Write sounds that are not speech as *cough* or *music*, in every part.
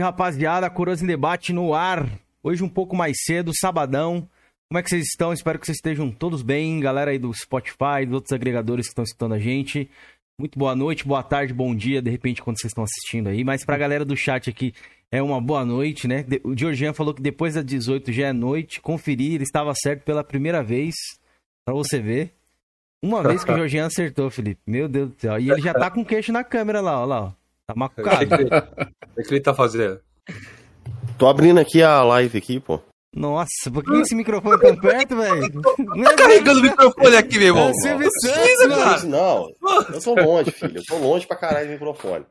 rapaziada, Coroas em Debate no ar. Hoje um pouco mais cedo, sabadão. Como é que vocês estão? Espero que vocês estejam todos bem. Galera aí do Spotify, dos outros agregadores que estão escutando a gente. Muito boa noite, boa tarde, bom dia, de repente, quando vocês estão assistindo aí. Mas pra galera do chat aqui, é uma boa noite, né? O Georgian falou que depois das 18 já é noite. Conferir, ele estava certo pela primeira vez. Pra você ver. Uma vez que o *laughs* Georgian acertou, Felipe. Meu Deus do céu. E ele já tá com queixo na câmera lá, ó lá, ó. Tá macucado. O que, que ele tá fazendo? Tô abrindo aqui a live aqui, pô. Nossa, por que esse microfone tão perto, velho? *laughs* Tá carregando o microfone aqui, meu irmão. É Silvio Santos, mano. Não, eu tô longe, filho. Eu tô longe pra caralho do microfone.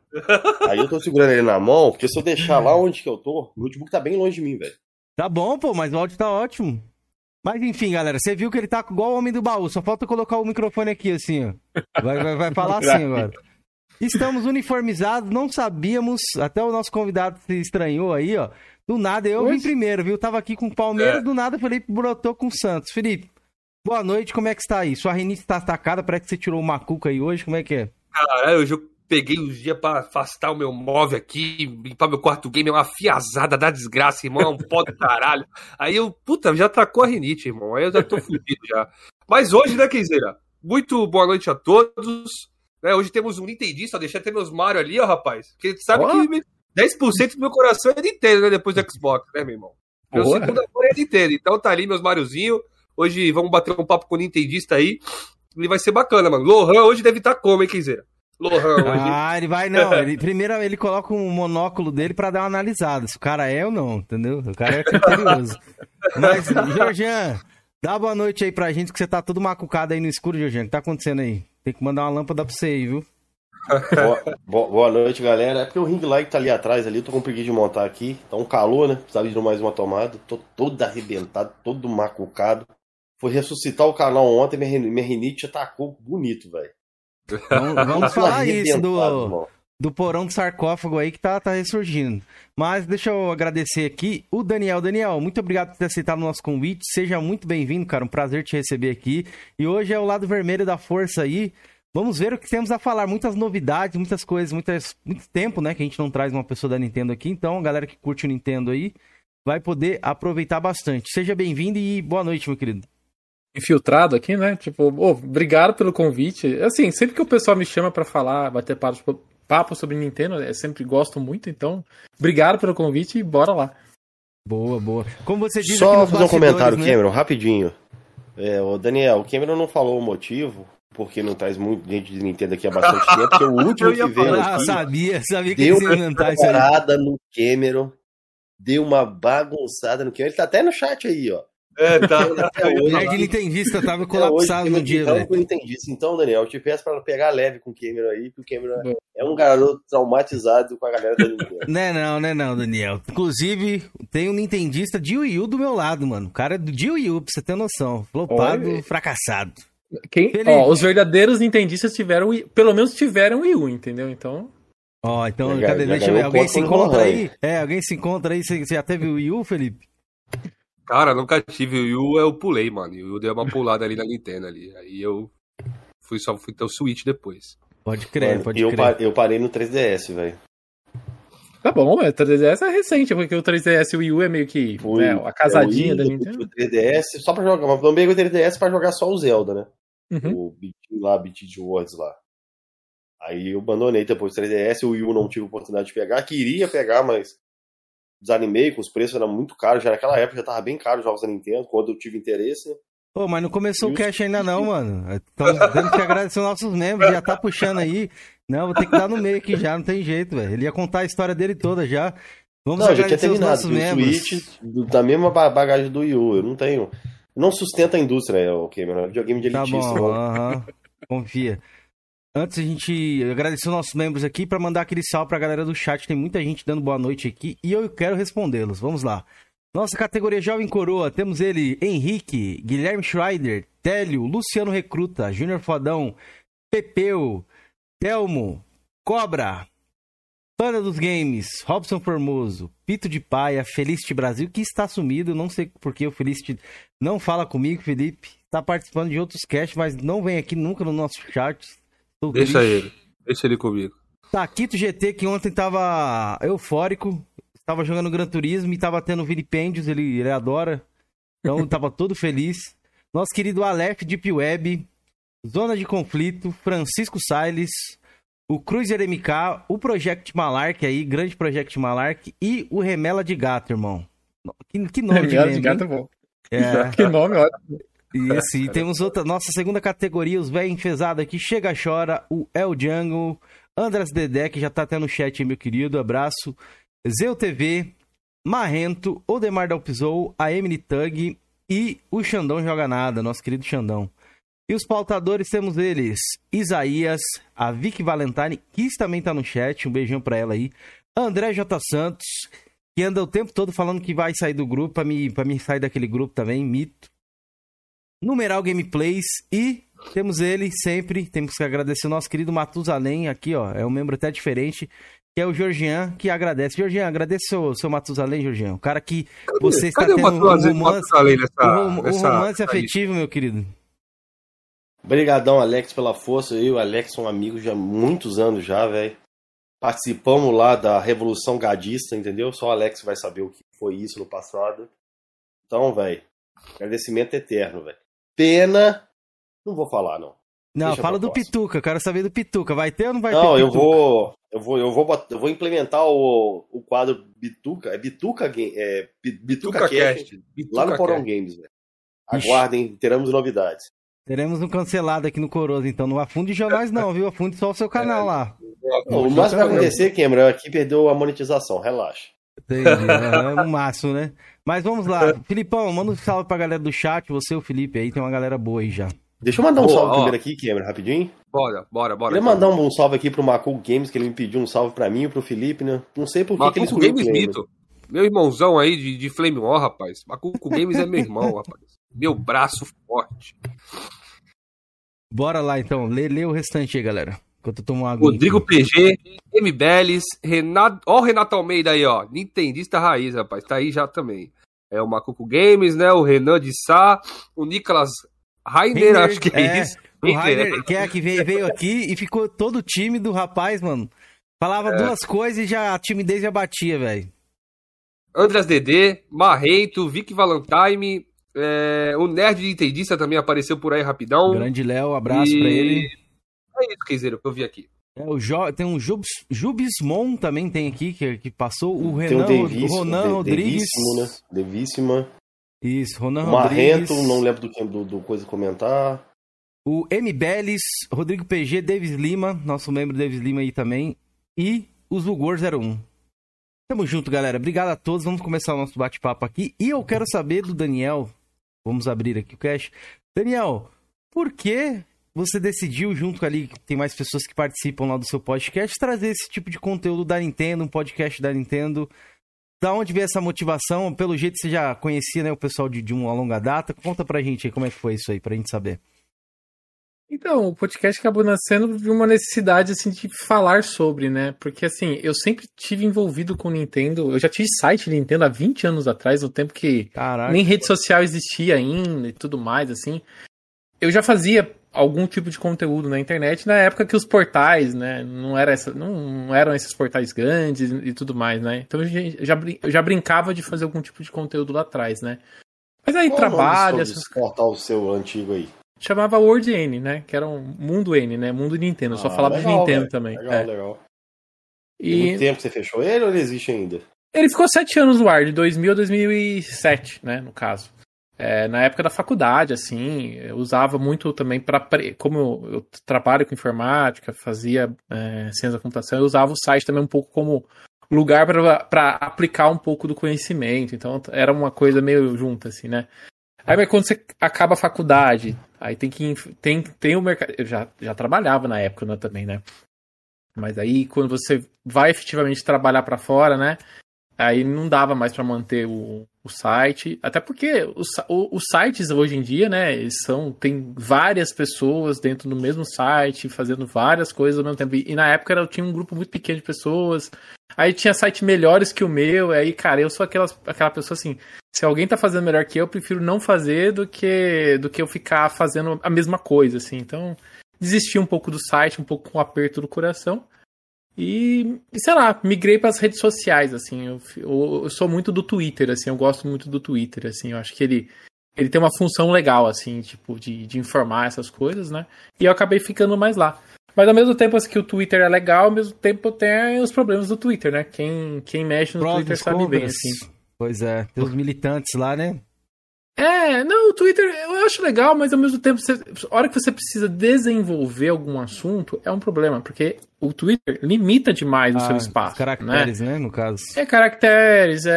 Aí eu tô segurando ele na mão, porque se eu deixar lá onde que eu tô, o notebook tá bem longe de mim, velho. Tá bom, pô, mas o áudio tá ótimo. Mas enfim, galera, você viu que ele tá igual o homem do baú, só falta colocar o microfone aqui, assim, ó. Vai, vai, vai falar assim agora. Estamos uniformizados, não sabíamos, até o nosso convidado se estranhou aí, ó. Do nada, eu vim primeiro, viu? Tava aqui com o Palmeiras, É. do nada o Felipe brotou com o Santos. Felipe, boa noite, como é que está aí? Sua rinite tá atacada, parece que você tirou o macuca aí hoje, como é que é? Caralho, hoje eu peguei uns dias pra afastar o meu móvel aqui, limpar meu quarto game, é uma fiazada da desgraça, irmão, é um pó do caralho. Aí eu, puta, já atacou a rinite, irmão. Aí eu já tô fudido já. Mas hoje, né, Kenzeira? Muito boa noite a todos. Né, hoje temos um Nintendista, deixa até meus Mario ali, ó, rapaz. Porque sabe Ó. que me- 10% do meu coração é Nintendo, né, depois do Xbox, né, meu irmão? Meu segundo amor é Nintendo. Então tá ali meus Mariozinho. Hoje vamos bater um papo com o Nintendista aí. E vai ser bacana, mano. Lohan hoje deve estar como, hein, Kenzeira? Lohan hoje. Ah, ele vai não. *laughs* Ele, primeiro ele coloca um monóculo dele pra dar uma analisada. Se o cara é ou não, entendeu? O cara é criterioso. Mas, *laughs* Georgian, dá boa noite aí pra gente, que você tá todo macucado aí no escuro, Georgian. O que tá acontecendo aí? Tem que mandar uma lâmpada pra você aí, viu? Boa, bo- boa noite, galera. É porque o ring light tá ali atrás ali, eu tô com preguiça de montar aqui. Tá um calor, né? Precisava de mais uma tomada. Tô todo arrebentado, todo macucado. Fui ressuscitar o canal ontem, minha, minha rinite atacou bonito, velho. Vamos, vamos falar isso do, irmão. Do porão do sarcófago aí que tá, tá ressurgindo. Mas deixa eu agradecer aqui o Daniel. Daniel, muito obrigado por ter aceitado o nosso convite. Seja muito bem-vindo, cara. Um prazer te receber aqui. E hoje é o lado vermelho da força aí. Vamos ver o que temos a falar. Muitas novidades, muitas coisas, muitas, muito tempo, né? Que a gente não traz uma pessoa da Nintendo aqui. Então, a galera que curte o Nintendo aí vai poder aproveitar bastante. Seja bem-vindo e boa noite, meu querido. infiltrado aqui, né? Tipo, ô, obrigado pelo convite. Assim, sempre que o pessoal me chama pra falar, bater papo, papo sobre Nintendo, eu sempre gosto muito, então, obrigado pelo convite e bora lá. Boa, boa. Como você diz aqui Só nos fazer um comentário, né? Cameron, rapidinho. É, o Daniel, o Cameron não falou o motivo, porque não traz muito gente de Nintendo aqui há bastante tempo, porque o *laughs* último Eu ia que veio Ah, aqui sabia, sabia que deu eles iam aí. parada no Cameron, deu uma bagunçada no Cameron. Ele tá até no chat aí, ó. É, tá. *laughs* Hoje, Nerd Nintendista tava até hoje, colapsado no dia, então, velho. eu entendi isso. Então, Daniel, eu te peço pra pegar leve com o Cameron aí, porque o Cameron é um garoto traumatizado com a galera da Nintendo. *laughs* Né não, né não, Daniel. Inclusive, tem um Nintendista de Wii U do meu lado, mano. O cara é do de Wii U, pra você ter noção. Flopado, Olha. fracassado. Quem, ó, os verdadeiros Nintendistas tiveram, Wii- pelo menos tiveram Wii U, entendeu? Então, Ó, então, Já- cadê? já Deixa eu ver. Alguém se encontra aí? É, alguém se encontra aí? Você você já teve o Wii U, Felipe? Cara, nunca tive o Wii U, eu pulei, mano. E Eu dei uma pulada ali na Nintendo ali. Aí eu fui só fui ter o Switch depois. Pode crer, Mano, pode eu, crer. pa- eu parei no 3DS, velho. tá bom, o 3DS é recente, porque o 3DS e o Wii U é meio que né, a casadinha é, o da Nintendo. O 3DS, só pra jogar. Mas também o 3DS pra jogar só o Zelda, né? Uhum. O BT lá, BT de Words lá. Aí eu abandonei depois do 3DS, o Wii U não tive oportunidade de pegar. Queria pegar, mas desanimei, com os preços eram muito caros. Já naquela época já tava bem caro os jogos da Nintendo, quando eu tive interesse. né? Pô, mas não começou o Justo. cash ainda não, mano. Estamos tendo que agradecer os nossos membros, já tá puxando aí. Não, vou ter que dar no meio aqui já, não tem jeito, velho. Ele ia contar a história dele toda já. Vamos Não, já tinha os terminado. nossos O membros. Switch, da mesma ba- bagagem do Wii U. Eu não tenho. Não sustenta a indústria, o Cameron. É videogame de Tá elitista. bom, mano. aham. Confia. Antes a gente agradecer os nossos membros aqui pra mandar aquele salve pra galera do chat. Tem muita gente dando boa noite aqui e eu quero respondê-los. Vamos lá. Nossa categoria Jovem Coroa, temos ele, Henrique, Guilherme Schreider, Télio, Luciano Recruta, Júnior Fodão, Pepeu, Telmo, Cobra, Panda dos Games, Robson Formoso, Pito de Paia, Felicity Brasil, que está sumido, não sei porque o Felicity não fala comigo, Felipe. Está participando de outros casts, mas não vem aqui nunca no nosso chat. Deixa triste. ele. Deixa ele comigo. Taquito GT, que ontem tava eufórico. tava jogando Gran Turismo e tava tendo vilipêndios, ele, ele adora. Então *laughs* tava todo feliz. Nosso querido Aleph Deep Web, Zona de Conflito, Francisco Salles, o Cruiser MK, o Project Malark aí, grande Project Malark, e o Remela de Gato, irmão. Que, que nome de, Remela de gato é bom. É. *laughs* Que nome, ótimo. Isso, e temos outra, nossa segunda categoria, os velhos enfesados aqui, Chega Chora, o El Jungle, Andras Dedé, que já tá até no chat, meu querido, abraço, Zeu TV, Marrento, Odemar Dalpizou, a Emily Tug e o Xandão Joga Nada, nosso querido Xandão. E os pautadores temos eles, Isaías, a Vicky Valentine, que também tá no chat, um beijão pra ela aí, André J. Santos, que anda o tempo todo falando que vai sair do grupo, pra me, pra me sair daquele grupo também, mito. Numeral Gameplays e temos ele sempre, temos que agradecer o nosso querido Matusalém aqui, ó, é um membro até diferente, que é o Georgian, que agradece. Georgian, agradece seu, seu Matusalém, Georgian, o cara que Cadê- você está cadê o tendo um Matusalém- romance, Matusalém nessa- um um romance afetivo, meu querido. Obrigadão, Alex, pela força. Eu e o Alex são amigos já há muitos anos já, velho. Participamos lá da Revolução Gadista, entendeu? Só o Alex vai saber o que foi isso no passado. Então, velho, agradecimento eterno, velho. Pena. Não vou falar, não. Não, Deixa fala do próxima. Pituca, quero saber do Pituca. Vai ter ou não vai Não, ter? eu vou. Eu vou, eu vou, eu vou implementar o, o quadro Bituca. É Bituca, é, Bi- Bituca, Bituca Cast, Cast. lá no Bituca Porão. Games, velho. Ixi. Aguardem, teremos novidades. Teremos um cancelado aqui no Coroso, então não afunde jornais não, viu? Afunde só o seu canal lá. Não, o máximo que vai acontecer, Cameron, aqui perdeu a monetização, relaxa. Entendi, é o máximo, né? Mas vamos lá. *laughs* Filipão, manda um salve pra galera do chat, você e o Felipe aí, tem uma galera boa aí já. Deixa eu mandar um Boa, salve ó. primeiro aqui, Cameron, rapidinho. Bora, bora, bora. Queria mandar um salve aqui pro Macu Games, que ele me pediu um salve pra mim e pro Felipe, né? Não sei por que, que ele excluiu o Games. Mito. Meu irmãozão aí de, de Flame War, rapaz. Macuco Games é meu irmão, *laughs* rapaz. Meu braço forte. Bora lá então, lê, lê o restante aí, galera. Enquanto eu tomo água. Rodrigo PG, MBeles, Renato. Ó, o Renato Almeida aí, ó. Nintendista raiz, rapaz. Tá aí já também. É o Macuco Games, né? O Renan de Sá, o Nicolas Rainer, acho que é, é, isso. O Rainer, que é que veio, veio aqui e ficou todo tímido, rapaz, mano. Falava É. duas coisas e já a timidez já batia, velho. Andras DD, Marrento, Vic Valentine, é, o Nerd Nintendista também apareceu por aí rapidão. Grande Léo, abraço E- pra ele. É isso, Keizeiro, que eu vi aqui. É, o jo... Tem um Jubs... Jubismon também tem aqui, que, que passou. O Tem Renan, o Devíssimo, o Ronan De- Rodrigues. Devíssimo, né? Devíssima. Isso, Ronan O Marrento, Rodrigues. não lembro do, que- do, do coisa comentar. O M. Beles, Rodrigo PG, Davis Lima, nosso membro Davis Lima aí também. E o Zugor 01. Tamo junto, galera. Obrigado a todos. Vamos começar o nosso bate-papo aqui. E eu quero saber do Daniel. Vamos abrir aqui o cash. Daniel, por que você decidiu, junto ali, que tem mais pessoas que participam lá do seu podcast, trazer esse tipo de conteúdo da Nintendo, um podcast da Nintendo? Da onde veio essa motivação? Pelo jeito você já conhecia né, o pessoal de, de uma longa data. Conta pra gente aí como é que foi isso aí, pra gente saber. Então, o podcast acabou nascendo de uma necessidade, assim, de falar sobre, né? Porque, assim, eu sempre tive envolvido com Nintendo. Eu já tive site Nintendo há 20 anos atrás, no tempo que Caraca. nem rede social existia ainda e tudo mais, assim. Eu já fazia algum tipo de conteúdo na internet na época que os portais, né, não, era essa, não, eram esses portais grandes e tudo mais, né? Então eu já, eu já brincava de fazer algum tipo de conteúdo lá atrás, né? Mas aí Qual essas desse portal seu antigo aí. chamava Word N, né? Que era um Mundo N, né? Mundo Nintendo. Eu só Ah, falava de legal, Nintendo velho. também. Legal, é. legal. Tem E muito tempo que você fechou ele ou ele existe ainda? ele ficou sete anos no ar, de 2000 a 2007, né? No caso. É, na época da faculdade, assim, eu usava muito também para como eu, trabalho com informática, fazia é, ciência da computação, eu usava o site também um pouco como lugar para aplicar um pouco do conhecimento. Então era uma coisa meio junta, assim, né? Aí mas quando você acaba a faculdade, aí tem que tem tem o mercado. Eu já, já trabalhava na época né, também, né? Mas aí quando você vai efetivamente trabalhar para fora, né? Aí não dava mais para manter o, o site, até porque os, os sites hoje em dia, né, são tem várias pessoas dentro do mesmo site fazendo várias coisas ao mesmo tempo. E, na época eu tinha um grupo muito pequeno de pessoas. Aí tinha sites melhores que o meu, aí, cara, eu sou aquelas, aquela pessoa assim, se alguém tá fazendo melhor que eu, eu prefiro não fazer do que do que eu ficar fazendo a mesma coisa, assim. Então, desisti um pouco do site, um pouco com o aperto do coração. E, sei lá, migrei para as redes sociais, assim. Eu, eu, eu, sou muito do Twitter, assim. Eu gosto muito do Twitter, assim. Eu acho que ele, ele tem uma função legal, assim, tipo, de, de informar essas coisas, né? E eu acabei ficando mais lá. Mas ao mesmo tempo assim, que o Twitter é legal, ao mesmo tempo tem os problemas do Twitter, né? Quem, quem mexe no Twitter sabe bem, assim. Pois é, tem os militantes lá, né? É, não, o Twitter eu acho legal, mas ao mesmo tempo, você, a hora que você precisa desenvolver algum assunto, é um problema, porque o Twitter limita demais ah, o seu espaço. Caracteres, né? né? no caso. É caracteres, é,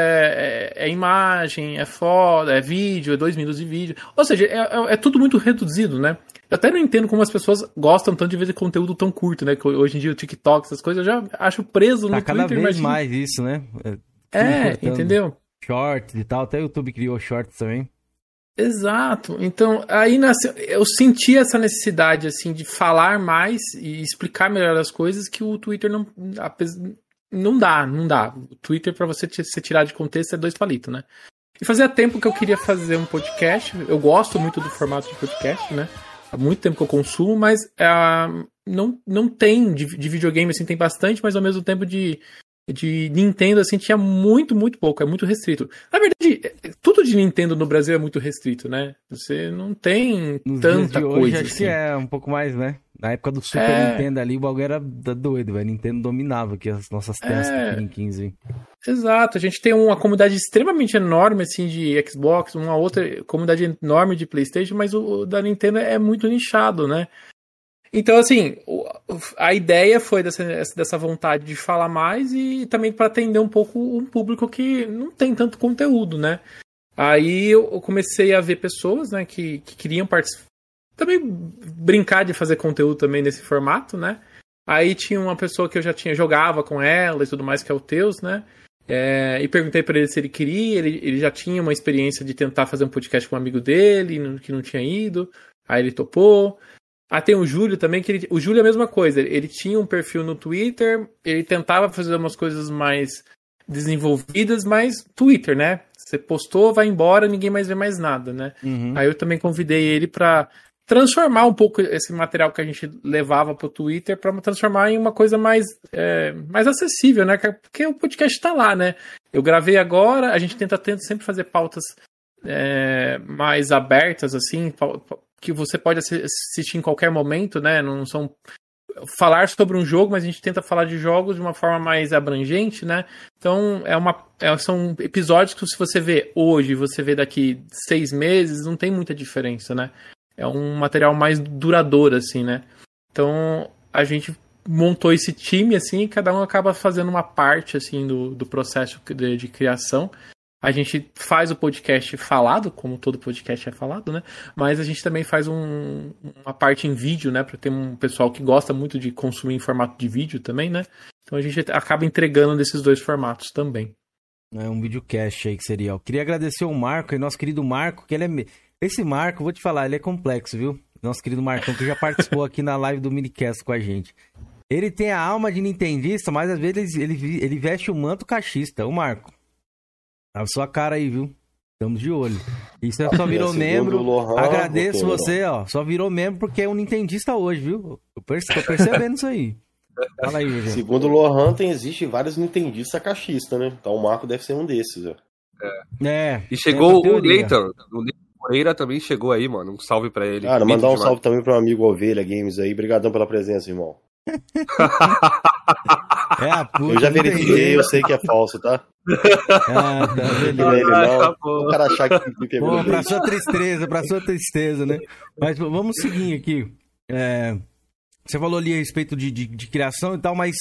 é, é, imagem, é foto, é vídeo, é dois minutos de vídeo. Ou seja, é, é, é, tudo muito reduzido, né? Eu até não entendo como as pessoas gostam tanto de ver conteúdo tão curto, né? Que hoje em dia o TikTok, essas coisas, eu já acho preso tá no cada Twitter. cada vez mais isso, né? É, *laughs* entendeu? Shorts e tal, até o YouTube criou shorts também. Exato. Então, aí nasceu, eu senti essa necessidade assim de falar mais e explicar melhor as coisas que o Twitter não não dá, não dá. O Twitter para você se tirar de contexto é dois palitos, né? E fazia tempo que eu queria fazer um podcast. Eu gosto muito do formato de podcast, né? Há muito tempo que eu consumo, mas uh, não, não tem de, de videogame assim, tem bastante, mas ao mesmo tempo de de Nintendo, assim, tinha muito, muito pouco, é muito restrito. Na verdade, tudo de Nintendo no Brasil é muito restrito, né? Você não tem Nos tanta hoje, coisa. Acho assim. que é um pouco mais, né? Na época do Super é... Nintendo ali, o bagulho era doido, velho. Nintendo dominava aqui as nossas telas é... 15. Exato, a gente tem uma comunidade extremamente enorme, assim, de Xbox, uma outra comunidade enorme de Playstation, mas o da Nintendo é muito nichado, né? Então, assim, a ideia foi dessa, dessa vontade de falar mais e também para atender um pouco um público que não tem tanto conteúdo, né? Aí eu comecei a ver pessoas, né, que, que queriam participar, também brincar de fazer conteúdo também nesse formato, né? Aí tinha uma pessoa que eu já tinha jogava com ela e tudo mais, que é o Teus, né? É, e perguntei para ele se ele queria. Ele, ele já tinha uma experiência de tentar fazer um podcast com um amigo dele, que não tinha ido. Aí ele topou. Ah, tem o Júlio também, que ele, o Júlio é a mesma coisa. Ele tinha um perfil no Twitter, ele tentava fazer umas coisas mais desenvolvidas, mas Twitter, né? Você postou, vai embora, ninguém mais vê mais nada, né? Uhum. Aí eu também convidei ele para transformar um pouco esse material que a gente levava pro Twitter para transformar em uma coisa mais, é, mais acessível, né? Porque o podcast está lá, né? Eu gravei agora, a gente tenta, tenta sempre fazer pautas é, mais abertas, assim, que você pode assistir em qualquer momento, né? Não são falar sobre um jogo, mas a gente tenta falar de jogos de uma forma mais abrangente, né? Então é uma, é, são episódios que se você vê hoje, você vê daqui seis meses, não tem muita diferença, né? É um material mais duradouro, assim, né? Então a gente montou esse time assim, e cada um acaba fazendo uma parte assim do, do processo de, de criação. A gente faz o podcast falado, como todo podcast é falado, né? Mas a gente também faz um, uma parte em vídeo, né? Para ter um pessoal que gosta muito de consumir em formato de vídeo também, né? Então a gente acaba entregando nesses dois formatos também. É um videocast aí que seria. Eu queria agradecer o Marco, e nosso querido Marco, que ele é. Esse Marco, vou te falar, ele é complexo, viu? Nosso querido Marcão, que já participou aqui na live do Minicast com a gente. Ele tem a alma de nintendista, mas às vezes ele, ele, ele veste o manto cachista. O Marco. A sua cara aí, viu? Estamos de olho. E você só *laughs* virou membro. Lohan, agradeço você, ó. Só virou membro porque é um nintendista hoje, viu? Eu tô percebendo isso aí. Fala aí, Eugênio. Segundo o Lohan, tem, existe vários nintendistas cachistas, né? Então o Marco deve ser um desses, ó. É. é e chegou o Leighton. O Leighton Moreira também chegou aí, mano. Um salve pra ele. Cara, mandar um salve também pro amigo Ovelha Games aí. Obrigadão pela presença, irmão. *laughs* é a puta, eu já verifiquei, eu sei que é falso, tá? Ah, tá, beleza. Tá o cara achar que pegou. Pô, pra sua tristeza, pra sua tristeza, né? Mas vamos seguir aqui. É, você falou ali a respeito de, de, de, criação e tal, mas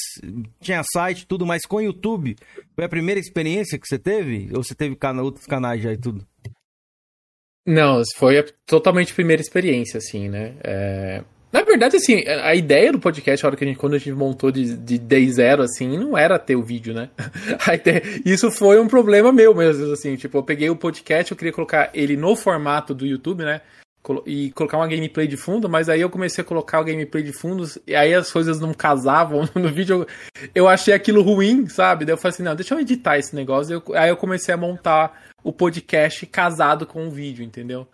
tinha site tudo, mas com o YouTube, foi a primeira experiência que você teve? Ou você teve cana, outros canais já e tudo? Não, foi a totalmente primeira experiência, assim, né? É, na verdade, assim, a ideia do podcast, a hora que a gente, quando a gente montou de, de day zero, assim, não era ter o vídeo, né? *laughs* Isso foi um problema meu mesmo, assim, tipo, eu peguei o podcast, eu queria colocar ele no formato do YouTube, né? E colocar uma gameplay de fundo, mas aí eu comecei a colocar o gameplay de fundo, e aí as coisas não casavam *laughs* no vídeo. Eu achei aquilo ruim, sabe? Daí eu falei assim, não, deixa eu editar esse negócio. aí eu comecei a montar o podcast casado com o vídeo, entendeu?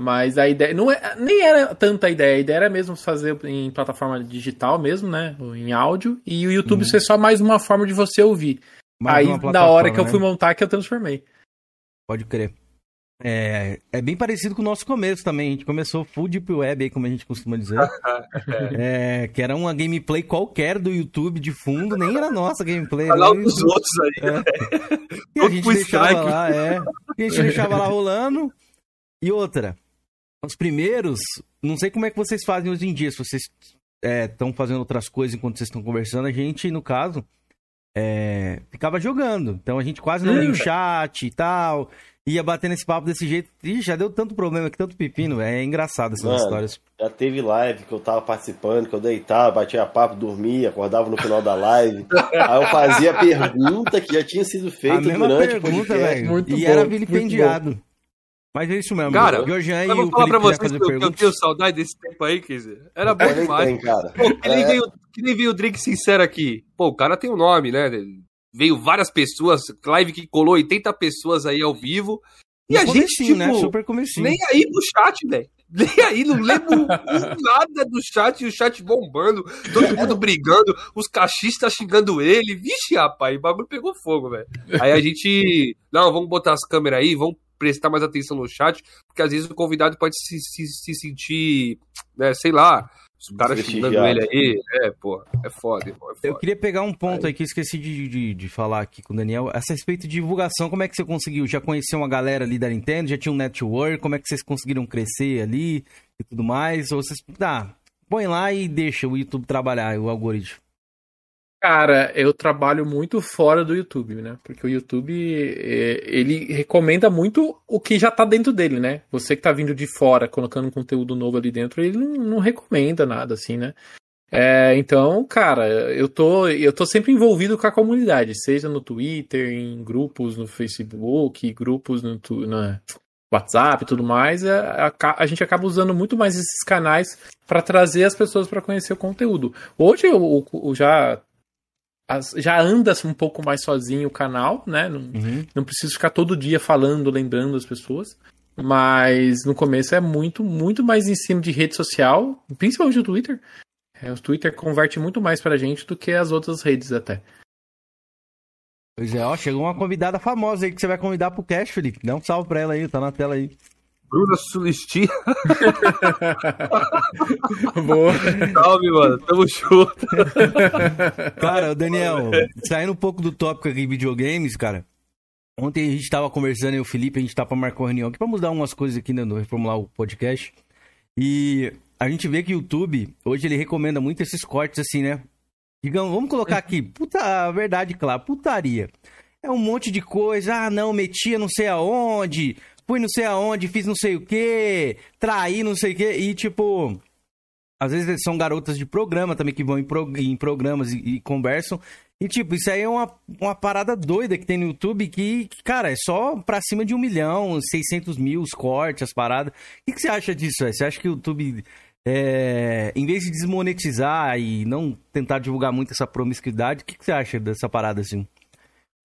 Mas a ideia. Não é, nem era tanta ideia. A ideia era mesmo fazer em plataforma digital mesmo, né? Em áudio. E o YouTube Uhum. ser só mais uma forma de você ouvir. Mais Aí, na hora que eu né? fui montar, que eu transformei. Pode crer. É, é bem parecido com o nosso começo também. A gente começou full deep web aí, como a gente costuma dizer. *laughs* É, que era uma gameplay qualquer do YouTube de fundo, nem era nossa gameplay. Canal era dos do- outros aí. E a gente deixava lá, é. E a gente deixava lá rolando. E outra, os primeiros, não sei como é que vocês fazem hoje em dia, se vocês estão fazendo outras coisas enquanto vocês estão conversando, a gente, no caso, é, ficava jogando. Então a gente quase não Hum. lia o chat e tal. Ia batendo esse papo desse jeito. Ih, já deu tanto problema aqui, tanto pepino. É engraçado essas Mano. histórias. Já teve live que eu tava participando, que eu deitava, batia papo, dormia, acordava no final da live. *laughs* Aí eu fazia a pergunta que já tinha sido A feita mesma durante o pergunta, podcast. velho. Muito E bom, era muito vilipendiado. Mas é isso mesmo. Cara, o Georgian e Eu vou falar pra vocês que eu, que eu tenho saudade desse tempo aí, quer dizer. Era bom É, demais. tem, cara. Pô, que nem, É. veio, que nem veio o Drake Sincero aqui. Pô, o cara tem um nome, né? Veio várias pessoas, live que colou 80 pessoas aí ao vivo. E No a gente, comecinho, tipo, né? Super comecinho. nem aí pro chat, velho. Nem aí, não lembro *laughs* nada do chat, e o chat bombando, todo mundo brigando, os cachistas xingando ele. Vixe, rapaz, o bagulho pegou fogo, velho. Aí a gente. Não, vamos botar as câmeras aí, vamos prestar mais atenção no chat, porque às vezes o convidado pode se, se, se sentir, né, sei lá, os caras xingando ele aí. É, pô, é foda, irmão, é Eu foda. queria pegar um ponto aí que eu esqueci de, de, de falar aqui com o Daniel. Essa respeito de divulgação, como é que você conseguiu? Já conheceu uma galera ali da Nintendo? Já tinha um network? Como é que vocês conseguiram crescer ali e tudo mais? Ou vocês. Tá, põe lá e deixa o YouTube trabalhar, o algoritmo. Cara, eu trabalho muito fora do YouTube, né? Porque o YouTube, é, ele recomenda muito o que já tá dentro dele, né? Você que tá vindo de fora, colocando um conteúdo novo ali dentro, ele não, não recomenda nada, assim, né? É, então, cara, eu tô, eu tô sempre envolvido com a comunidade, seja no Twitter, em grupos no Facebook, grupos no, no WhatsApp e tudo mais. é, A, a- a gente acaba usando muito mais esses canais para trazer as pessoas para conhecer o conteúdo. Hoje eu, eu já as- já anda um pouco mais sozinho o canal, né? Não, Uhum. não preciso ficar todo dia falando, lembrando as pessoas. Mas no começo é muito, muito mais em cima de rede social, principalmente o Twitter. É, o Twitter converte muito mais pra gente do que as outras redes até. Pois é, ó, chegou uma convidada famosa aí que você vai convidar pro cast, Felipe. Dá um salve pra ela aí, tá na tela aí. Bruna Sulisti, *laughs* Boa. salve, mano. Tamo junto. Cara, Daniel, saindo um pouco do tópico aqui de videogames, cara. Ontem a gente tava conversando, eu e o Felipe, a gente tá pra marcar uma reunião aqui pra mudar umas coisas aqui, né, no reformular o podcast. E a gente vê que o YouTube, hoje ele recomenda muito esses cortes assim, né? Digamos, vamos colocar aqui, puta, a verdade, claro, putaria. É um monte de coisa, ah, não, metia não sei aonde, fui não sei aonde, fiz não sei o que, traí não sei o que, e tipo, às vezes são garotas de programa também que vão em, em programas e, e conversam. E, tipo, isso aí é uma, uma parada doida que tem no YouTube que, que, cara, é só pra cima de um milhão, 600 mil os cortes, as paradas. O que, que você acha disso? Você acha que o YouTube, é, em vez de desmonetizar e não tentar divulgar muito essa promiscuidade, o que, que você acha dessa parada assim?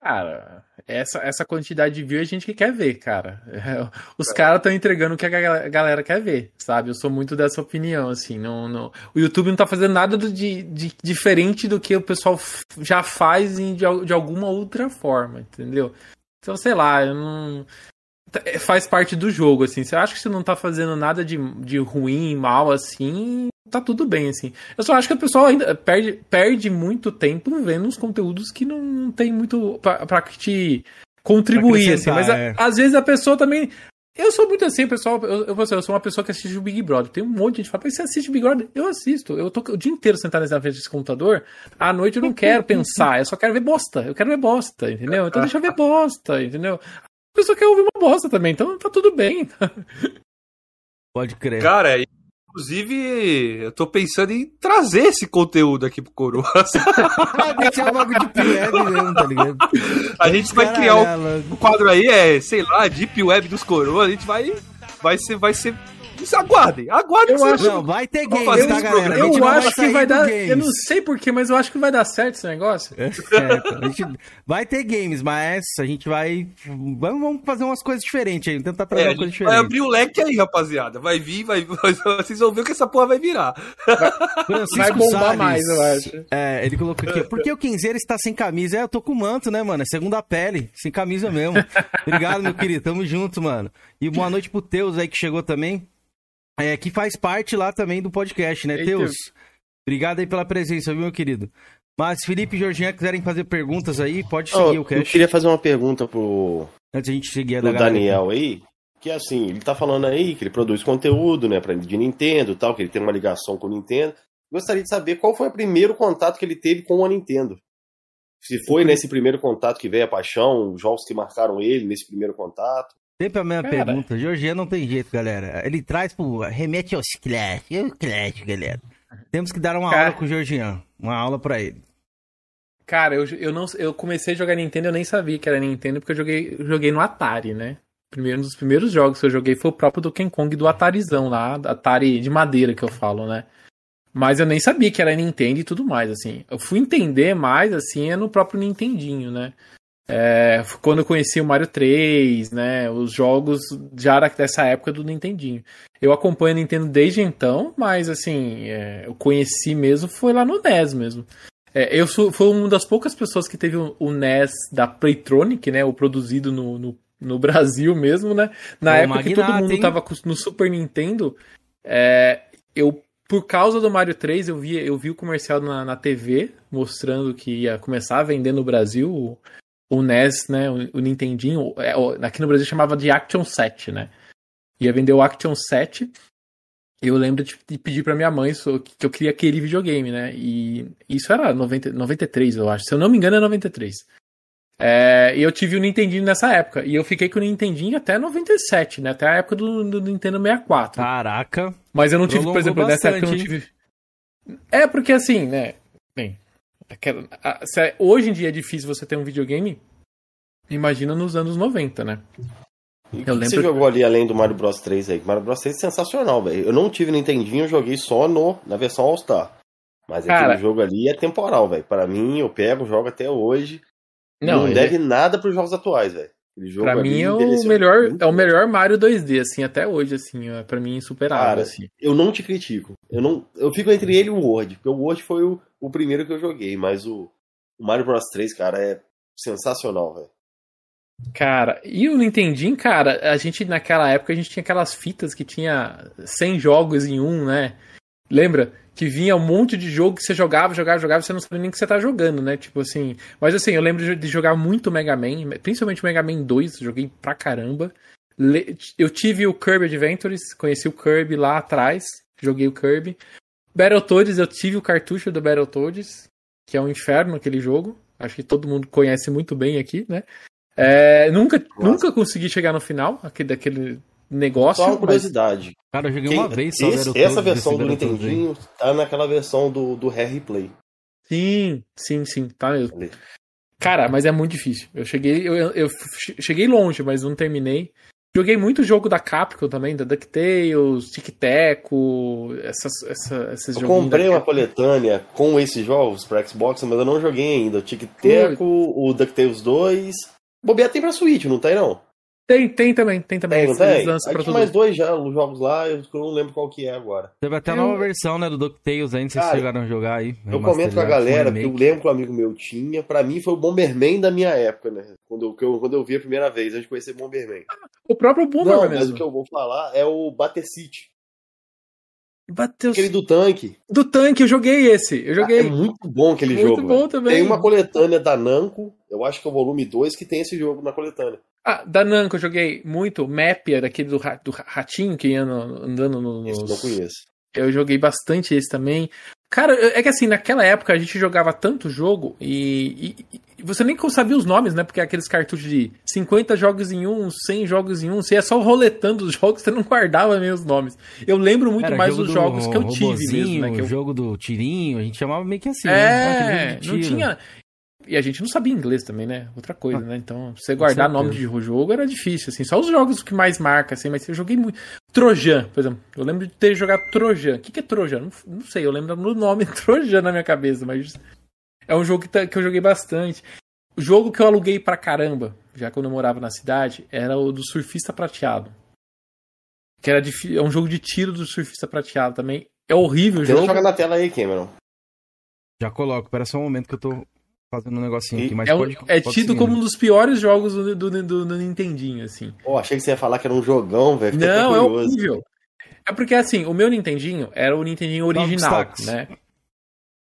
Cara, essa, essa quantidade de view a gente que quer ver, cara. *laughs* Os caras estão entregando o que a ga- galera quer ver, sabe? Eu sou muito dessa opinião, assim. Não, não... O YouTube não tá fazendo nada de, de- diferente do que o pessoal já faz em- de, de alguma outra forma, entendeu? Então, sei lá, eu não. tá- é, Faz parte do jogo, assim. Você acha que você não tá fazendo nada de, de ruim, mal, assim, tá tudo bem, assim. Eu só acho que o pessoal ainda perde, perde muito tempo vendo uns conteúdos que não, tem muito pra, pra te contribuir, Pra assim. Mas a- é. às vezes a pessoa também. Eu sou muito assim, pessoal. Eu, eu, eu sou uma pessoa que assiste o Big Brother. Tem um monte de gente que fala, "Mas você assiste Big Brother? Eu assisto. Eu tô o dia inteiro sentado na frente desse computador. À noite eu não quero *laughs* pensar, eu só quero ver bosta. Eu quero ver bosta, entendeu? Então deixa eu ver *laughs* bosta, entendeu? A pessoa quer ouvir uma bosta também, então tá tudo bem. *laughs* Pode crer. Cara, inclusive, eu tô pensando em trazer esse conteúdo aqui pro Coroa. *laughs* Deixar o bagulho de web mesmo, tá ligado? A gente vai criar um, ela- um quadro aí, é, sei lá, Deep Web dos Coroas. A gente vai, vai ser, vai ser aguardem, aguardem. Eu acho- Não, vai ter games, fazer tá, galera? Eu acho que vai dar. games. Eu não sei porquê, mas eu acho que vai dar certo esse negócio. É certo. *laughs* A gente vai ter games, mas a gente vai. Vamos, fazer umas coisas diferentes aí. Tentar trazer É, uma coisa gente vai diferente. abrir o leque aí, rapaziada. Vai vir, vai *laughs* Vocês vão ver que essa porra vai virar. Francisco Vai bombar Salles, mais, eu acho. É, ele colocou aqui. Por que o Quinzeiro está sem camisa? É, eu tô com manto, né, mano? É segunda pele, sem camisa mesmo. Obrigado, meu querido. Tamo junto, mano. E boa noite pro Teus aí que chegou também. É, que faz parte lá também do podcast, né, Teus? Obrigado aí pela presença, viu, meu querido? Mas Felipe e Jorginho quiserem fazer perguntas aí, pode seguir Ó, o eu cast. queria fazer uma pergunta pro, Antes de a gente seguir a da galera. Daniel aí. Que assim, ele tá falando aí que ele produz conteúdo, né, pra, de Nintendo e tal, que ele tem uma ligação com o Nintendo. Gostaria de saber qual foi o primeiro contato que ele teve com a Nintendo. Se foi nesse primeiro contato que veio a paixão, os jogos que marcaram ele nesse primeiro contato. Sempre a mesma Cara. pergunta. Jorginho não tem jeito, galera. Ele traz pro. remete aos Clash. O Clash, galera. Temos que dar uma Cara. aula com o Jorginho. Uma aula pra ele. Cara, eu, eu, não, eu comecei a jogar Nintendo, eu nem sabia que era Nintendo, porque eu joguei, joguei no Atari, né? Primeiro, um dos primeiros jogos que eu joguei foi o próprio Donkey Kong do Atarizão lá, Atari de madeira que eu falo, né? Mas eu nem sabia que era Nintendo e tudo mais, assim. Eu fui entender mais, assim, é no próprio Nintendinho, né? É, quando eu conheci o Mario 3, né? Os jogos já dessa época do Nintendinho. Eu acompanho a Nintendo desde então, mas, assim, é, eu conheci mesmo foi lá no NES mesmo. É, eu sou, fui uma das poucas pessoas que teve o, o NES da Playtronic, né? O produzido no, no, no *laughs* Brasil mesmo, né? Na Ô, época que todo magnata, mundo hein? tava no Super Nintendo, é, eu, por causa do Mario 3, eu vi, eu vi o comercial na, na TV mostrando que ia começar a vender no Brasil o, NES, né? O, o Nintendinho. é, aqui no Brasil chamava de Action 7, né? Ia vender o Action 7. Eu lembro de, de pedir pra minha mãe so- que eu queria aquele videogame, né? E isso era 90, 93, eu acho. Se eu não me engano, é 93. É, e eu tive o Nintendinho nessa época. E eu fiquei com o Nintendinho até 97, né? Até a época do, do Nintendo 64. Caraca. Mas eu não tive, por exemplo, nessa época eu não bastante, tive. É, porque assim, né? Bem, é- hoje em dia é difícil você ter um videogame. Imagina nos anos 90, né? E Eu lembro- você jogou ali além do Mario Bros 3 aí? Mario Bros 3 é sensacional, velho. Eu não tive Nintendinho, eu joguei só no, na versão All Star. Mas Cara- aquele jogo ali é temporal, velho. Pra mim, eu pego, jogo até hoje. Não, ele- deve nada pros jogos atuais, velho. Pra mim é o melhor, é o melhor Mario 2D, assim, até hoje, assim, é pra mim insuperável, Cara, assim. Eu não te critico. Eu não, eu fico entre ele e o World, porque o World foi o, o primeiro que eu joguei, mas o, o Mario Bros 3, cara, é sensacional, velho. Cara, e o Nintendinho, cara, a gente naquela época a gente tinha aquelas fitas que tinha 100 jogos em um, né? Lembra? Que vinha um monte de jogo que você jogava, jogava, jogava, você não sabia nem o que você tá jogando, né? Tipo assim. Mas assim, eu lembro de- jogar muito Mega Man, principalmente Mega Man 2, joguei pra caramba. Eu tive o Kirby Adventures, conheci o Kirby lá atrás, joguei o Kirby. Battletoads, eu tive o cartucho do Battletoads, que é um inferno aquele jogo. Acho que todo mundo conhece muito bem aqui, né? É, nunca, nunca consegui chegar no final aquele, daquele negócio. Só uma mas- curiosidade. Cara, eu joguei Quem- uma vez só. esse- essa versão do. Nintendinho tá naquela versão do, do Rare Replay. Sim, sim, sim, tá mesmo. Cara, mas é muito difícil. Eu cheguei, eu, eu- eu che- cheguei longe, mas não terminei. Joguei muito jogo da Capcom também, da DuckTales, Tic Teco, essas, essa, esses Eu joguinhos comprei uma coletânea com esses jogos pra Xbox, mas eu não joguei ainda. O Tic Teco, o DuckTales 2. Bobear tem pra Switch, não tem não? Tem, tem também, tem também. Tem, tem? lançam pra mais dois já, os jogos lá, eu não lembro qual que é agora. Teve até a Eu- nova versão, né, do DuckTales se Cara, chegaram a jogar aí. Eu comento com a galera, porque eu lembro que um amigo meu tinha. Pra mim foi o Bomberman da minha época, né? Quando eu, eu- quando eu vi a primeira vez, antes de conhecer Bomberman. O próprio Boomer não, mas mesmo. o que eu vou falar é o Bater City. Bateu Aquele do tanque. do tanque, eu joguei esse. Eu joguei. É muito bom aquele Muito jogo. bom velho. também. Tem uma coletânea da Namco, eu acho que é o volume 2, que tem esse jogo na coletânea. Ah, da Namco eu joguei muito. Mapia, daquele do, ra- do ratinho que ia no- andando no- Esse nos... eu não conheço. Eu joguei bastante esse também. Cara, é que assim, naquela época a gente jogava tanto jogo e, e- e você nem sabia os nomes, né? Porque aqueles cartuchos de 50 jogos em um, 100 jogos em um, você ia só roletando os *laughs* jogos, você não guardava nem os nomes. Eu lembro muito Era mais dos do jogos que eu tive mesmo, né? Que eu... jogo do tirinho, a gente chamava meio que assim. né? É, aquele de não tinha. E a gente não sabia inglês também, né? Outra coisa, né? Então, você guardar nome de jogo era difícil, assim. Só os jogos que mais marca, assim, mas eu joguei muito. Trojan, por exemplo. Eu lembro de ter jogado Trojan. O que, que é Trojan? Não, não sei, eu lembro do nome *laughs* Trojan na minha cabeça, mas é um jogo que, tá, que eu joguei bastante. O jogo que eu aluguei pra caramba, já quando eu morava na cidade, era o do Surfista Prateado. Que era de, é um jogo de tiro do Surfista Prateado também. É horrível o jogo. joga na tela aí, Cameron. Já coloco, espera só um momento que eu tô fazendo um negocinho E aqui, mas É, pode, é pode tido como né? um dos piores jogos do, do, do- do Nintendinho, assim. Pô, achei que você ia falar que era um jogão, velho. Não, é horrível. É porque, assim, o meu Nintendinho era o Nintendinho original, né?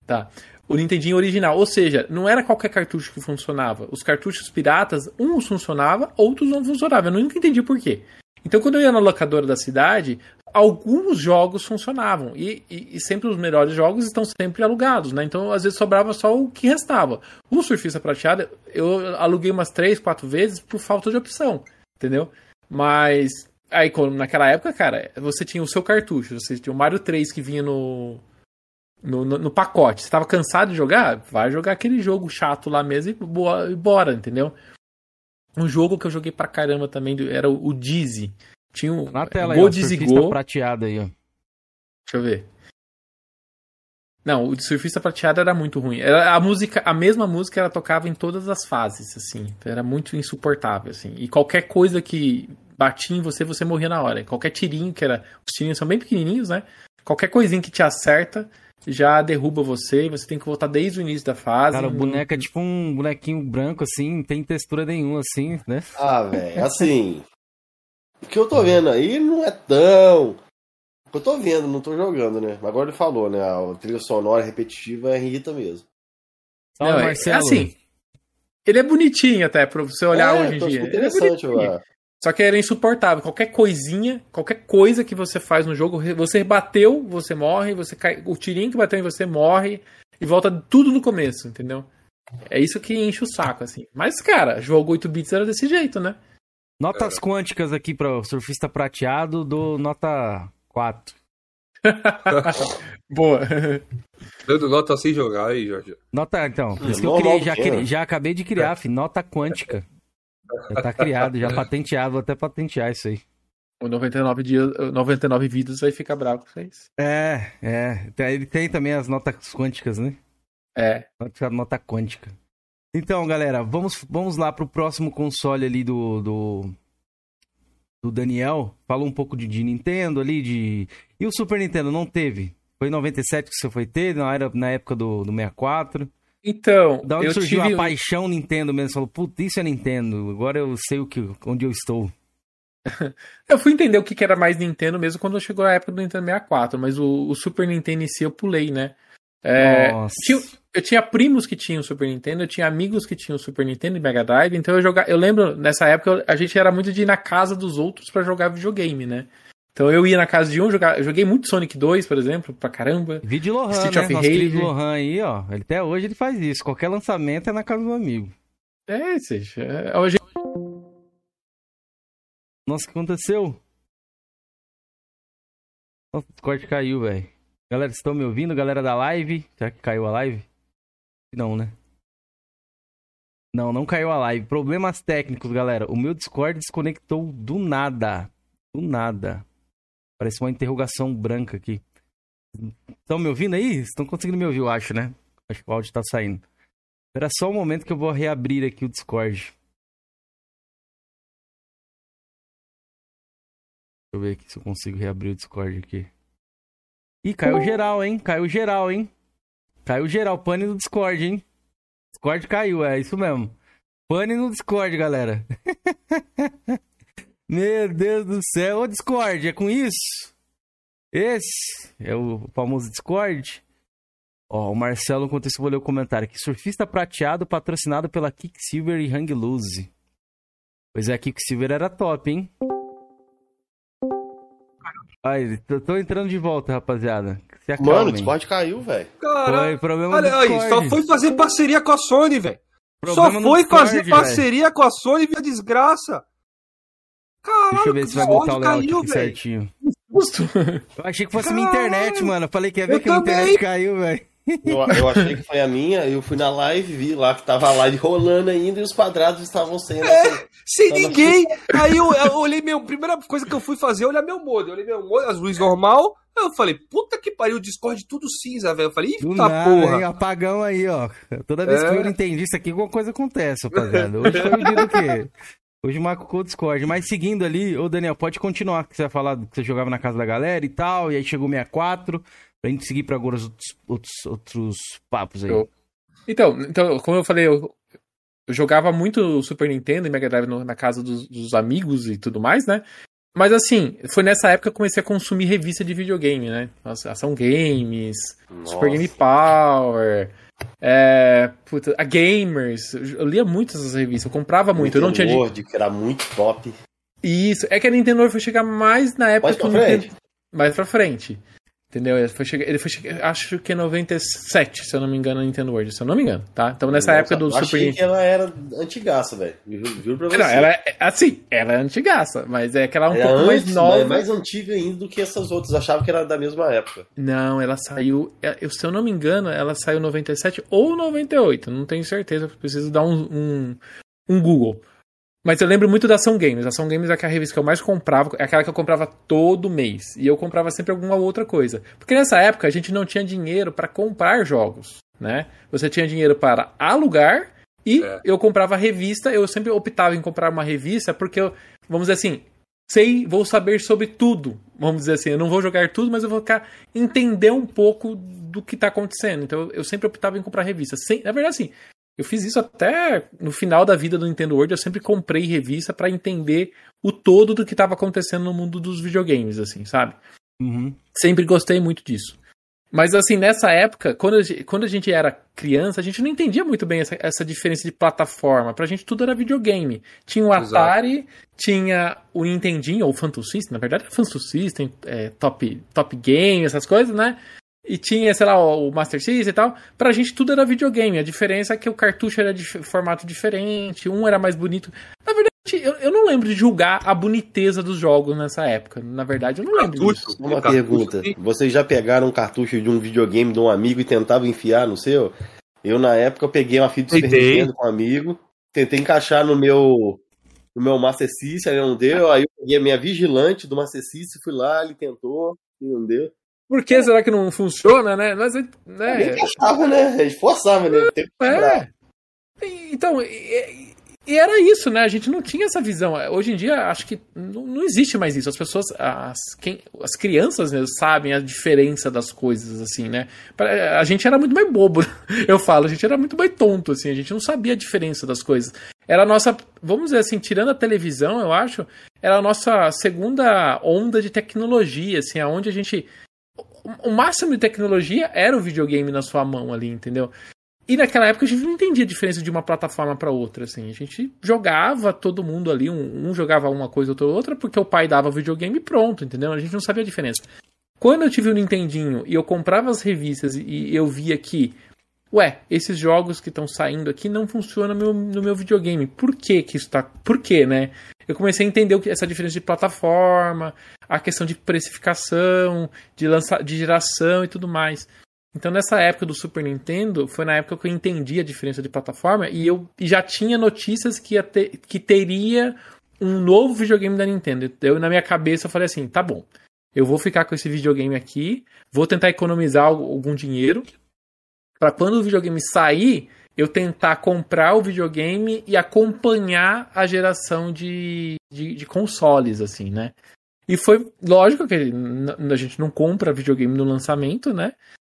Tá. O Nintendinho original. Ou seja, não era qualquer cartucho que funcionava. Os cartuchos piratas, uns funcionavam, outros não funcionavam. Eu nunca entendi por quê. Então, quando eu ia na locadora da cidade, alguns jogos funcionavam. E, e- e sempre os melhores jogos estão sempre alugados, né? Então, às vezes, sobrava só o que restava. O Surfista Prateado, eu aluguei umas três, quatro vezes por falta de opção, entendeu? Mas, aí, naquela época, cara, você tinha o seu cartucho. Você tinha o Mario 3 que vinha no... No, no, no pacote. Você tava cansado de jogar? Vai jogar aquele jogo chato lá mesmo e boa- e bora, entendeu? Um jogo que eu joguei pra caramba também do- era o, o Dizzy. Tinha um Na tela aí, Go ó, Dizzy Go. prateado aí, ó. Deixa eu ver. Não, o surfista prateado era muito ruim. Era a música, a mesma música ela tocava em todas as fases, assim. Então era muito insuportável, assim. E qualquer coisa que batia em você, você morria na hora. Qualquer tirinho que era, os tirinhos são bem pequenininhos, né? Qualquer coisinha que te acerta já derruba você e você tem que voltar desde o início da fase. Cara, o Não- boneco é tipo um bonequinho branco, assim, não tem textura nenhuma, assim, né? Ah, velho, assim. O que eu tô vendo aí não é tão. O que eu tô vendo, não tô jogando, né? Mas agora ele falou, né? A trilha sonora repetitiva irrita mesmo. Salve, Não, é- Marcelo. é assim. Ele é bonitinho até, pra você olhar É, hoje em dia. é interessante, velho. Só que era insuportável. Qualquer coisinha, qualquer coisa que você faz no jogo, você bateu, você morre, você cai, o tirinho que bateu em você morre e volta tudo no começo, entendeu? É isso que enche o saco, assim. Mas, cara, jogo 8 bits era desse jeito, né? Notas quânticas aqui para o surfista prateado do nota 4. *laughs* Boa. Dando nota sem jogar aí, Jorge. Nota, então, por isso que eu criei, já, é. já acabei de criar, fi, nota quântica. Já tá criado, já *laughs* patenteado, vou até patentear isso aí. O 99 dias, 99 vidas vai ficar bravo com vocês. É, é. Ele tem também as notas quânticas, né? É. Nota, nota quântica. Então, galera, vamos, vamos lá pro próximo console ali do, do, do Daniel. Falou um pouco de, de Nintendo ali, de... E o Super Nintendo não teve? Foi em 97 que você foi ter, na, era, na época do, do 64. Então, Da onde eu surgiu tive... a paixão Nintendo mesmo? Você falou, putz, isso é Nintendo. Agora eu sei o que, onde eu estou. *laughs* Eu fui entender o que era mais Nintendo mesmo quando chegou a época do Nintendo 64, mas o, o Super Nintendo em si eu pulei, né? É, Nossa. tinha- eu tinha primos que tinham Super Nintendo, eu tinha amigos que tinham Super Nintendo e Mega Drive, então eu jogava. Eu lembro, nessa época, a gente era muito de ir na casa dos outros pra jogar videogame, né? Então eu ia na casa de um, jogar, joguei muito Sonic 2, por exemplo, pra caramba. Vídeo Lohan, Street né? of Nosso Rage. Lohan aí, ó. Ele, até hoje ele faz isso. Qualquer lançamento é na casa do amigo. É, seja, é, hoje Nossa, o que aconteceu? Nossa, o Discord caiu, velho. Galera, vocês estão me ouvindo? Galera da live? Será que caiu a live? Não, né? Não, não caiu a live. Problemas técnicos, galera. O meu Discord desconectou do nada. Do nada. Parece uma interrogação branca aqui. Estão me ouvindo aí? Estão conseguindo me ouvir, eu acho, né? Acho que o áudio tá saindo. Espera só um momento que eu vou reabrir aqui o Discord. Deixa eu ver aqui se eu consigo reabrir o Discord aqui. Ih, caiu geral, hein? Caiu geral, hein? Caiu geral. Pane no Discord, hein? Discord caiu, é isso mesmo. Pane no Discord, galera. *laughs* Meu Deus do céu. Ô, Discord, é com isso? Esse é o famoso Discord. Ó, o Marcelo, enquanto isso, vou ler o comentário aqui. Surfista prateado patrocinado pela Kicksilver e Hang Loose. Pois é, a Kicksilver era top, hein? Aí, tô, tô entrando de volta, rapaziada. Se Mano, o. Discord caiu, velho. Caralho. Foi problema Olha aí, só foi fazer parceria com a Sony, velho. Só foi Discord, fazer velho. parceria com a Sony via desgraça. Caralho, Deixa eu ver se vai botar o layout caiu, aqui velho. certinho. Justo. Eu achei que fosse minha Caralho. internet, mano. Eu falei que ia ver Eu que a minha internet caiu, velho. Eu, eu achei que foi a minha, eu fui na live, vi lá que tava a live rolando ainda e os quadrados estavam sendo assim. Sem ninguém. Aí eu, eu olhei meu. Primeira coisa que eu fui fazer é olhar meu modem. Eu olhei meu modem, as luzes normal. Aí eu falei, puta que pariu, o Discord tudo cinza, velho. Eu falei, eita nada, porra. hein? Apagão aí, ó. Toda vez É. que eu entendi isso aqui, alguma coisa acontece, rapaziada. Hoje foi o dia do quê? Hoje marcou o Discord. Mas seguindo ali, ô Daniel, pode continuar, que você vai falar que você jogava na casa da galera e tal, e aí chegou o 64, pra gente seguir pra agora os outros, outros, outros papos aí. Eu- Então, então, como eu falei, eu, eu jogava muito Super Nintendo e Mega Drive no- na casa dos, dos amigos e tudo mais, né? Mas assim, foi nessa época que eu comecei a consumir revista de videogame, né? Nossa, Ação Games, Super Game Power, é, puta, a Gamers. Eu lia muito essas revistas, eu comprava muito. Eu não tinha. Word, que era muito top. Isso, é que a Nintendo World foi chegar mais na época Mais pra o Nintendo- frente. mais pra frente. Entendeu? Ele foi chegar, ele foi chegar, acho que é 97, se eu não me engano, a Nintendo World, se eu não me engano, tá? Então nessa Nossa, época do eu Super achei que ela era antigaça, velho. Juro, pra você. Não, ela é assim, ela é antigaça, mas é que ela é um Era pouco mais antes, nova. mas mais antiga ainda do que essas outras. Achava que era da mesma época. Não, ela saiu, é, eu, se eu não me engano, ela saiu em 97 ou 98, não tenho certeza, preciso dar um, um, um Google. Mas eu lembro muito da Ação Games. A Ação Games é aquela revista que eu mais comprava, é aquela que eu comprava todo mês. E eu comprava sempre alguma outra coisa. Porque nessa época a gente não tinha dinheiro para comprar jogos, né? Você tinha dinheiro para alugar e É. eu comprava revista. Eu sempre optava em comprar uma revista porque eu, vamos dizer assim, sei, vou saber sobre tudo. Vamos dizer assim, eu não vou jogar tudo, mas eu vou ficar entender um pouco do que tá acontecendo. Então eu sempre optava em comprar revista. Sem, na verdade, assim, eu fiz isso até no final da vida do Nintendo World. Eu sempre comprei revista para entender o todo do que estava acontecendo no mundo dos videogames, assim, sabe? Uhum. Sempre gostei muito disso. Mas assim, nessa época, quando a gente, quando a gente era criança, a gente não entendia muito bem essa, essa diferença de plataforma. Pra gente tudo era videogame. Tinha o Exato. Atari, tinha o Nintendinho, ou o Phantom System, na verdade era Phantom System, é, top, top Game, essas coisas, né? E tinha, sei lá, o Master System e tal. Pra gente tudo era videogame. A diferença é que o cartucho era de formato diferente, um era mais bonito. Na verdade, eu, eu não lembro de julgar a boniteza dos jogos nessa época. Na verdade, eu não lembro disso. Cartucho. Uma Cartucho, pergunta. Vocês já pegaram um cartucho de um videogame de um amigo e tentavam enfiar no seu? Eu, na época, eu peguei uma fita de Super. Nintendo com um amigo, tentei encaixar no meu no meu Master System, aí não deu, aí eu peguei a minha vigilante do Master System, fui lá, ele tentou, e não deu. Por que será que não funciona, né? Mas, né? encaixava, né? A gente forçava, né? É. Então, e, e era isso, né? A gente não tinha essa visão. Hoje em dia, acho que não, não existe mais isso. As pessoas, as, quem, as crianças mesmo sabem a diferença das coisas, assim, né? A gente era muito mais bobo, *laughs* eu falo. A gente era muito mais tonto, assim. A gente não sabia a diferença das coisas. Era a nossa, vamos dizer assim, tirando a televisão, eu acho, era a nossa segunda onda de tecnologia, assim, aonde a gente o máximo de tecnologia era o videogame na sua mão ali, entendeu? E naquela época a gente não entendia a diferença de uma plataforma para outra, assim. A gente jogava todo mundo ali, um, um jogava uma coisa, outro outra, porque o pai dava videogame e pronto, entendeu? A gente não sabia a diferença. Quando eu tive o Nintendinho e eu comprava as revistas e eu via que, ué, esses jogos que estão saindo aqui não funcionam no meu, no meu videogame. Por que que isso tá... Por quê, né? Eu comecei a entender essa diferença de plataforma, a questão de precificação, de, lança, de geração e tudo mais. Então, nessa época do Super Nintendo, foi na época que eu entendi a diferença de plataforma e eu já tinha notícias que, ter, que teria um novo videogame da Nintendo. Eu, na minha cabeça, eu falei assim: tá bom, eu vou ficar com esse videogame aqui, vou tentar economizar al- algum dinheiro, para quando o videogame sair, eu tentar comprar o videogame e acompanhar a geração de, de, de consoles, assim, né? E foi lógico que a gente não compra videogame no lançamento, né?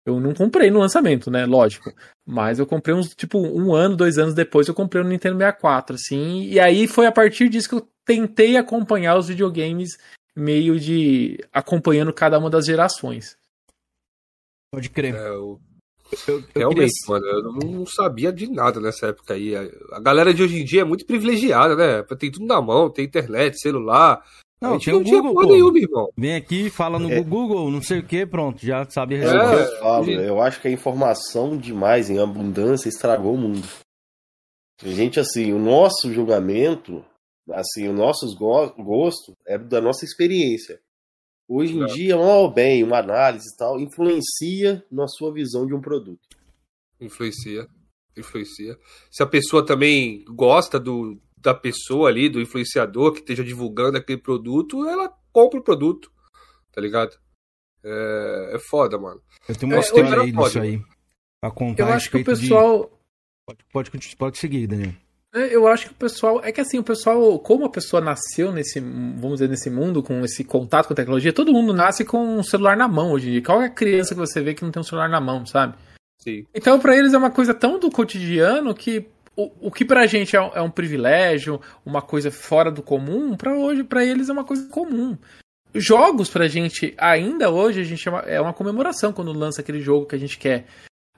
Eu não comprei no lançamento, né? Lógico. Mas eu comprei uns, tipo, um ano, dois anos depois, eu comprei o Nintendo 64, assim. E aí foi a partir disso que eu tentei acompanhar os videogames meio de. acompanhando cada uma das gerações. Pode crer. É, eu- Eu, eu realmente, queria- mano, eu não, sabia de nada nessa época aí. A, galera de hoje em dia é muito privilegiada, né? Tem tudo na mão, tem internet, celular. Não, a gente tem não o tinha Google, pô. nenhuma, irmão. Vem aqui, fala no É. Google, não sei o que, pronto, já sabe a É, resposta. que eu falo, eu acho que a informação demais em abundância estragou o mundo. A gente, assim, o nosso julgamento, assim, o nosso go gosto é da nossa experiência. Hoje em dia, mal ou bem, uma análise e tal, influencia na sua visão de um produto. Influencia. Influencia. Se a pessoa também gosta do, da pessoa ali, do influenciador que esteja divulgando aquele produto, ela compra o produto. Tá ligado? É, é foda, mano. Eu tenho uma É, história aí foda. disso aí. Pra contar Eu acho que o respeito de- pessoal. Pode, pode, pode seguir, Daniel. É, Eu acho que o pessoal. É que assim, o pessoal, como a pessoa nasceu nesse, vamos dizer, nesse mundo, com esse contato com a tecnologia, todo mundo nasce com um celular na mão hoje em dia. Qual é a criança que você vê que não tem um celular na mão, sabe? Sim. Então, pra eles é uma coisa tão do cotidiano que o, o que pra gente é um, é um privilégio, uma coisa fora do comum, pra hoje, para eles é uma coisa comum. Jogos pra gente, ainda hoje, a gente chama, é uma comemoração quando lança aquele jogo que a gente quer.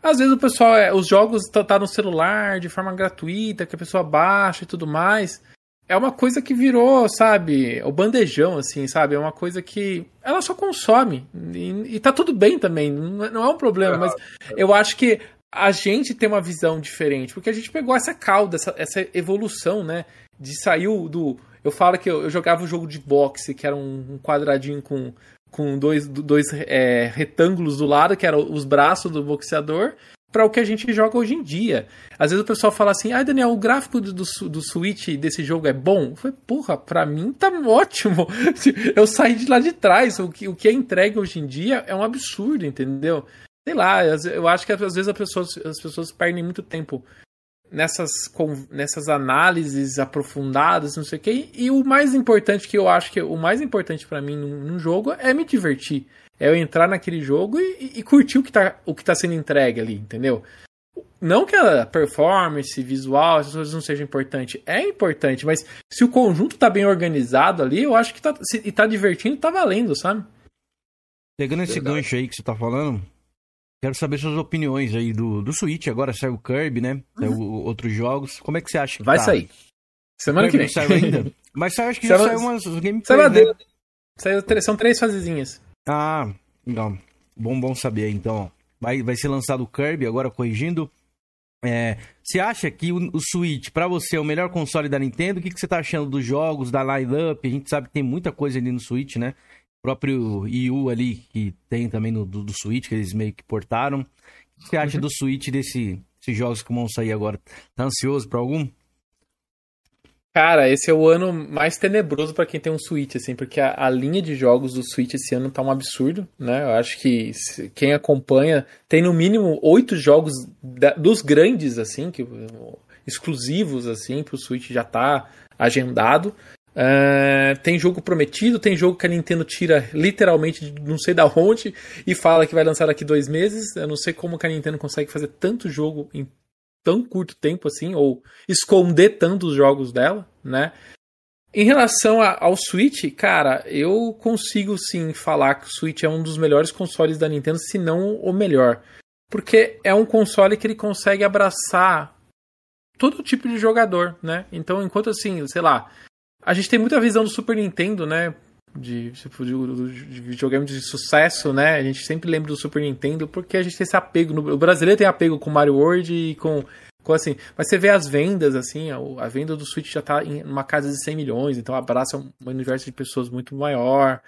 Às vezes o pessoal, é, os jogos tá, tá no celular de forma gratuita, que a pessoa baixa e tudo mais. É uma coisa que virou, sabe, o bandejão, assim, sabe? É uma coisa que ela só consome. E, e tá tudo bem também, não é- é um problema, mas eu acho que a gente tem uma visão diferente, porque a gente pegou essa cauda, essa, essa evolução, né? De sair o do. Eu falo que eu, eu jogava o jogo de boxe, que era um, um quadradinho com, com dois, dois é, retângulos do lado, que eram os braços do boxeador, para o que a gente joga hoje em dia. Às vezes o pessoal fala assim: ah, Daniel, o gráfico do, do, do Switch desse jogo é bom? Eu falei, porra, pra mim tá ótimo. *laughs* Eu saí de lá de trás. O que, o que é entregue hoje em dia é um absurdo, entendeu? Sei lá, eu acho que às vezes as pessoas, as pessoas perdem muito tempo nessas, con- nessas análises aprofundadas, não sei o quê. E o mais importante que eu acho que o mais importante pra mim num, num jogo é me divertir. É eu entrar naquele jogo e, e- e curtir o que, tá, o que tá sendo entregue ali, entendeu? Não que a performance, visual, essas coisas não sejam importantes. É importante, mas se o conjunto tá bem organizado ali, eu acho que tá, se, e tá divertindo, tá valendo, sabe? Pegando esse Verdade. gancho aí que você tá falando, quero saber suas opiniões aí do, do Switch. Agora saiu o Kirby, né? Saiu o- outros jogos. Como é que você acha que Vai tá? sair. Semana que Kirby vem. não saiu ainda? *laughs* Mas saiu, acho que Saiu- já saiu umas gameplays, Saiu, né? saiu três- são três fasezinhas. Ah, não. Bom, bom saber, então. Vai, vai ser lançado o Kirby, agora corrigindo. É, você acha que o, o Switch, pra você, é o melhor console da Nintendo? O que, que você tá achando dos jogos, da line-up? A gente sabe que tem muita coisa ali no Switch, né? Próprio Wii U ali, que tem também no, do, do Switch, que eles meio que portaram. O que você acha do Switch, desse, desses jogos que vão sair agora? Tá ansioso pra algum? Cara, esse é o ano mais tenebroso pra quem tem um Switch, assim, porque a, a linha de jogos do Switch esse ano tá um absurdo, né? Eu acho que se- quem acompanha tem no mínimo oito jogos da- dos grandes, assim, que exclusivos, assim, pro Switch já tá agendado. É, tem jogo prometido, tem jogo que a Nintendo tira literalmente de não sei da onde e fala que vai lançar daqui dois meses. Eu não sei como que a Nintendo consegue fazer tanto jogo em tão curto tempo assim, ou esconder tanto os jogos dela, né? Em relação a- ao Switch, cara, eu consigo sim falar que o Switch é um dos melhores consoles da Nintendo, se não o melhor. Porque é um console que ele consegue abraçar todo tipo de jogador, né? Então, enquanto assim, sei lá, a gente tem muita visão do Super Nintendo, né? De, tipo, de, de videogame de sucesso, né? A gente sempre lembra do Super Nintendo porque a gente tem esse apego. No, o brasileiro tem apego com Mario World e com, com assim. Mas você vê as vendas, assim, a, a venda do Switch já tá em uma casa de 100 milhões, então abraça um, universo de pessoas muito maior.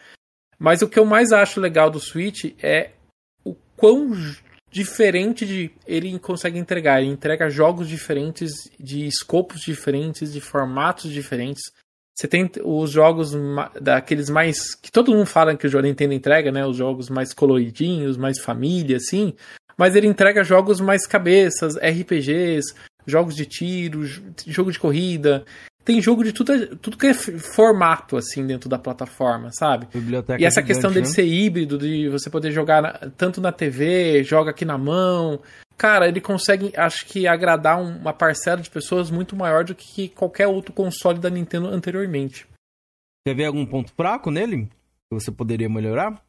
Mas o que eu mais acho legal do Switch é o quão diferente de ele consegue entregar. Ele entrega jogos diferentes, de escopos diferentes, de formatos diferentes. Você tem os jogos daqueles mais. que todo mundo fala que o jogo Nintendo entrega, né? Os jogos mais coloridinhos, mais família, assim. Mas ele entrega jogos mais cabeças, RPGs, jogos de tiro, jogo de corrida. Tem jogo de tudo, tudo que é formato, assim, dentro da plataforma, sabe? Biblioteca E essa gigante, questão dele né? ser híbrido, de você poder jogar na- tanto na TV, joga aqui na mão. Cara, ele consegue, acho que, agradar um- uma parcela de pessoas muito maior do que qualquer outro console da Nintendo anteriormente. Você vê algum ponto fraco nele? Que você poderia melhorar?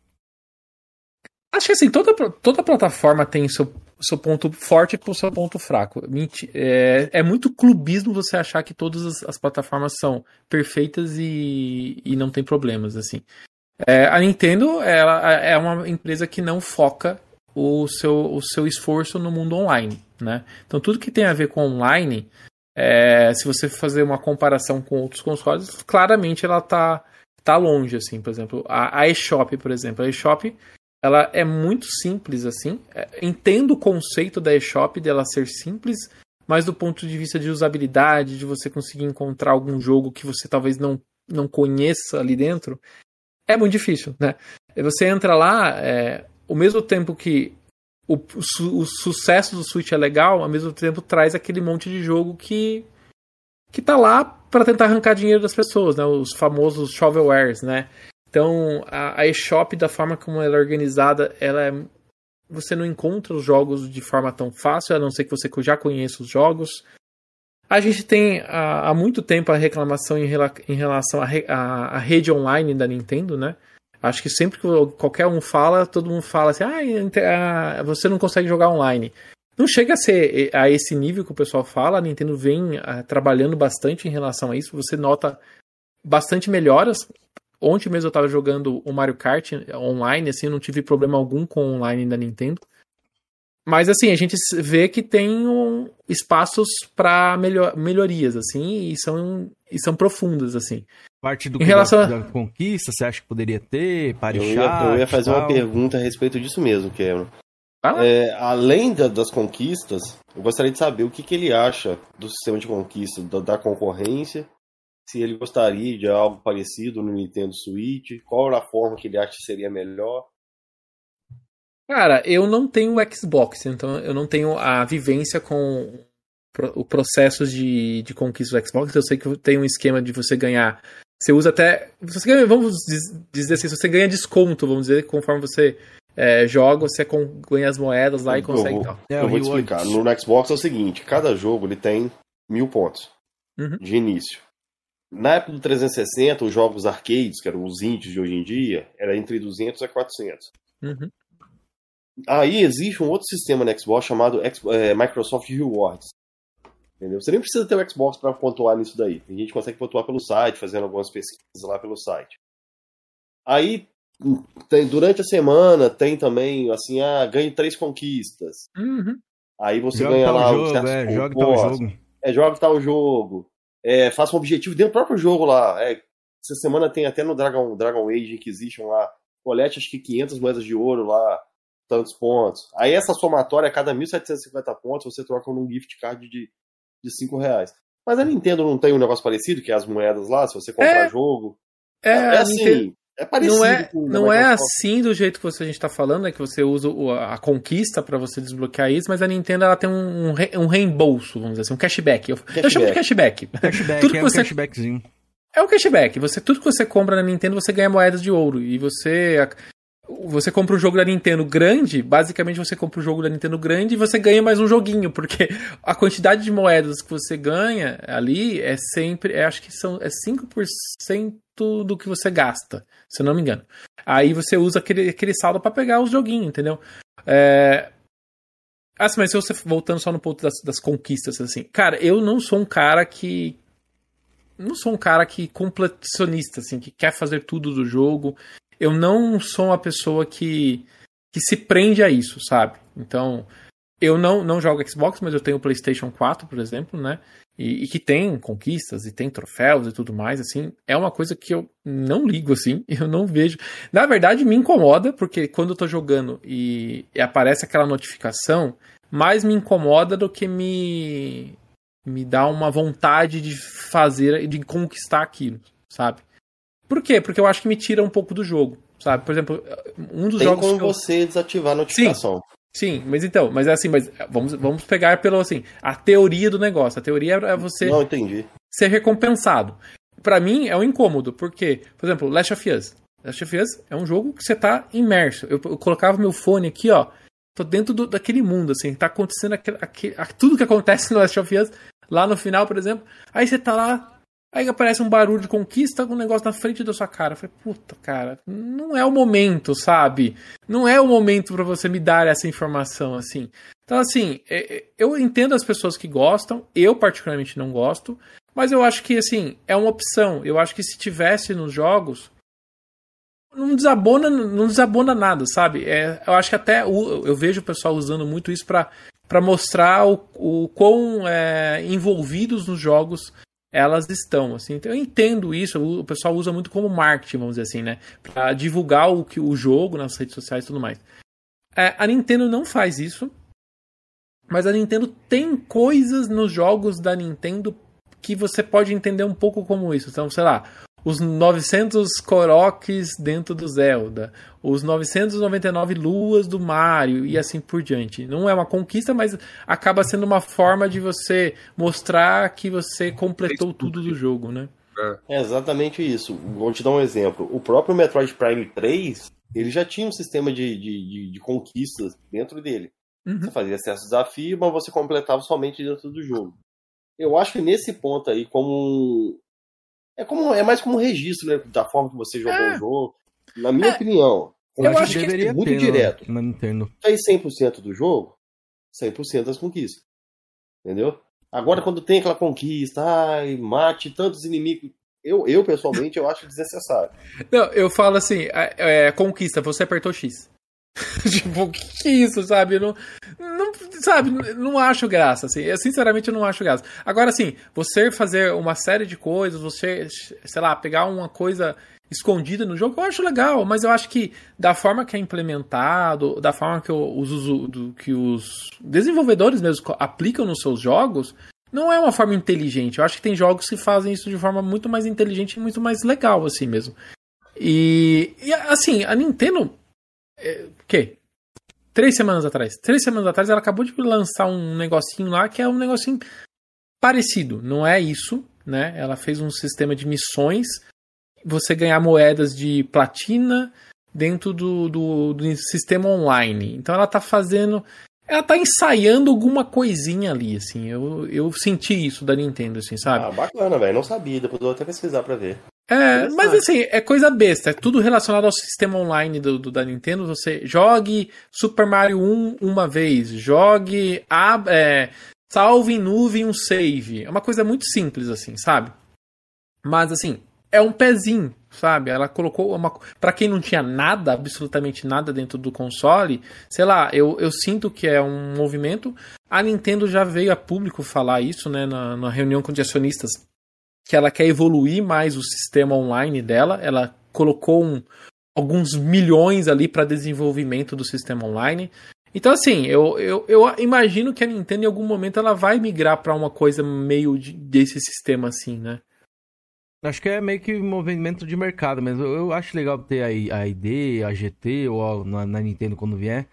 Acho que assim, toda, toda plataforma tem seu, seu ponto forte e seu ponto fraco. É, é muito clubismo você achar que todas as, as plataformas são perfeitas e, e não tem problemas, assim. É, a Nintendo ela é uma empresa que não foca o seu, o seu esforço no mundo online, né? Então tudo que tem a ver com online, é, se você fazer uma comparação com outros consoles, claramente ela tá, tá longe, assim, por exemplo, a, a eShop, por exemplo, a eShop, ela é muito simples, assim, é, entendo o conceito da eShop dela ser simples, mas do ponto de vista de usabilidade, de você conseguir encontrar algum jogo que você talvez não, não conheça ali dentro, é muito difícil, né? Você entra lá, é, ao mesmo tempo que o, o, o, sucesso do Switch é legal, ao mesmo tempo traz aquele monte de jogo que que tá lá para tentar arrancar dinheiro das pessoas, né? Os famosos shovelwares, né? Então, a, a eShop, da forma como ela é organizada, ela é, você não encontra os jogos de forma tão fácil, a não ser que você já conheça os jogos. A gente tem há, há muito tempo a reclamação em, rela, em relação à rede online da Nintendo, né? Acho que sempre que qualquer um fala, todo mundo fala assim: ah, você não consegue jogar online. Não chega a ser a esse nível que o pessoal fala, a Nintendo vem uh, trabalhando bastante em relação a isso. Você nota bastante melhoras. Ontem mesmo eu estava jogando o Mario Kart online, assim, eu não tive problema algum com o online da Nintendo. Mas assim, a gente vê que tem um, espaços para melhor, melhorias, assim, e são, e são profundas, assim. Parte do em relação da, da conquista, você acha que poderia ter? Para eu, ia, eu ia fazer uma pergunta a respeito disso mesmo, Cameron. É, além da, das conquistas, eu gostaria de saber o que, que ele acha do sistema de conquista, da, da, concorrência, se ele gostaria de algo parecido no Nintendo Switch, qual a forma que ele acha que seria melhor. Cara, eu não tenho Xbox, então eu não tenho a vivência com o processo de, de conquista do Xbox. Eu sei que tem um esquema de você ganhar. Você usa até. Você ganha, vamos dizer assim, você ganha desconto, vamos dizer, conforme você é, joga, você ganha as moedas lá e consegue. Eu vou, eu vou te explicar. No, no Xbox é o seguinte: cada jogo ele tem mil pontos uhum. de início. Na época do 360, os jogos arcades, que eram os indies de hoje em dia, era entre 200 a 400. Uhum. Aí existe um outro sistema no Xbox chamado é, Microsoft Rewards. Entendeu? Você nem precisa ter o Xbox para pontuar nisso daí. A gente consegue pontuar pelo site, fazendo algumas pesquisas lá pelo site. Aí, tem, durante a semana, tem também, assim, ah, ganhe três conquistas. Uhum. Aí você joga ganha lá jogo, certos é, joga tal jogo. É, joga tal jogo. É, faça um objetivo dentro do próprio jogo lá. É, essa semana tem até no Dragon, Dragon Age Inquisition lá, colete acho que 500 moedas de ouro lá, tantos pontos. Aí essa somatória, a cada 1.750 pontos, você troca num gift card de, de 5 reais. Mas a Nintendo não tem um negócio parecido, que é as moedas lá, se você comprar é, jogo. É, é assim, Nintendo... é parecido. Não é, não é assim do jeito que você, a gente está falando, é que você usa a conquista para você desbloquear isso, mas a Nintendo ela tem um, um reembolso, vamos dizer assim, um cashback. Eu, cashback. eu chamo de cashback. *laughs* Cashback, tudo que é você... um cashbackzinho. É o cashback. Você, tudo que você compra na Nintendo, você ganha moedas de ouro. E você você compra um jogo da Nintendo grande, basicamente você compra um jogo da Nintendo grande e você ganha mais um joguinho, porque a quantidade de moedas que você ganha ali é sempre, é, acho que são é 5% do que você gasta, se eu não me engano. Aí você usa aquele, aquele saldo para pegar os joguinhos, entendeu? É... Assim, mas você voltando só no ponto das, das conquistas, assim, cara, eu não sou um cara que não sou um cara que completionista, assim, que quer fazer tudo do jogo eu não sou uma pessoa que, que se prende a isso, sabe? Então, eu não, não jogo Xbox, mas eu tenho o PlayStation 4, por exemplo, né? E, e, que tem conquistas e tem troféus e tudo mais, assim, é uma coisa que eu não ligo, assim, *laughs* eu não vejo. Na verdade, me incomoda, porque quando eu tô jogando e, e aparece aquela notificação, mais me incomoda do que me, me dá uma vontade de fazer, de conquistar aquilo, sabe? Por quê? Porque eu acho que me tira um pouco do jogo, sabe? Por exemplo, um dos Tem jogos. como eu... você desativar a notificação. Sim, sim, mas então, mas é assim, mas vamos, vamos pegar pelo assim, a teoria do negócio. A teoria é você Não entendi. ser recompensado. Para mim é um incômodo, porque, por exemplo, Last of Us. Last of Us é um jogo que você tá imerso. Eu, eu colocava meu fone aqui, ó, tô dentro do, daquele mundo, assim, tá acontecendo aquele, aquele, tudo que acontece no Last of Us, lá no final, por exemplo. Aí você tá lá Aí aparece um barulho de conquista com um negócio na frente da sua cara. Eu falei, puta, cara, não é o momento, sabe? Não é o momento para você me dar essa informação assim. Então, assim, é, é, eu entendo as pessoas que gostam, eu particularmente não gosto, mas eu acho que, assim, é uma opção. Eu acho que se tivesse nos jogos, não desabona, não desabona nada, sabe? É, eu acho que até eu vejo o pessoal usando muito isso para mostrar o, o quão é, envolvidos nos jogos elas estão, assim. Então eu entendo isso, o pessoal usa muito como marketing, vamos dizer assim, né? Pra divulgar o, que, o jogo nas redes sociais e tudo mais. É, a Nintendo não faz isso, mas a Nintendo tem coisas nos jogos da Nintendo que você pode entender um pouco como isso. Então, sei lá, os 900 Koroks dentro do Zelda, os 999 luas do Mario e assim por diante. Não é uma conquista, mas acaba sendo uma forma de você mostrar que você completou tudo do jogo, né? É exatamente isso. Vou te dar um exemplo. O próprio Metroid Prime 3, ele já tinha um sistema de, de, de, de conquistas dentro dele. Uhum. Você fazia acesso desafio, mas você completava somente dentro do jogo. Eu acho que nesse ponto aí, como é como é mais como um registro né, da forma que você jogou é. o jogo. Na minha é. opinião, eu acho que deveria muito ter direto. Na Nintendo. Fez 100% do jogo, 100% das conquistas. Entendeu? Agora, quando tem aquela conquista, ai, mate tantos inimigos. Eu, eu pessoalmente, eu acho desnecessário. *laughs* Não, eu falo assim: é, é, conquista, você apertou X. *laughs* tipo, que, que isso, sabe? Não, sabe, não acho graça, assim. Eu, sinceramente, não acho graça. Agora, assim, você fazer uma série de coisas, você, sei lá, pegar uma coisa escondida no jogo, eu acho legal, mas eu acho que da forma que é implementado, da forma que os, que os desenvolvedores mesmo aplicam nos seus jogos, não é uma forma inteligente. Eu acho que tem jogos que fazem isso de forma muito mais inteligente e muito mais legal, assim mesmo. E, e assim, a Nintendo é, que? Três semanas atrás. Três semanas atrás ela acabou de lançar um negocinho lá que é um negocinho parecido. Não é isso, né? Ela fez um sistema de missões. Você ganhar moedas de platina dentro do, do, do sistema online. Então ela tá fazendo. Ela tá ensaiando alguma coisinha ali, assim. Eu, eu senti isso da Nintendo, assim, sabe? Ah, bacana, velho. Não sabia. Depois eu vou até pesquisar pra ver. É, mas assim, é coisa besta, é tudo relacionado ao sistema online do, do, da Nintendo. Você jogue Super Mario 1 uma vez, jogue, ab, é, salve em nuvem um save. É uma coisa muito simples, assim, sabe? Mas assim, é um pezinho, sabe? Ela colocou uma. para quem não tinha nada, absolutamente nada dentro do console, sei lá, eu, eu sinto que é um movimento. A Nintendo já veio a público falar isso, né, na, na reunião com os acionistas que ela quer evoluir mais o sistema online dela. Ela colocou um, alguns milhões ali para desenvolvimento do sistema online. Então, assim, eu, eu, eu, imagino que a Nintendo em algum momento ela vai migrar para uma coisa meio de, desse sistema assim, né? Acho que é meio que movimento de mercado mesmo. Eu acho legal ter a, a ID, a GT ou na, na Nintendo quando vier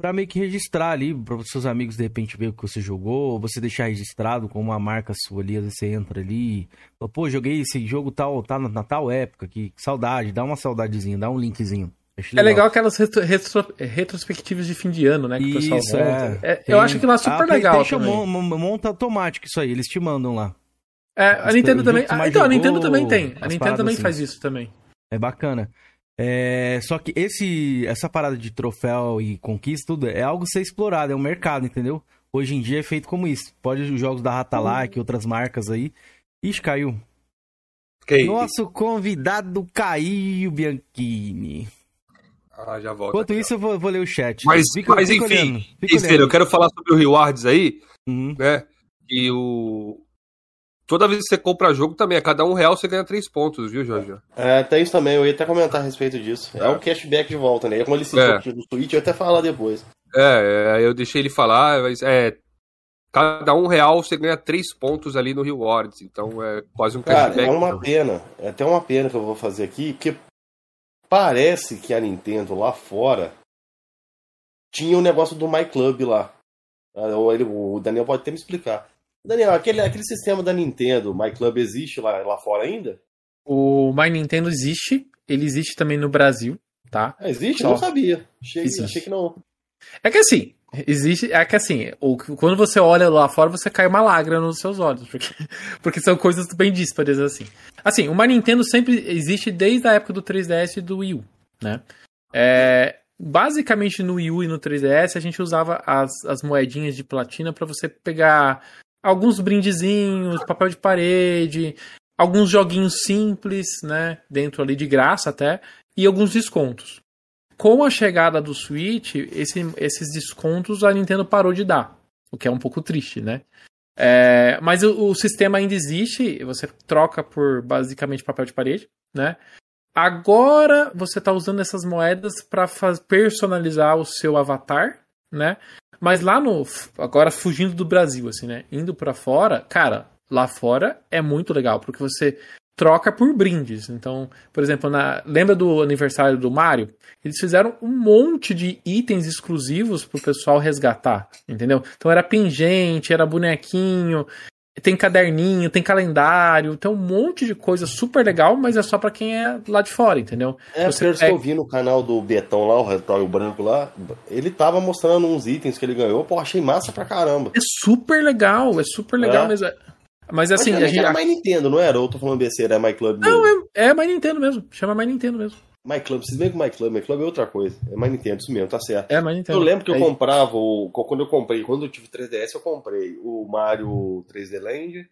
para meio que registrar ali, para os seus amigos de repente ver o que você jogou, ou você deixar registrado com uma marca sua ali, às vezes você entra ali, fala, pô, joguei esse jogo tal, tá na, na tal época, que saudade, dá uma saudadezinha, dá um linkzinho. Legal. É legal aquelas retro, retro, retrospectivas de fim de ano, né? Que isso, o pessoal é. é eu acho que lá é super a legal. Também. monta automático isso aí, eles te mandam lá. É, a Nintendo também. Ah, então, jogou, a Nintendo também tem. A Nintendo também assim. faz isso também. É bacana. É, só que esse, essa parada de troféu e conquista, tudo, é algo a ser explorado, é um mercado, entendeu? Hoje em dia é feito como isso. Pode os jogos da Ratalike, uhum. outras marcas aí. Ixi, caiu. Que... Nosso convidado caiu, Bianchini. Ah, já volto. Enquanto isso, eu vou, vou, ler o chat. Mas, fica, mas fica enfim, eu quero falar sobre o Rewards aí, uhum. né? E o, Toda vez que você compra jogo também, a cada um real você ganha três pontos, viu, Jorge? É, tem isso também, eu ia até comentar a respeito disso. É, é um cashback de volta, né? É como ele citou é. no Switch, eu até falar depois. É, é, eu deixei ele falar, mas é. Cada um real você ganha três pontos ali no Rewards, então é quase um cashback. Cara, é uma pena, é até uma pena que eu vou fazer aqui, porque parece que a Nintendo lá fora tinha o um negócio do My Club lá. Ah, o Daniel pode até me explicar. Daniel, aquele, aquele sistema da Nintendo, My Club, existe lá, lá fora ainda? O My Nintendo existe, ele existe também no Brasil, tá? É, existe? Só... Não sabia. Achei, achei que não. É que assim, existe. É que assim, o, quando você olha lá fora, você cai uma lágrima nos seus olhos. Porque, *laughs* porque são coisas bem díspares, assim. Assim, o My Nintendo sempre existe desde a época do 3DS e do Wii U, né? É, basicamente no Wii U e no 3DS a gente usava as, as moedinhas de platina para você pegar alguns brindezinhos, papel de parede, alguns joguinhos simples, né, dentro ali de graça até, e alguns descontos. Com a chegada do Switch, esse, esses descontos a Nintendo parou de dar, o que é um pouco triste, né? É, mas o, o, sistema ainda existe, você troca por basicamente papel de parede, né? Agora você está usando essas moedas para personalizar o seu avatar, né? Mas lá no. Agora fugindo do Brasil, assim, né? Indo para fora, cara, lá fora é muito legal, porque você troca por brindes. Então, por exemplo, na, lembra do aniversário do Mario? Eles fizeram um monte de itens exclusivos pro pessoal resgatar, entendeu? Então era pingente, era bonequinho, tem caderninho, tem calendário, tem um monte de coisa super legal, mas é só para quem é lá de fora, entendeu? É, Você pega... que eu vi no canal do Betão lá, o Retório Branco lá, ele tava mostrando uns itens que ele ganhou, pô, achei massa pra caramba. É super legal, é super legal é. mesmo. Mas assim, Mas, a gente. Era My Nintendo, não era? Ou tô falando besteira, é My Club mesmo? Não, é, é My Nintendo mesmo. Chama My Nintendo mesmo. My Club, vocês veem que My Club, My Club é outra coisa. É My Nintendo, isso mesmo, tá certo. É My Nintendo. Eu lembro que eu é comprava, o, quando eu comprei, quando eu tive 3DS, eu comprei o Mario 3D Land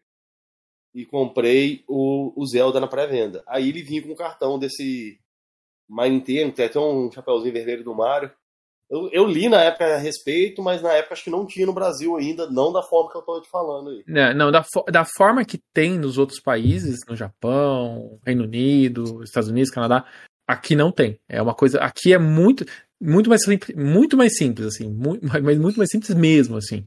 e comprei o, o Zelda na pré-venda. Aí ele vinha com um cartão desse My Nintendo, tem até um chapéuzinho vermelho do Mario. Eu, eu, li na época a respeito, mas na época acho que não tinha no Brasil ainda, não da forma que eu tô te falando aí. Não, não da, da forma que tem nos outros países, no Japão, Reino Unido, Estados Unidos, Canadá, aqui não tem. É uma coisa. Aqui é muito. Muito mais simples, muito mais simples, assim, muito, *laughs* mas muito mais simples mesmo, assim.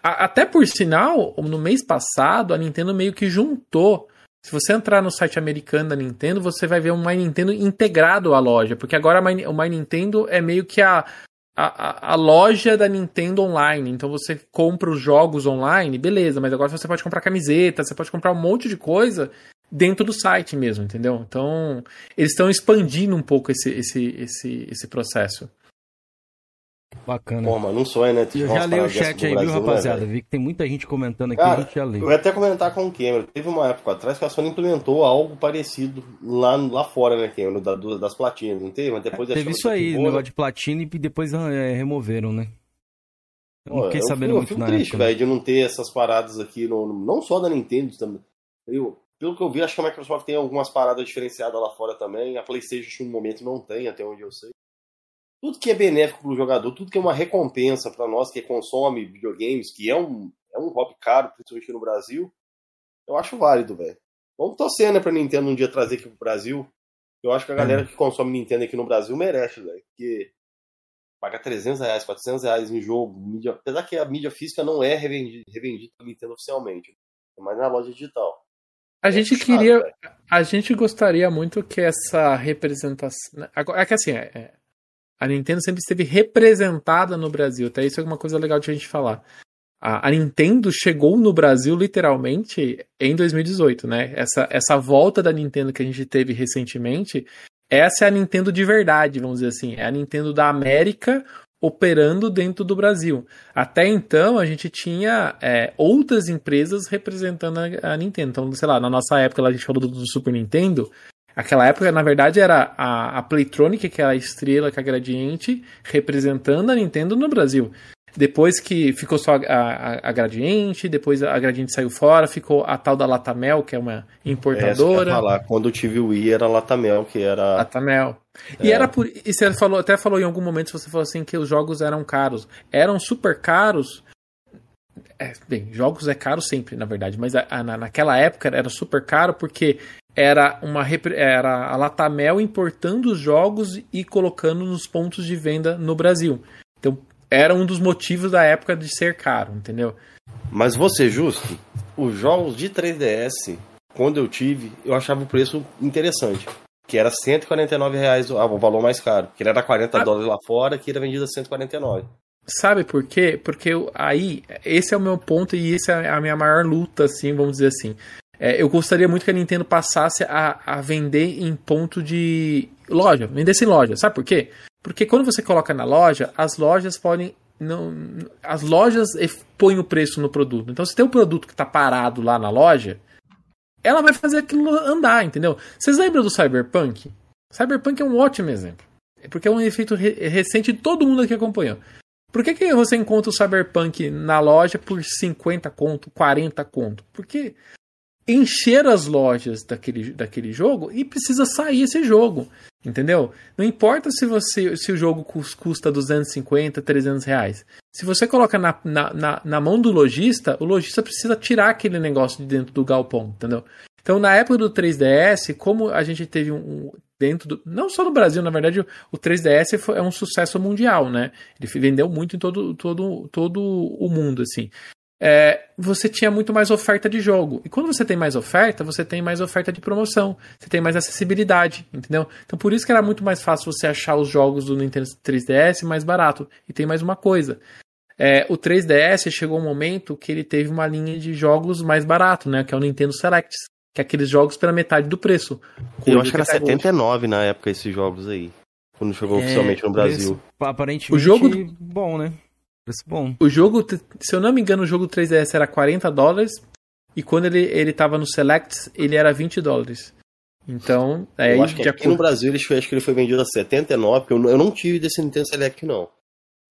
A, até por sinal, no mês passado, a Nintendo meio que juntou se você entrar no site americano da Nintendo, você vai ver um My Nintendo integrado à loja, porque agora o My Nintendo é meio que a, a, a, loja da Nintendo online. Então você compra os jogos online, beleza, mas agora você pode comprar camiseta, você pode comprar um monte de coisa dentro do site mesmo, entendeu? Então eles estão expandindo um pouco esse, esse, esse, esse processo. Bacana. Pô, mas não sonha, né? Eu já li o chat aí, Brasil, viu, né, rapaziada? Né, Vi que tem muita gente comentando aqui, Cara, a gente já leu. Eu ia até comentar com o Cameron. Teve uma época atrás que a Sony implementou algo parecido lá, lá fora, né, Cameron? Da, das platinas, não teve? Mas depois é, teve isso aí, o negócio de platina e depois é, removeram, né? Eu não fiquei sabendo eu, eu muito fico triste, velho, de não ter essas paradas aqui, no, não só da Nintendo também. Eu, pelo que eu vi, acho que a Microsoft tem algumas paradas diferenciadas lá fora também. A PlayStation, no momento, não tem, até onde eu sei tudo que é benéfico para o jogador, tudo que é uma recompensa para nós que consome videogames, que é um, é um hobby caro, principalmente no Brasil, eu acho válido, velho. Vamos torcer, né, pra Nintendo um dia trazer aqui pro Brasil. Eu acho que a galera que consome Nintendo aqui no Brasil merece, velho. Porque paga 300 reais, 400 reais em jogo, mídia, apesar que a mídia física não é revendida, revendida pela Nintendo oficialmente, é mais na loja digital. A é gente queria, a gente gostaria muito que essa representação, né, é que assim, é, a Nintendo sempre esteve representada no Brasil. Até isso é uma coisa legal de a gente falar. A, a, Nintendo chegou no Brasil literalmente em 2018, né? Essa, essa volta da Nintendo que a gente teve recentemente, essa é a Nintendo de verdade, vamos dizer assim. É a Nintendo da América operando dentro do Brasil. Até então a gente tinha é, outras empresas representando a, a, Nintendo. Então, sei lá, na nossa época lá, a gente falou do, do Super Nintendo, Aquela época, na verdade, era a, a Playtronic, que era a estrela, que é a Gradiente, representando a Nintendo no Brasil. Depois que ficou só a, a, a, Gradiente, depois a Gradiente saiu fora, ficou a tal da Latamel, que é uma importadora. É, falar. Quando eu tive o Wii era a Latamel, que era. Latamel. É. E era por. E você falou, até falou em algum momento, você falou assim que os jogos eram caros. Eram super caros. É, bem, jogos é caro sempre, na verdade, mas a, a, naquela época era super caro porque era uma era a Latamel importando os jogos e colocando nos pontos de venda no Brasil. Então, era um dos motivos da época de ser caro, entendeu? Mas você justo, os jogos de 3DS, quando eu tive, eu achava o preço interessante. Que era 149 reais o valor mais caro. Que ele era 40 ah. dólares lá fora, que era vendido a 149. Sabe por quê? Porque aí, esse é o meu ponto e essa é a minha maior luta, assim, vamos dizer assim. É, eu gostaria muito que a Nintendo passasse a, a vender em ponto de loja, vendesse em loja. Sabe por quê? Porque quando você coloca na loja, as lojas podem. Não, as lojas põem o preço no produto. Então, se tem um produto que está parado lá na loja, ela vai fazer aquilo andar, entendeu? Vocês lembram do Cyberpunk? Cyberpunk é um ótimo exemplo. Porque é um efeito re recente de todo mundo que acompanhou. Por que, que você encontra o Cyberpunk na loja por 50 conto, 40 conto? Porque encher as lojas daquele, daquele jogo e precisa sair esse jogo. Entendeu? Não importa se você se o jogo custa 250, 300 reais. Se você coloca na, na, na, na mão do lojista, o lojista precisa tirar aquele negócio de dentro do galpão, entendeu? Então, na época do 3DS, como a gente teve um, dentro do. Não só no Brasil, na verdade, o 3DS foi, é um sucesso mundial, né? Ele vendeu muito em todo, todo, todo o mundo, assim é, você tinha muito mais oferta de jogo. E quando você tem mais oferta, você tem mais oferta de promoção, você tem mais acessibilidade, entendeu? Então por isso que era muito mais fácil você achar os jogos do Nintendo 3DS mais barato. E tem mais uma coisa. É, o 3DS chegou um momento que ele teve uma linha de jogos mais barato, né? Que é o Nintendo Selects. Que é aqueles jogos pela metade do preço. Eu acho que era 79 hoje. na época esses jogos aí. Quando chegou é, oficialmente no Brasil. Aparentemente o jogo bom, né? Preço bom. O jogo, se eu não me engano, o jogo 3DS era 40 dólares. E quando ele, ele tava no Select, ele era 20 dólares. Então, é eu acho que aqui no Brasil ele, acho que ele foi vendido a 79, porque eu, eu não tive desse Nintendo Select, não.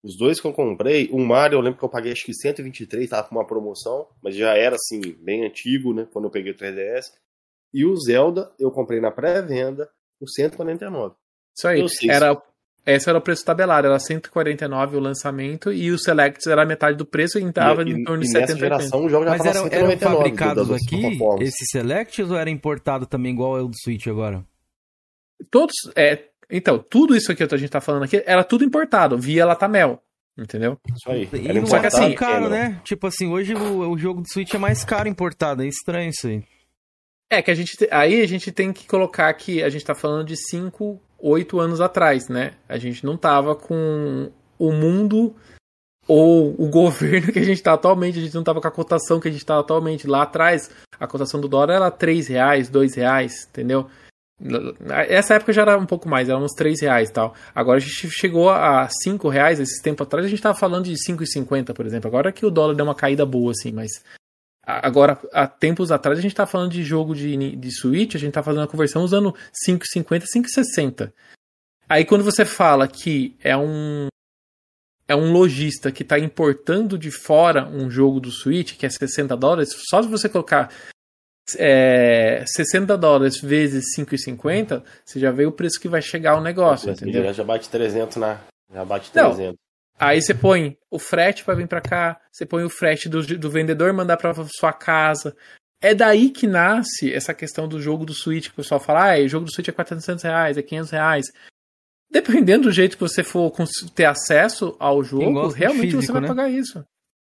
Os dois que eu comprei, o Mario eu lembro que eu paguei acho que 123, tava com uma promoção, mas já era assim, bem antigo, né? Quando eu peguei o 3DS. E o Zelda eu comprei na pré-venda por 149. Isso aí. Era, esse era o preço tabelado, era 149 o lançamento e o Select era metade do preço e estava em torno de 70 geração, o jogo já Mas eram, eram fabricados aqui, esse Select, ou era importado também igual é o do Switch agora? Todos, é, então, tudo isso aqui que a gente tá falando aqui, era tudo importado, via Latamel. Entendeu? Isso aí. E era não é assim, caro, né? Tipo assim, hoje o, o jogo do Switch é mais caro importado, é estranho isso aí. É que a gente. Aí a gente tem que colocar que a gente tá falando de 5 oito anos atrás, né? A gente não tava com o mundo ou o governo que a gente está atualmente, a gente não tava com a cotação que a gente está atualmente. Lá atrás, a cotação do dólar era três reais, dois reais, entendeu? Essa época já era um pouco mais, era uns três reais tal. Agora a gente chegou a cinco reais, esses tempos atrás a gente estava falando de 5,50, por exemplo. Agora que o dólar deu uma caída boa, assim, mas Agora, há tempos atrás, a gente tá falando de jogo de, de Switch, a gente tá fazendo a conversão usando 5,50, 5,60. Aí quando você fala que é um é um lojista que está importando de fora um jogo do Switch, que é 60 dólares, só se você colocar é, 60 dólares vezes 5,50, você já vê o preço que vai chegar o negócio, entendeu? Já bate 300 na... Já bate 300. Não, Aí você põe o frete para vir para cá, você põe o frete do, do vendedor mandar para sua casa. É daí que nasce essa questão do jogo do Switch, que o pessoal fala, ah, o jogo do Switch é 400 reais, é 500 reais. Dependendo do jeito que você for ter acesso ao jogo, realmente físico, você vai né? pagar isso.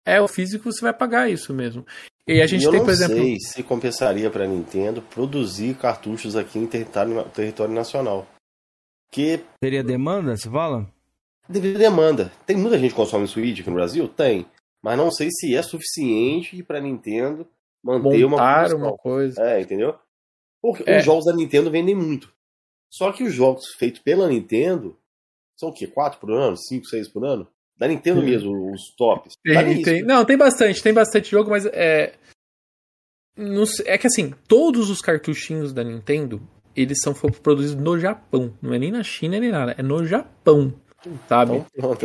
É, o físico você vai pagar isso mesmo. E a gente eu tem, por exemplo. Eu não sei se compensaria para a Nintendo produzir cartuchos aqui em território, território nacional. Que... Teria demanda, você fala? Devido à demanda. Tem muita gente que consome Switch aqui no Brasil? Tem. Mas não sei se é suficiente para Nintendo manter Montar uma, uma coisa. É, entendeu? Porque é. os jogos da Nintendo vendem muito. Só que os jogos feitos pela Nintendo são o quê? Quatro por ano? Cinco, seis por ano? Da Nintendo Sim. mesmo, os tops. Tem, tem, não, tem bastante, tem bastante jogo, mas é. É que assim, todos os cartuchinhos da Nintendo, eles são produzidos no Japão. Não é nem na China nem nada, é no Japão sabe? Então,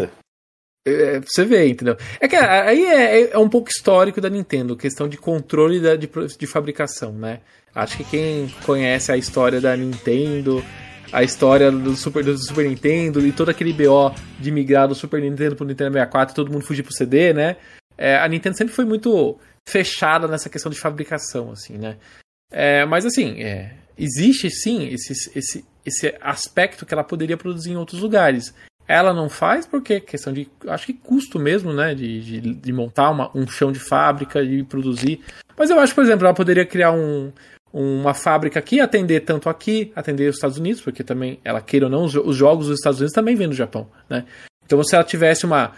é, você vê, entendeu? É que aí é, é, um pouco histórico da Nintendo, questão de controle da, de, de fabricação, né? Acho que quem conhece a história da Nintendo, a história do Super, do Super Nintendo e todo aquele BO de migrar do Super Nintendo pro Nintendo 64 e todo mundo fugir pro CD, né? É, a Nintendo sempre foi muito fechada nessa questão de fabricação, assim, né? É, mas assim, é, existe sim esse, esse, esse aspecto que ela poderia produzir em outros lugares. Ela não faz porque questão de, acho que custo mesmo, né? De, de, de montar uma, um chão de fábrica, de produzir. Mas eu acho, por exemplo, ela poderia criar um, uma fábrica aqui, atender tanto aqui, atender os Estados Unidos, porque também, ela queira ou não, os, os jogos dos Estados Unidos também vêm do Japão, né? Então, se ela tivesse uma,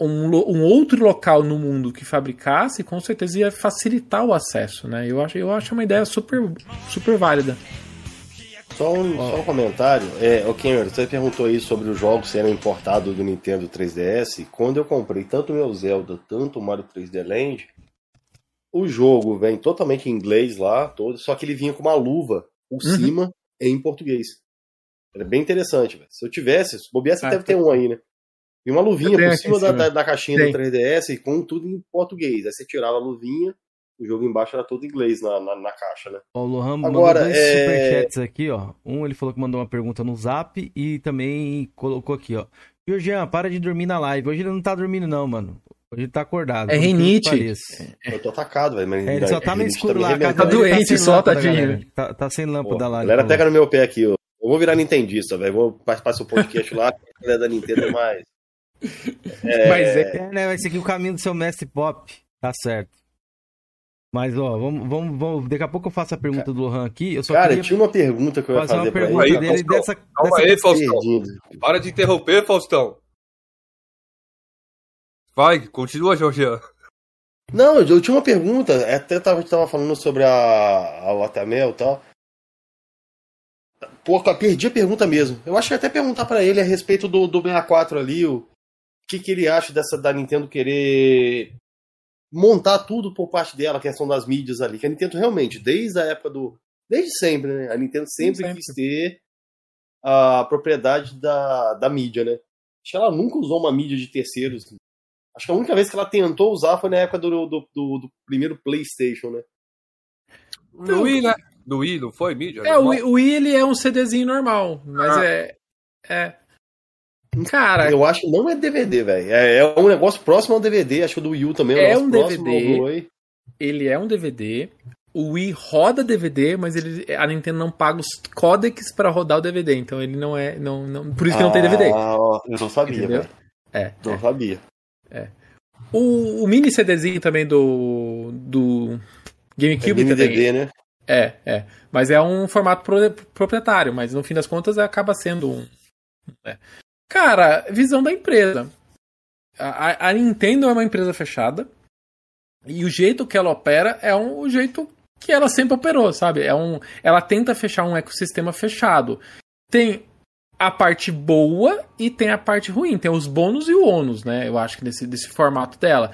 um, um, outro local no mundo que fabricasse, com certeza ia facilitar o acesso, né? Eu acho, eu acho uma ideia super, super válida. Só um, oh. só um comentário. É, o Cameron, você perguntou aí sobre os jogos sendo importados do Nintendo 3DS. Quando eu comprei tanto o meu Zelda, tanto o Mario 3D Land, o jogo vem totalmente em inglês lá, todo, só que ele vinha com uma luva por uhum. cima em português. Era bem interessante, velho. Se eu tivesse, se bobear, você ah, deve ter um aí, né? E uma luvinha por cima da, da, da, caixinha tem. do 3DS com tudo em português. Aí você tirava a luvinha, o jogo embaixo era todo inglês na, na, na caixa, né? Ó, o Lohan Agora, mandou dois é- superchats aqui, ó. Um ele falou que mandou uma pergunta no zap e também colocou aqui, ó. Georgian, para de dormir na live. Hoje ele não tá dormindo, não, mano. Hoje ele tá acordado. É rinite. Eu tô atacado, velho. É, ele só tá no rinite escuro lá. a arrebenta. Tá dele doente sem só, tadinho. Tá, tá sem Pô, lâmpada a lá. ele galera pega no meu pé aqui, ó. Eu vou virar nintendista, velho. Vou participar do seu podcast lá, *laughs* a galera da Nintendo é mais. É, Mas é. É, né? Vai seguir o caminho do seu mestre pop. Tá certo. Mas, ó, vamos, vamos, vamos. Daqui a pouco eu faço a pergunta do Lohan aqui. Eu só Cara, queria tinha uma pergunta que eu ia fazer uma fazer pra pergunta ele. Aí, dele Faustão. dessa. Calma dessa- aí, Faustão. Perdido. Para de interromper, Faustão. Vai, continua, Jorgian. Não, eu, tinha uma pergunta. Até tava, a gente tava falando sobre a, a Watermel e tal. Pô, cara, perdi a pergunta mesmo. Eu acho que ia até perguntar pra ele a respeito do, do 64 ali, o que, que ele acha dessa da Nintendo querer montar tudo por parte dela, a questão das mídias ali. Que a Nintendo realmente, desde a época do. Desde sempre, né? A Nintendo sempre, Sempre. quis ter a propriedade da, da mídia, né? Acho que ela nunca usou uma mídia de terceiros. Acho que a única vez que ela tentou usar foi na época do, do, do- do primeiro PlayStation, né? No Wii, né? No Wii, não foi, mídia? É, o, Normal? Wii- o Wii ele é um CDzinho normal, mas Ah. é. É. Cara, Eu acho que não é DVD, velho. É, é um negócio próximo ao DVD. Acho que o do Wii U também É é um DVD. ele é um DVD. O Wii roda DVD, mas ele, a Nintendo não paga os códecs pra rodar o DVD, então ele não é. Não, não, por isso que não tem DVD. Ah, ó, eu não sabia, velho. É. Não sabia. O, o mini CDzinho também do. do É GameCube também. DVD, né? É, é. Mas é um formato pro- proprietário, mas no fim das contas acaba sendo um. é. Cara, visão da empresa. A, a- Nintendo é uma empresa fechada. E o jeito que ela opera é um, o jeito que ela sempre operou, sabe? É um, ela tenta fechar um ecossistema fechado. Tem a parte boa e tem a parte ruim. Tem os bônus e o ônus, né? Eu acho que desse, desse formato dela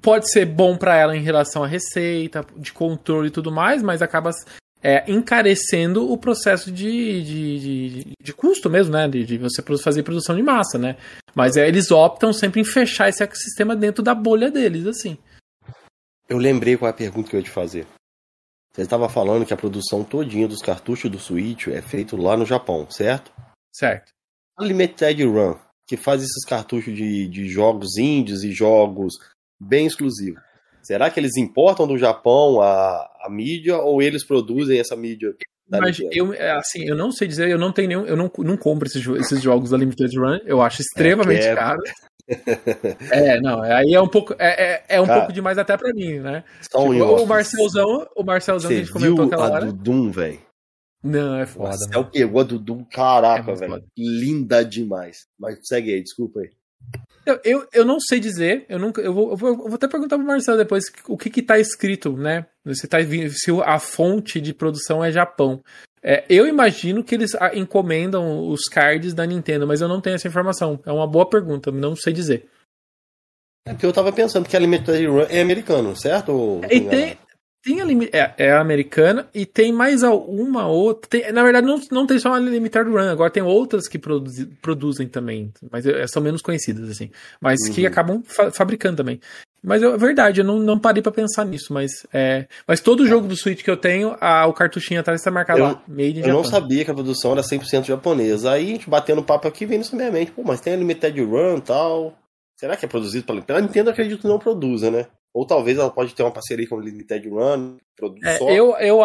pode ser bom para ela em relação à receita, de controle e tudo mais, mas acaba é, encarecendo o processo de, de, de, de custo mesmo, né? De, de você fazer produção de massa, né? Mas é, eles optam sempre em fechar esse ecossistema dentro da bolha deles, assim. Eu lembrei qual é a pergunta que eu ia te fazer. Você estava falando que a produção todinha dos cartuchos do Switch é feito lá no Japão, certo? Certo. A Limited Run, que faz esses cartuchos de, de jogos indies e jogos bem exclusivos. Será que eles importam do Japão a, a mídia ou eles produzem essa mídia? Mas eu, é, assim, eu não sei dizer, eu não tenho nenhum, eu não, não compro esses, esses jogos da Limited Run, eu acho extremamente É, caro. *laughs* É, não, aí é um pouco, é, é, é um Cara, pouco demais até pra mim, né? Tipo, o Marcelzão, o Marcelzão que a gente comentou aquela a hora. do Doom, velho? Não, é foda. Marcel mano. pegou a É caraca, muito velho. foda. Linda demais. Mas segue aí, desculpa aí. Eu, eu, eu não sei dizer, eu nunca. Eu vou, eu vou, eu vou até perguntar pro Marcelo depois o que que tá escrito, né? Se, tá, se a fonte de produção é Japão. É, eu imagino que eles ah, encomendam os cards da Nintendo, mas eu não tenho essa informação. É uma boa pergunta, não sei dizer. É porque eu tava pensando que a Limited Run é americano, certo? Ou E tem, tem a é, é a americana e tem mais uma outra. tem- na verdade, não, não tem só a Limited Run, agora tem outras que produzi- produzem também, mas é, são menos conhecidas, assim. Mas que Uhum. acabam fa- fabricando também. Mas é verdade, eu não, não parei pra pensar nisso, mas é. Mas todo jogo do Switch que eu tenho, a- o cartuchinho atrás tá marcado Eu- lá, Made in Eu não Japan. sabia que a produção era 100% japonesa. Aí a gente batendo papo aqui, vem isso na minha mente. Pô, mas tem a Limited Run e tal. Será que é produzido pela Nintendo? A Nintendo acredito que não produza, né? Ou talvez ela pode ter uma parceria com a Limited Run, produz É, só. eu eu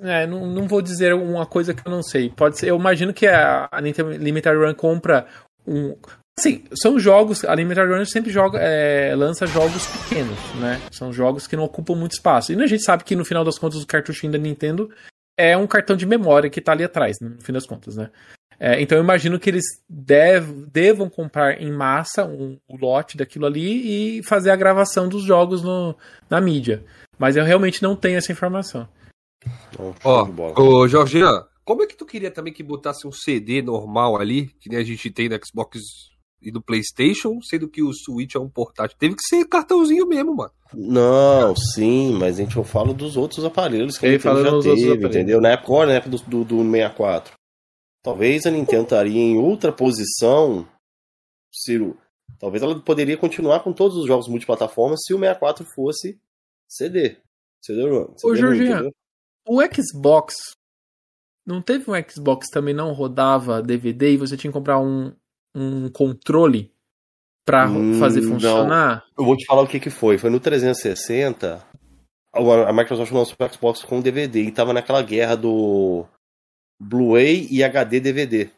é, não, não vou dizer uma coisa que eu não sei. Pode ser, eu imagino que a, a Nintendo Limited Run compra um. Assim, são jogos. A Limited Run sempre joga, é, lança jogos pequenos, né? São jogos que não ocupam muito espaço. E a gente sabe que no final das contas o cartuchinho da Nintendo é um cartão de memória que tá ali atrás, no fim das contas, né? É, então eu imagino que eles dev- devam comprar em massa um, o lote daquilo ali e fazer a gravação dos jogos no, na mídia. Mas eu realmente não tenho essa informação. Ó, bola. ô Jorgian, como é que tu queria também que botasse um CD normal ali, que nem a gente tem no Xbox e do PlayStation, sendo que o Switch é um portátil? Teve que ser cartãozinho mesmo, mano. Não, sim, mas a gente eu falo dos outros aparelhos que a Ele fala já teve, entendeu? Na época, na época do, do, do 64. Talvez a Nintendo estaria em outra posição, Ciro. Talvez ela poderia continuar com todos os jogos multiplataformas se o 64 fosse CD. CD-ROM. Ô, Jorginho, o Xbox. Não teve um Xbox que também não rodava DVD e você tinha que comprar um, um controle pra Hum, fazer não. funcionar? Eu vou te falar o que que foi. Foi no 360. A a Microsoft lançou o Xbox com DVD e tava naquela guerra do Blu-ray e HD DVD.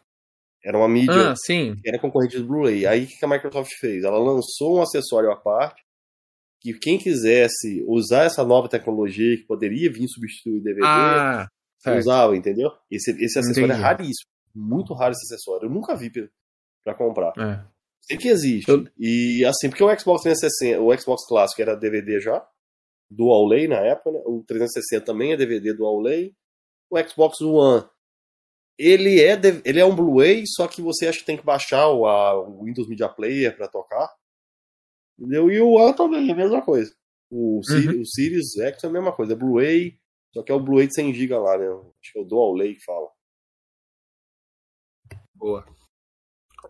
Era uma mídia Ah, sim. que era concorrente do Blu-ray. Aí o que a Microsoft fez? Ela lançou um acessório à parte que quem quisesse usar essa nova tecnologia que poderia vir substituir DVD, Ah, usava, entendeu? Esse, esse acessório Entendi. é raríssimo. Muito raro esse acessório. Eu nunca vi pra- pra comprar. É. Sei que existe. Eu- E assim, porque o Xbox 360, o Xbox clássico era DVD já, Dual Lay na época, né? O 360 também é DVD Dual Lay. O Xbox One, ele é, de- ele é um Blu-ray, só que você acha que tem que baixar o, a- o Windows Media Player pra tocar. Entendeu? E o One também é a mesma coisa. O, Siri- Uhum. o Series X é a mesma coisa, é Blu-ray, só que é o Blu-ray de 100 GB lá, né? Acho que é o Dual Lay que fala. Boa.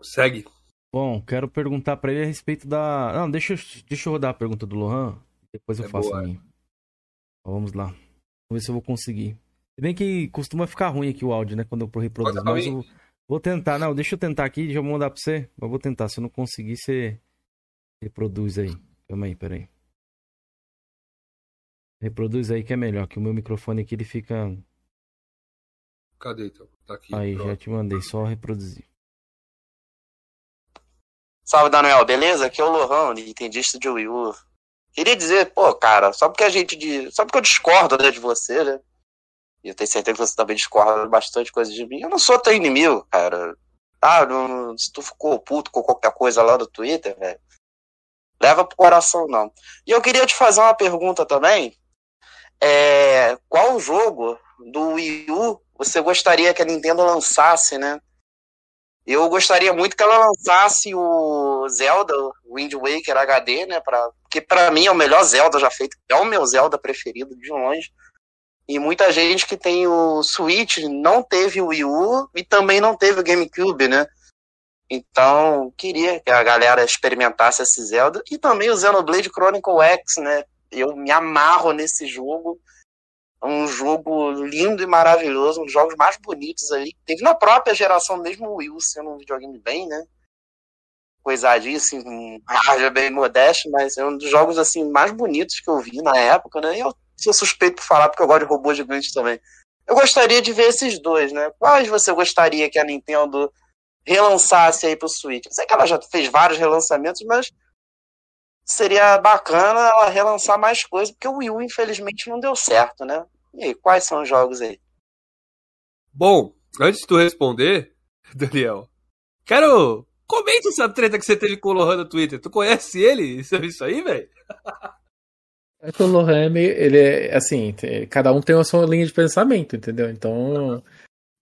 Segue. Bom, quero perguntar pra ele a respeito da. Não, deixa, eu- deixa eu rodar a pergunta do Lohan. Depois eu É faço boa. a minha. Vamos lá. Vamos ver se eu vou conseguir. Bem que costuma ficar ruim aqui o áudio, né? Quando eu reproduzo. Mas eu vou tentar. Não, deixa eu tentar aqui. Já vou mandar pra você. Mas eu vou tentar. Se eu não conseguir, você reproduz aí. Calma aí, peraí. Reproduz aí que é melhor. Que o meu microfone aqui ele fica. Cadê então? Tá aqui. Aí, pronto. já te mandei. Só reproduzir. Salve, Daniel, beleza? Aqui é o Lohan, entendista de Wii U. Queria dizer, pô, cara, só porque a gente. de- Só porque eu discordo né, de você, né? E eu tenho certeza que você também discorda bastante coisa de mim. Eu não sou teu inimigo, cara. Ah, não- se tu ficou puto com qualquer coisa lá no Twitter, velho. Leva pro coração, não. E eu queria te fazer uma pergunta também. É, qual jogo do Wii U você gostaria que a Nintendo lançasse, né? Eu gostaria muito que ela lançasse o Zelda, o Wind Waker HD, né? Pra, porque pra mim é o melhor Zelda já feito. É o meu Zelda preferido, de longe. E muita gente que tem o Switch não teve o Wii U e também não teve o GameCube, né? Então, queria que a galera experimentasse esse Zelda. E também o Xenoblade Chronicle X, né? Eu me amarro nesse jogo. É um jogo lindo e maravilhoso, um dos jogos mais bonitos ali. Teve na própria geração mesmo o Wii U sendo um videogame bem, né? Coisadinho, assim, com bem modesto, mas é um dos jogos assim mais bonitos que eu vi na época, né? E eu sou suspeito por falar porque eu gosto de robô gigante também. Eu gostaria de ver esses dois, né? Quais você gostaria que a Nintendo relançasse aí pro Switch? Eu sei que ela já fez vários relançamentos, mas seria bacana ela relançar mais coisas, porque o Wii U, infelizmente, não deu certo, né? E aí, quais são os jogos aí? Bom, antes de tu responder, *laughs* Daniel, quero. Comente essa treta que você teve com o Lohan no Twitter. Tu conhece ele? Sabe isso aí, velho? *laughs* É que o Lohan é meio. Ele é assim, cada um tem a sua linha de pensamento, entendeu? Então.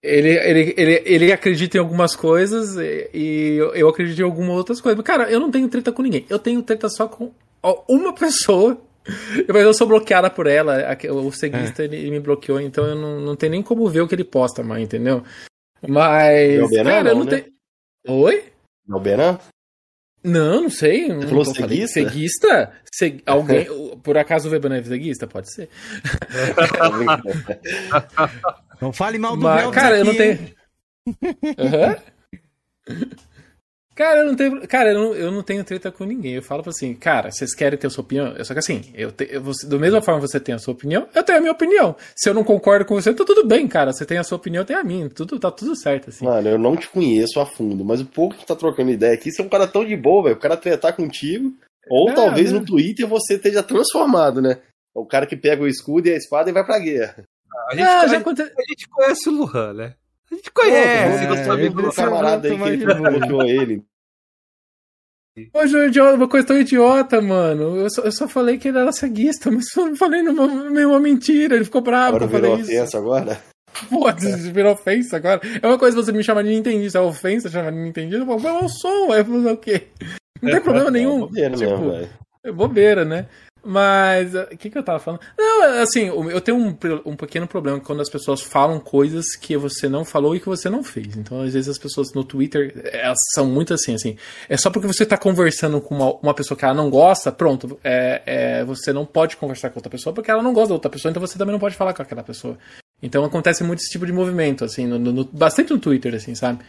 Ele, ele, ele, ele acredita em algumas coisas e, eu, eu acredito em algumas outras coisas. Mas, Cara, eu não tenho treta com ninguém. Eu tenho treta só com uma *laughs* pessoa. Mas eu sou bloqueada por ela. O seguista ele, ele me bloqueou, então eu não, não tenho nem como ver o que ele posta mais, entendeu? Mas. Não, Benan cara, eu não, não né? tenho. Oi? É o Benan? Não, não sei. Não falou ceguista? Ceguista? Se- *laughs* Alguém. Por acaso o Weber não é ceguista? Pode ser. Não fale mal do Mas, cara, eu não aqui, tenho. Aham. *laughs* Cara, eu não tenho, cara, eu não, eu não tenho treta com ninguém. Eu falo assim, cara, vocês querem ter a sua opinião? Só que assim, eu te, eu, você, da mesma forma que você tem a sua opinião, eu tenho a minha opinião. Se eu não concordo com você, tá tudo bem, cara. Você tem a sua opinião, eu tenho a minha. Tudo, tá tudo certo, assim. Mano, eu não te conheço a fundo, mas o pouco que tá trocando ideia aqui, você é um cara tão de boa, velho. O cara tretar contigo. Ou É, talvez né? no Twitter você esteja transformado, né? O cara que pega o escudo e a espada e vai pra guerra. A gente, Ah, conhece, já aconte... a gente conhece o Lohan, né? A gente conhece, É, nosso é, amigo ele O Lohan. precisa- camarada aí que ele ele. Hoje é idiota, uma coisa tão idiota, mano. Eu só, eu só falei que ele era ceguista, mas eu falei numa, meio uma mentira. Ele ficou bravo Agora que eu falei virou isso. ofensa agora. Pô, isso virou ofensa agora. É uma coisa você me chamar de Nintendista, é ofensa chamar de Nintendista. Eu falo, eu sou, é fazer o quê? Não tem problema nenhum. Bobeira Tipo, mesmo. É bobeira, né? Mas, o que, que eu tava falando? Não, assim, eu tenho um, um pequeno problema quando as pessoas falam coisas que você não falou e que você não fez. Então, às vezes, as pessoas no Twitter, elas são muito assim, assim. É só porque você tá conversando com uma, uma pessoa que ela não gosta, pronto, é, é, você não pode conversar com outra pessoa porque ela não gosta da outra pessoa, então você também não pode falar com aquela pessoa. Então, acontece muito esse tipo de movimento, assim, no, no, bastante no Twitter, assim, sabe?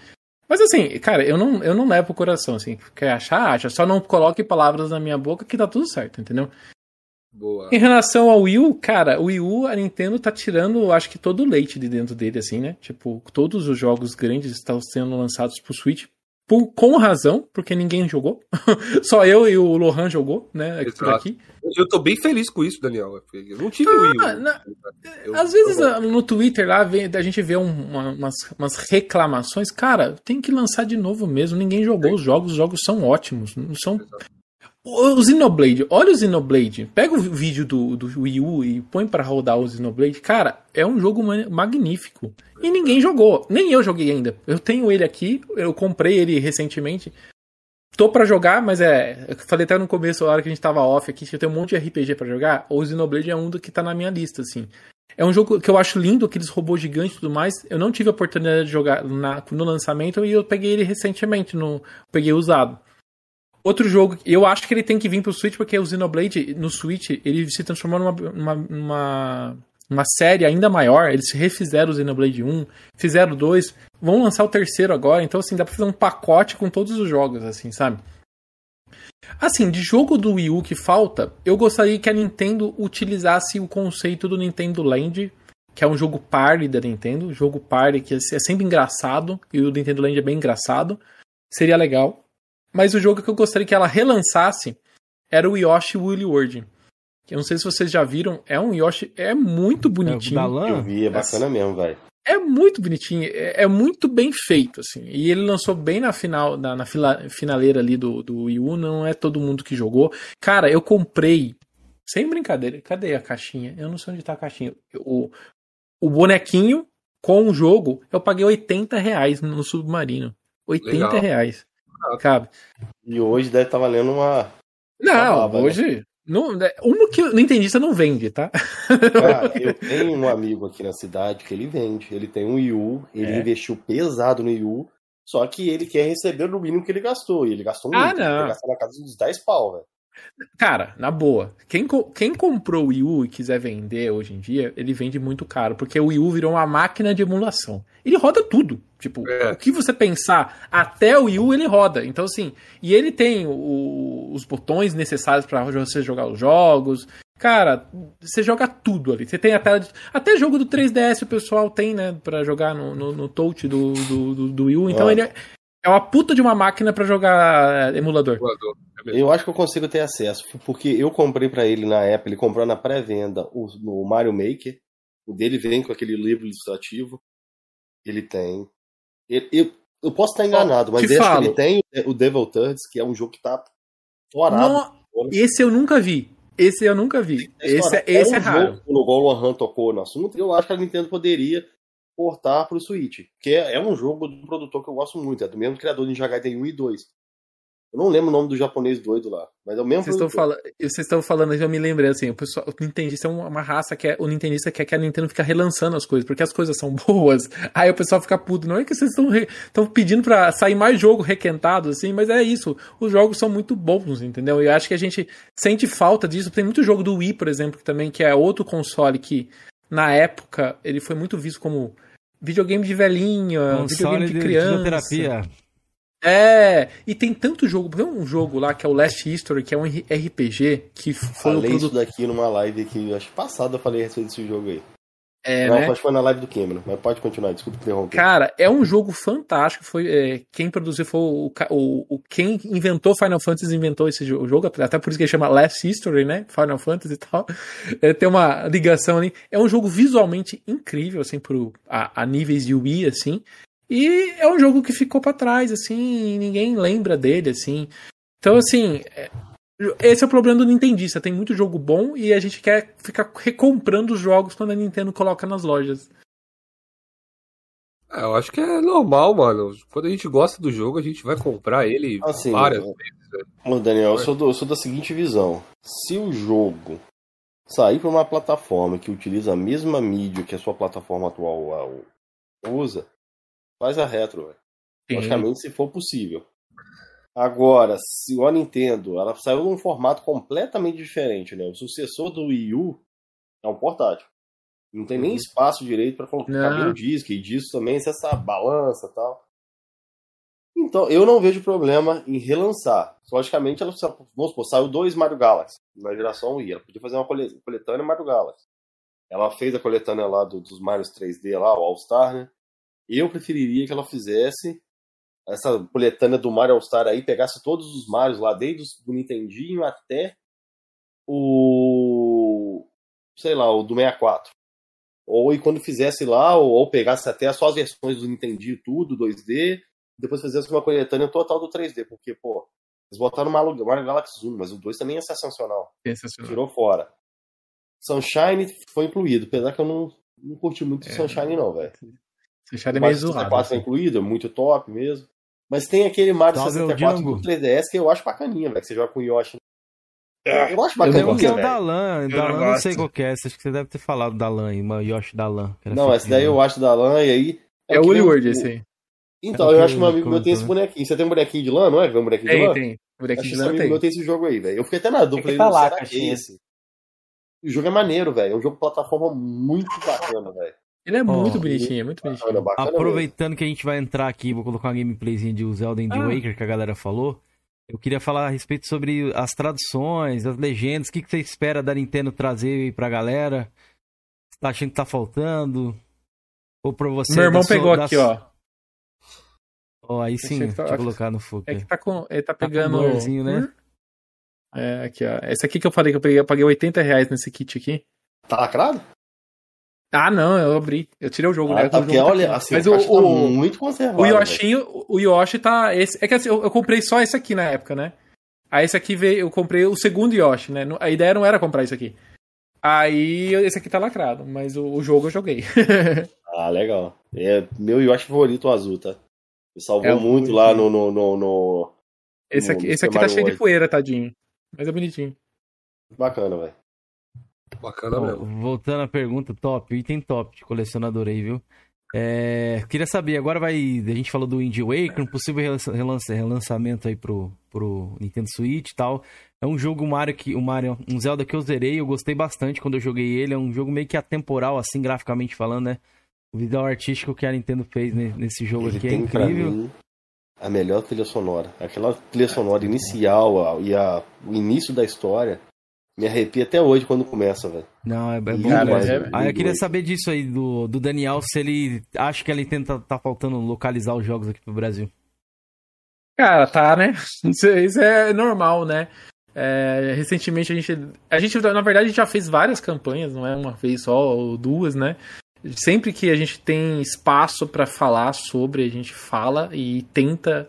Mas assim, cara, eu não, eu não levo o coração, assim. Quer achar, acha. Só não coloque palavras na minha boca que tá tudo certo, entendeu? Boa. Em relação ao Wii U, cara, o Wii U, a Nintendo tá tirando, acho que todo o leite de dentro dele, assim, né? Tipo, todos os jogos grandes estão sendo lançados pro Switch. Por, com razão, porque ninguém jogou. *laughs* Só eu e o Lohan jogou, né? Por Exato. aqui. Eu tô bem feliz com isso, Daniel. Eu não tive o Wii U. Ah, na- Eu- Às vezes eu- ah, no Twitter lá vem- a gente vê um- uma- umas, umas reclamações. Cara, tem que lançar de novo mesmo. Ninguém jogou os jogos, os jogos são ótimos. Não são. O o Xenoblade, olha o Xenoblade. Pega o vídeo do, do Wii U e põe pra rodar o Xenoblade. Cara, é um jogo ma- magnífico. E ninguém jogou. Nem eu joguei ainda. Eu tenho ele aqui, eu comprei ele recentemente. Tô pra jogar, mas é. Eu falei até no começo, a hora que a gente tava off aqui, que eu tenho um monte de RPG pra jogar. O Xenoblade é um do que tá na minha lista, assim. É um jogo que eu acho lindo, aqueles robôs gigantes e tudo mais. Eu não tive a oportunidade de jogar na- no lançamento e eu peguei ele recentemente, no, peguei usado. Outro jogo, eu acho que ele tem que vir pro Switch, porque o Xenoblade no Switch, ele se transformou numa, numa, uma série ainda maior. Eles refizeram o Xenoblade 1, fizeram 2, vão lançar o terceiro agora, então assim, dá pra fazer um pacote com todos os jogos, assim, sabe? Assim, de jogo do Wii U que falta, eu gostaria que a Nintendo utilizasse o conceito do Nintendo Land, que é um jogo party da Nintendo, jogo party que é sempre engraçado, e o Nintendo Land é bem engraçado. Seria legal. Mas o jogo que eu gostaria que ela relançasse era o Yoshi Woolly World. Que eu não sei se vocês já viram, é um Yoshi, é muito É o bonitinho. da Eu vi, é bacana mesmo, velho. É muito bonitinho, é, é muito bem feito, assim. E ele lançou bem na final, na, na fila- finaleira ali do, do Wii U, não é todo mundo que jogou. Cara, eu comprei, sem brincadeira, cadê a caixinha? Eu não sei onde tá a caixinha. O, o bonequinho com o jogo, eu paguei 80 reais no Submarino. 80 Legal. reais. Cabe. E hoje deve estar valendo uma. Não, baba, né? hoje. Não, é, uma que o Nintendista não vende, tá? Cara, *laughs* eu tenho um amigo aqui na cidade que ele vende. Ele tem um Wii U, ele É. investiu pesado no Wii U, só que ele quer receber no mínimo que ele gastou. E ele gastou Ah, muito. não. Ele gastou na casa dos 10 pau, velho. Cara, na boa, quem, quem comprou o Wii U e quiser vender hoje em dia, ele vende muito caro, porque o Wii U virou uma máquina de emulação. Ele roda tudo. Tipo, É. o que você pensar, até o Wii U ele roda. Então, assim, e ele tem o- os botões necessários pra você jogar os jogos. Cara, você joga tudo ali. Você tem a tela de... Até jogo do 3DS o pessoal tem, né, Pra jogar no, no, no touch do, do, do, do Wii U. Então Ah. ele é, é uma puta de uma máquina pra jogar emulador. Voador. É. Eu acho que eu consigo ter acesso, porque eu comprei pra ele na época, ele comprou na pré-venda o, o Mario Maker. O dele vem com aquele livro ilustrativo. Ele tem. Ele- eu, eu posso estar enganado, mas eu acho que ele tem o Devil Turds, que é um jogo que tá forado. Não, esse eu nunca vi. Esse eu nunca vi. Esse, é- esse é, um raro. Jogo, o Lohan tocou no assunto, eu acho que a Nintendo poderia portar pro Switch. Que é, é um jogo do produtor que eu gosto muito, é do mesmo criador de Ninja Gaiden 1 e 2. Eu não lembro o nome do japonês doido lá, mas é o mesmo Vocês estão, vocês estão falando, eu me lembrei assim, o pessoal, o Nintendista é uma raça que é, o Nintendista quer que a Nintendo fique relançando as coisas, porque as coisas são *laughs* boas, aí o pessoal fica puto, não é que vocês estão re- estão pedindo pra sair mais jogo requentado, assim, mas é isso, os jogos são muito bons, entendeu? E eu acho que a gente sente falta disso, tem muito jogo do Wii, por exemplo, que também, que é outro console que, na época, ele foi muito visto como videogame de velhinho, videogame Console de de criança. É, e tem tanto jogo. Tem um jogo lá que é o Last History, que é um RPG, que foi o Falei isso produto. daqui numa live que acho que passada eu falei a respeito desse jogo aí. É, não, né? acho que foi na live do Cameron, mas pode continuar, desculpa interromper. Cara, é um jogo fantástico. Foi é, quem produziu foi o, o, o- quem inventou Final Fantasy inventou esse jo- jogo, até por isso que ele chama Last History, né? Final Fantasy e tal. É, tem uma ligação ali. É um jogo visualmente incrível, assim, pro, a, a níveis de Wii, assim. E é um jogo que ficou pra trás, assim, ninguém lembra dele, assim. Então, assim, é, esse é o problema do Nintendista. Tem muito jogo bom e a gente quer ficar recomprando os jogos quando a Nintendo coloca nas lojas. É, eu acho que é normal, mano. Quando a gente gosta do jogo, a gente vai comprar ele Assim, várias eu- vezes. né? Ô, Daniel, eu sou, do- eu sou da seguinte visão. Se o jogo sair para uma plataforma que utiliza a mesma mídia que a sua plataforma atual usa, faz a retro, velho. Logicamente, se for possível. Agora, se a Nintendo ela saiu num formato completamente diferente, né? O sucessor do Wii U é um portátil. Não tem nem espaço direito para colocar um disco, e disso também essa balança e tal. Então, eu não vejo problema em relançar. Logicamente, ela, vamos supor, saiu dois Mario Galaxy na geração Wii. Ela podia fazer uma cole- coletânea Mario Galaxy. Ela fez a coletânea lá do- dos Marios 3D lá, o All-Star, né? Eu preferiria que ela fizesse essa coletânea do Mario All-Star aí, pegasse todos os Marios lá, desde do Nintendinho até o. sei lá, o do 64. Ou e quando fizesse lá, ou, ou pegasse até só as versões do Nintendinho, tudo, 2D, depois fizesse uma coletânea total do 3D, porque, pô, eles botaram o Mario Mario Galaxy 1, mas o 2 também é sensacional. Sensacional. Tirou fora. Sunshine foi incluído, apesar que eu não, não curti muito É. Sunshine, não, velho. Ele O meio zoado. 64 foi assim. incluído, é muito top mesmo. Mas tem aquele Mario Salve, 64 Django. do 3DS que eu acho bacaninha, velho, que você joga com o Yoshi. É, Eu acho bacaninha, um que é o velho. Dalan. Eu Dalan não não sei qual que é. Acho que você deve ter falado Dalan, uma Yoshi Dalan. Não, esse daí de eu acho da LAN, e aí... É o que nem Woolworth esse aí. Então, É o eu acho que um eu amigo meu tem esse né? bonequinho. Você tem um bonequinho de lã, não é? Vê um bonequinho de Tem, lã? tem. O Acho bonequinho de esse lã amigo tem. meu tem esse jogo aí, velho. Eu fiquei até na dúvida. que falei, tá não, lá, será que é esse? O jogo é maneiro, velho. É um jogo de plataforma muito bacana, velho. Ele é muito Ó, bonitinho, é muito Bacana, bonitinho. bacana mesmo. Aproveitando que a gente vai entrar aqui, vou colocar uma gameplayzinha de Zelda Wind Ah. Waker que a galera falou. Eu queria falar a respeito sobre as traduções, as legendas. O que, que você espera da Nintendo trazer aí pra galera? Você tá achando que tá faltando? Ou pra você? Meu irmão sua- pegou da aqui, ó. Ó, aí sim, tá- deixa eu colocar no fogo. É que tá com. Ele tá Tá com pegando. blurzinho, né? É, aqui, ó. Esse aqui que eu falei que eu peguei, eu paguei 80 reais nesse kit aqui. Tá lacrado? Ah, não, eu abri. Eu tirei o jogo, né? Ah, tá, O porque jogo tá olha, aqui. assim, Mas o, o, tá o, muito conservado. o velho. Yoshinho, o Yoshi tá. Esse, é que assim, eu, eu comprei só esse aqui na época, né? Aí esse aqui veio, eu comprei o segundo Yoshi, né? A ideia não era comprar isso aqui. Aí esse aqui tá lacrado, mas o, o jogo eu joguei. *laughs* Ah, legal. É meu Yoshi favorito o azul, tá? Me salvou É o muito lá no, no, no, no- esse aqui, no esse aqui tá cheio de poeira, tadinho. Mas é bonitinho. Bacana, velho. Bacana Bom, mesmo. voltando à pergunta, top, item top de colecionador aí, viu? É, queria saber, agora vai. A gente falou do Wind Waker, um possível relança- relança- relançamento aí pro, pro Nintendo Switch e tal. É um jogo Mario que. Um Mario, um Zelda que eu zerei, eu gostei bastante quando eu joguei ele. É um jogo meio que atemporal, assim, graficamente falando, né? O visual artístico que a Nintendo fez ne- nesse jogo Ele aqui é incrível. mim a melhor trilha sonora. Aquela trilha sonora inicial a- e a, o início da história me arrepia até hoje quando começa, velho. Não, é, é bom Cara, demais. é- Ah, eu queria saber disso aí do, do Daniel, se ele acha que a Nintendo tá, faltando localizar os jogos aqui pro Brasil. Cara, tá, né? *laughs* Isso, isso é normal, né? É, recentemente a gente. A gente, na verdade, a gente já fez várias campanhas, não é uma vez só ou duas, né? Sempre que a gente tem espaço pra falar sobre, a gente fala e tenta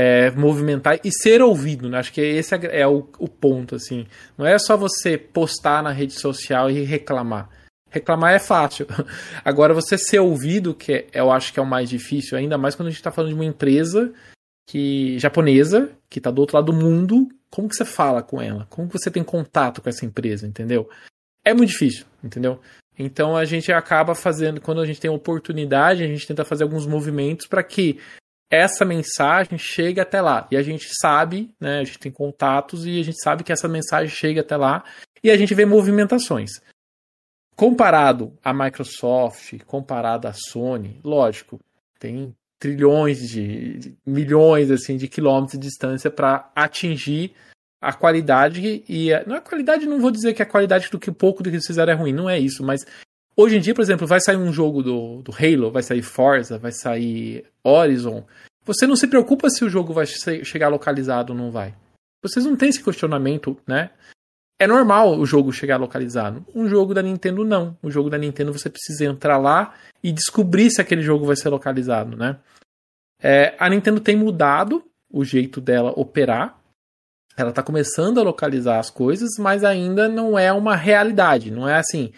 é, movimentar e ser ouvido, né? Acho que esse é o, o ponto, assim. Não é só você postar na rede social e reclamar. Reclamar é fácil. *laughs* Agora, você ser ouvido, que é- eu acho que é o mais difícil, ainda mais quando a gente tá falando de uma empresa que japonesa, que tá do outro lado do mundo, como que você fala com ela? Como que você tem contato com essa empresa, entendeu? É muito difícil, entendeu? Então a gente acaba fazendo, quando a gente tem oportunidade, a gente tenta fazer alguns movimentos para que essa mensagem chegue até lá. E a gente sabe, né, a gente tem contatos e a gente sabe que essa mensagem chega até lá e a gente vê movimentações. Comparado à Microsoft, comparado à Sony, lógico, tem trilhões de, de- milhões assim de quilômetros de distância para atingir a qualidade e a, não é qualidade, não vou dizer que a qualidade do que pouco do que eles fizeram é ruim, não é isso, mas hoje em dia, por exemplo, vai sair um jogo do, do Halo, vai sair Forza, vai sair Horizon. Você não se preocupa se o jogo vai che- chegar localizado ou não vai. Vocês não têm esse questionamento, né? É normal o jogo chegar localizado. Um jogo da Nintendo não. O jogo da Nintendo você precisa entrar lá e descobrir se aquele jogo vai ser localizado, né? É, a Nintendo tem mudado o jeito dela operar. Ela está começando a localizar as coisas, mas ainda não é uma realidade. Não é assim.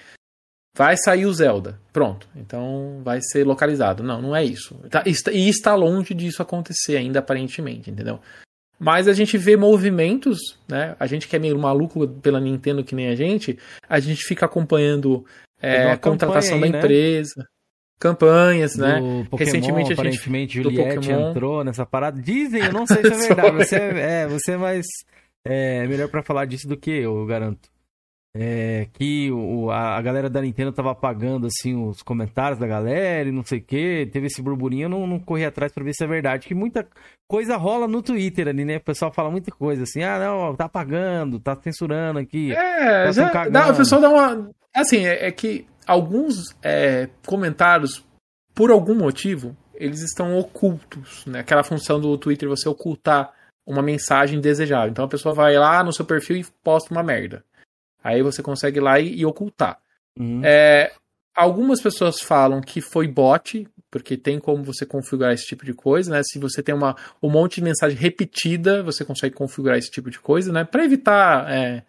Vai sair o Zelda. Pronto. Então vai ser localizado. Não, não é isso. Tá, e está longe disso acontecer ainda, aparentemente, entendeu? Mas a gente vê movimentos, né? A gente que é meio maluco pela Nintendo que nem a gente, a gente fica acompanhando é, a contratação aí, da né? empresa. Né? Campanhas, Do né? Pokémon, Recentemente a gente. Aparentemente, Juliette entrou nessa parada. Dizem, eu não *laughs* sei se é verdade. Você é, é, você é mais. É melhor para falar disso do que eu, eu garanto. É, que o, a, galera da Nintendo tava apagando assim os comentários da galera e não sei o que. Teve esse burburinho, eu não, não corri atrás para ver se é verdade. Que muita coisa rola no Twitter ali, né? O pessoal fala muita coisa assim: ah, não, tá apagando, tá censurando aqui. É, tá já, dá, o pessoal dá uma. Assim, é, é que alguns é, comentários, por algum motivo, eles estão ocultos, né? Aquela função do Twitter, você ocultar uma mensagem desejável. Então a pessoa vai lá no seu perfil e posta uma merda. Aí você consegue ir lá e, e ocultar. Uhum. É, algumas pessoas falam que foi bot, porque tem como você configurar esse tipo de coisa, né? Se você tem uma, um monte de mensagem repetida, você consegue configurar esse tipo de coisa, né? Para evitar é,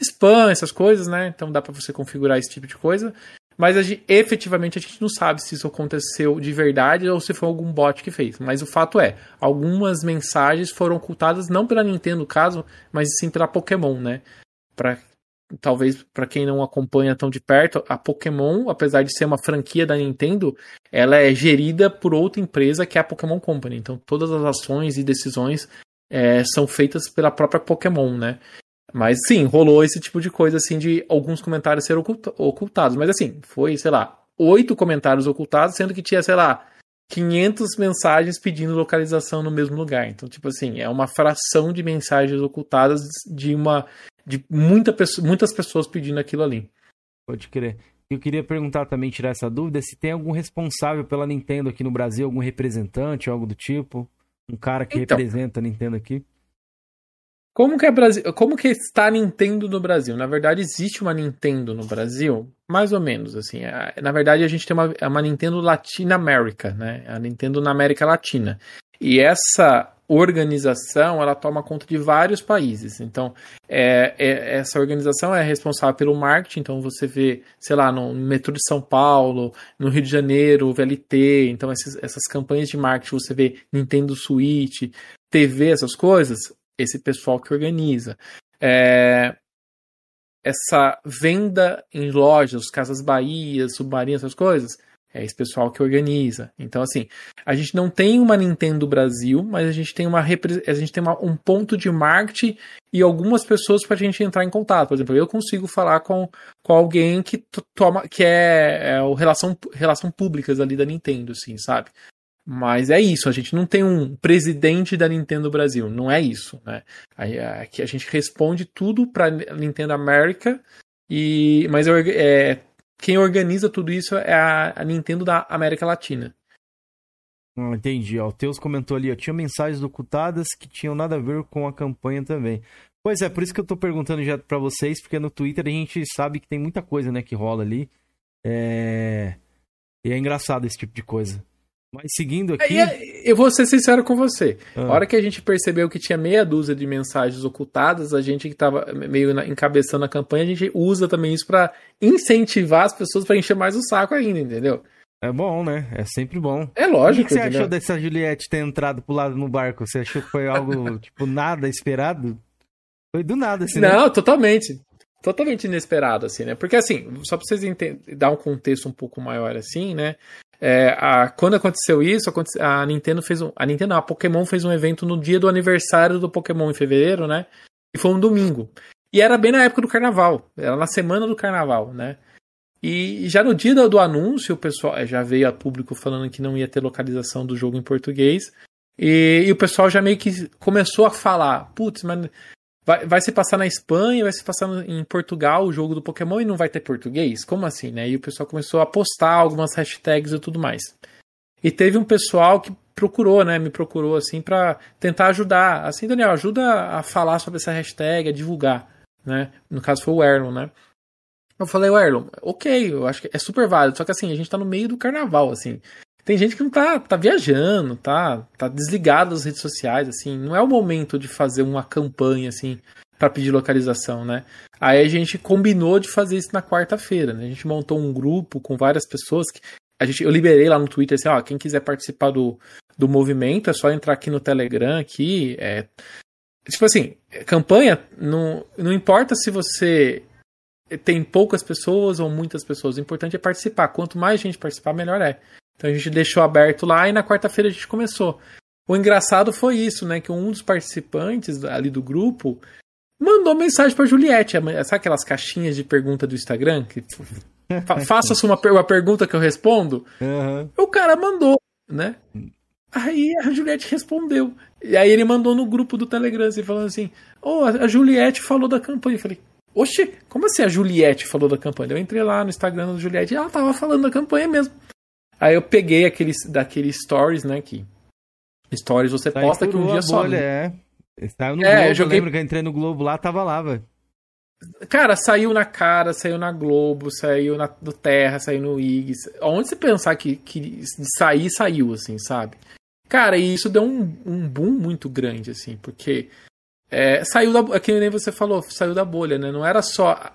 spam, essas coisas, né? Então dá para você configurar esse tipo de coisa. Mas a gente, efetivamente a gente não sabe se isso aconteceu de verdade ou se foi algum bot que fez. Mas o fato é, algumas mensagens foram ocultadas não pela Nintendo, no caso, mas sim pela Pokémon, né? Para talvez para quem não acompanha tão de perto, a Pokémon, apesar de ser uma franquia da Nintendo, ela é gerida por outra empresa que é a Pokémon Company. Então todas as ações e decisões é, são feitas pela própria Pokémon, né? Mas sim, rolou esse tipo de coisa assim de alguns comentários serem ocultados. Mas assim, foi, sei lá, oito comentários ocultados, sendo que tinha, sei lá, 500 mensagens pedindo localização no mesmo lugar. Então, tipo assim, é uma fração de mensagens ocultadas de uma de muita, muitas pessoas pedindo aquilo ali. Pode crer. Eu queria perguntar também, tirar essa dúvida, se tem algum responsável pela Nintendo aqui no Brasil, algum representante, algo do tipo, um cara que então, representa a Nintendo aqui. Como que, é Brasil, como que está a Nintendo no Brasil? Na verdade, existe uma Nintendo no Brasil, mais ou menos, assim. Na verdade, a gente tem uma, uma Nintendo Latina America, né? A Nintendo na América Latina. E essa organização, ela toma conta de vários países. Então, é, é, essa organização é responsável pelo marketing. Então, você vê, sei lá, no metrô de São Paulo, no Rio de Janeiro, VLT. Então, esses, essas campanhas de marketing, você vê Nintendo Switch, TV, essas coisas esse pessoal que organiza. É, essa venda em lojas, Casas Bahia, Submarino, essas coisas, é esse pessoal que organiza. Então, assim, a gente não tem uma Nintendo Brasil, mas a gente tem, uma, a gente tem uma, um ponto de marketing e algumas pessoas para a gente entrar em contato. Por exemplo, eu consigo falar com, com alguém que toma que é, é o relação, relação públicas ali da Nintendo, assim, sabe? Mas é isso, a gente não tem um presidente da Nintendo Brasil, não é isso, né? Aqui a gente responde tudo para Nintendo América e mas é, quem organiza tudo isso é a, a Nintendo da América Latina. Ah, entendi. Ó, o Teus comentou ali, ó, tinha mensagens ocultadas que tinham nada a ver com a campanha também. Pois é, por isso que eu tô perguntando já para vocês, porque no Twitter a gente sabe que tem muita coisa, né, que rola ali. É... E é engraçado esse tipo de coisa. Mas seguindo aqui. eu vou ser sincero com você. Ah. A hora que a gente percebeu que tinha meia dúzia de mensagens ocultadas, a gente que estava meio encabeçando a campanha, a gente usa também isso para incentivar as pessoas para encher mais o saco ainda, entendeu? É bom, né? É sempre bom. É lógico. O que, que você entendeu? achou dessa Juliette ter entrado pro lado no barco? Você achou que foi algo, *laughs* tipo, nada esperado? Foi do nada, assim. Né? Não, né? totalmente. Totalmente inesperado, assim, né? Porque, assim, só pra vocês dar um contexto um pouco maior, assim, né? É, a, quando aconteceu isso, a Nintendo fez um. A Nintendo, a Pokémon fez um evento no dia do aniversário do Pokémon em fevereiro, né? E foi um domingo. E era bem na época do carnaval. Era na semana do carnaval, né? E já no dia do, do anúncio, o pessoal já veio a público falando que não ia ter localização do jogo em português. E, e o pessoal já meio que começou a falar: putz, mas Vai, vai se passar na Espanha, vai se passar em Portugal o jogo do Pokémon e não vai ter português? Como assim, né? E o pessoal começou a postar algumas hashtags e tudo mais. E teve um pessoal que procurou, né? Me procurou assim para tentar ajudar. Assim, Daniel, ajuda a falar sobre essa hashtag, a divulgar, né? No caso foi o Erlon, né? Eu falei, o Erlon, ok, eu acho que é super válido, só que assim, a gente tá no meio do carnaval, assim. Tem gente que não tá, tá viajando, tá, tá desligado das redes sociais, assim. Não é o momento de fazer uma campanha, assim, para pedir localização, né? Aí a gente combinou de fazer isso na quarta-feira, né? A gente montou um grupo com várias pessoas que a gente, eu liberei lá no Twitter assim, ó, quem quiser participar do, do movimento é só entrar aqui no Telegram aqui, é, tipo assim, campanha não, não importa se você tem poucas pessoas ou muitas pessoas, o importante é participar. Quanto mais gente participar, melhor é. Então a gente deixou aberto lá e na quarta-feira a gente começou. O engraçado foi isso, né? Que um dos participantes ali do grupo mandou mensagem para Juliette. Sabe aquelas caixinhas de pergunta do Instagram? Que *laughs* faça uma, uma pergunta que eu respondo. Uhum. O cara mandou, né? Aí a Juliette respondeu. E aí ele mandou no grupo do Telegram, assim, falando assim: Ô, oh, a Juliette falou da campanha. Eu falei, Oxe, como assim a Juliette falou da campanha? Eu entrei lá no Instagram da Juliette e ela tava falando da campanha mesmo. Aí eu peguei aqueles daquele stories, né, que stories você posta que um dia só. É. Saiu no é, Globo, joguei... eu lembro que eu entrei no Globo lá, tava lá, velho. Cara, saiu na cara, saiu na Globo, saiu na, no Terra, saiu no IG. Onde você pensar que, que sair, saiu, assim, sabe? Cara, e isso deu um, um boom muito grande, assim, porque é, saiu da. É que nem você falou, saiu da bolha, né? Não era só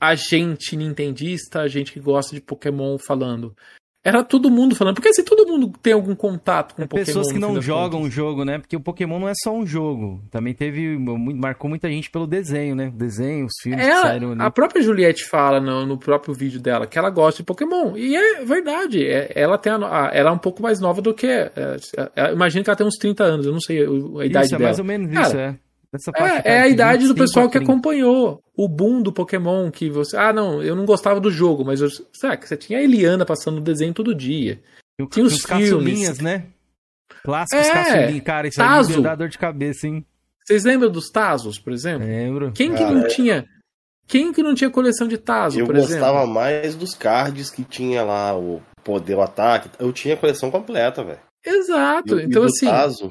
a gente nintendista, a gente que gosta de Pokémon falando. Era todo mundo falando. Porque assim, todo mundo tem algum contato com é Pokémon. Pessoas que não jogam o jogo, né? Porque o Pokémon não é só um jogo. Também teve. Marcou muita gente pelo desenho, né? Desenho, os filmes ela, que saíram ali. A própria Juliette fala no, no, próprio vídeo dela que ela gosta de Pokémon. E é verdade. É, ela tem a, ela é um pouco mais nova do que. É, é, imagino que ela tem uns 30 anos. Eu não sei a, a idade isso, dela. É mais ou menos Cara, isso, é. É, é a idade do pessoal que acompanhou o boom do Pokémon, que você. Ah, não, eu não gostava do jogo, mas eu, sabe, você tinha a Eliana passando o desenho todo dia. Eu, tinha os filmes. né? Clássicos é, caçulinhas. Cara, isso Tazo. aí me dá dor de cabeça, hein? Vocês lembram dos Tazos, por exemplo? Lembro. Quem que não tinha. Quem que não tinha coleção de Tazo, eu por exemplo? Eu gostava mais dos cards que tinha lá, o poder, o ataque. Eu tinha a coleção completa, velho. Exato. então, assim. Tazo,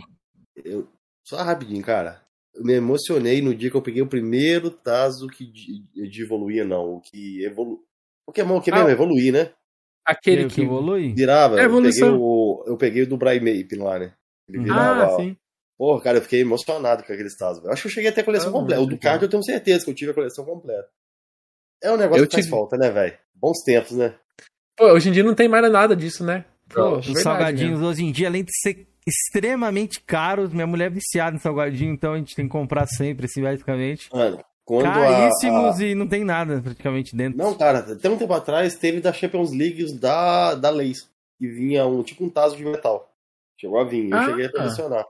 eu... Só rapidinho, cara eu me emocionei no dia que eu peguei o primeiro Tazo que de, de evoluía, não. O que evolu... Pokémon que mesmo, ah, evoluir, né? Aquele que, que evolui? Virava. É eu peguei, o, eu peguei o do Braimape lá, né? Ele ah, virava. Ah, sim. Porra, cara, eu fiquei emocionado com aqueles Tazos. Acho que eu cheguei até a coleção ah, completa. O do card eu tenho certeza que eu tive a coleção completa. É um negócio eu que tive... faz falta, né, velho? Bons tempos, né? Pô, hoje em dia não tem mais nada disso, né? Pô, os salgadinhos né? hoje em dia, além de ser extremamente caros. Minha mulher é viciada em salgadinho, então a gente tem que comprar sempre, assim, basicamente. Mano, quando Caríssimos a, a... e não tem nada praticamente dentro. Não, cara, até um tempo atrás teve da Champions League da, da Lays, que vinha um tipo um taso de metal. Chegou a vir, eu ah, cheguei a colecionar.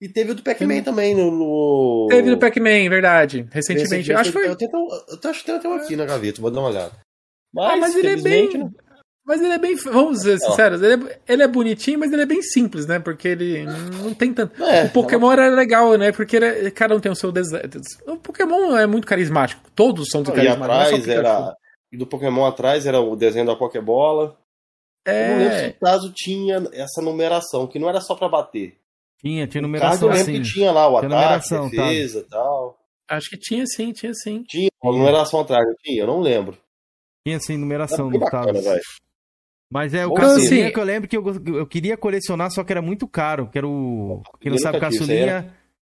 E teve o do Pac-Man também no, no, Teve do Pac-Man, verdade. Recentemente. Acho que foi. Eu, tento, eu acho que tem até um aqui na gaveta, vou dar uma olhada. Mas, ah, mas ele é bem. Né? Mas ele é bem. Vamos ser sinceros, ele é, ele é bonitinho, mas ele é bem simples, né? Porque ele não tem tanto. É, o Pokémon era legal, né? Porque ele, cada um tem o seu design. O Pokémon é muito carismático. Todos são muito carismáticos. E atrás era. E do Pokémon atrás era o desenho da Pokébola. É... Eu não lembro se o caso tinha essa numeração, que não era só pra bater. Tinha, tinha numeração. Eu lembro que tinha lá o tinha ataque, a defesa e tá. tal. Acho que tinha sim, tinha sim. Tinha, a numeração atrás, tinha, eu não lembro. Tinha sim, numeração no caso. Mas é o caçulinha assim, que eu lembro que eu, eu queria colecionar, só que era muito caro. Que era o. Quem não sabe, caçulinha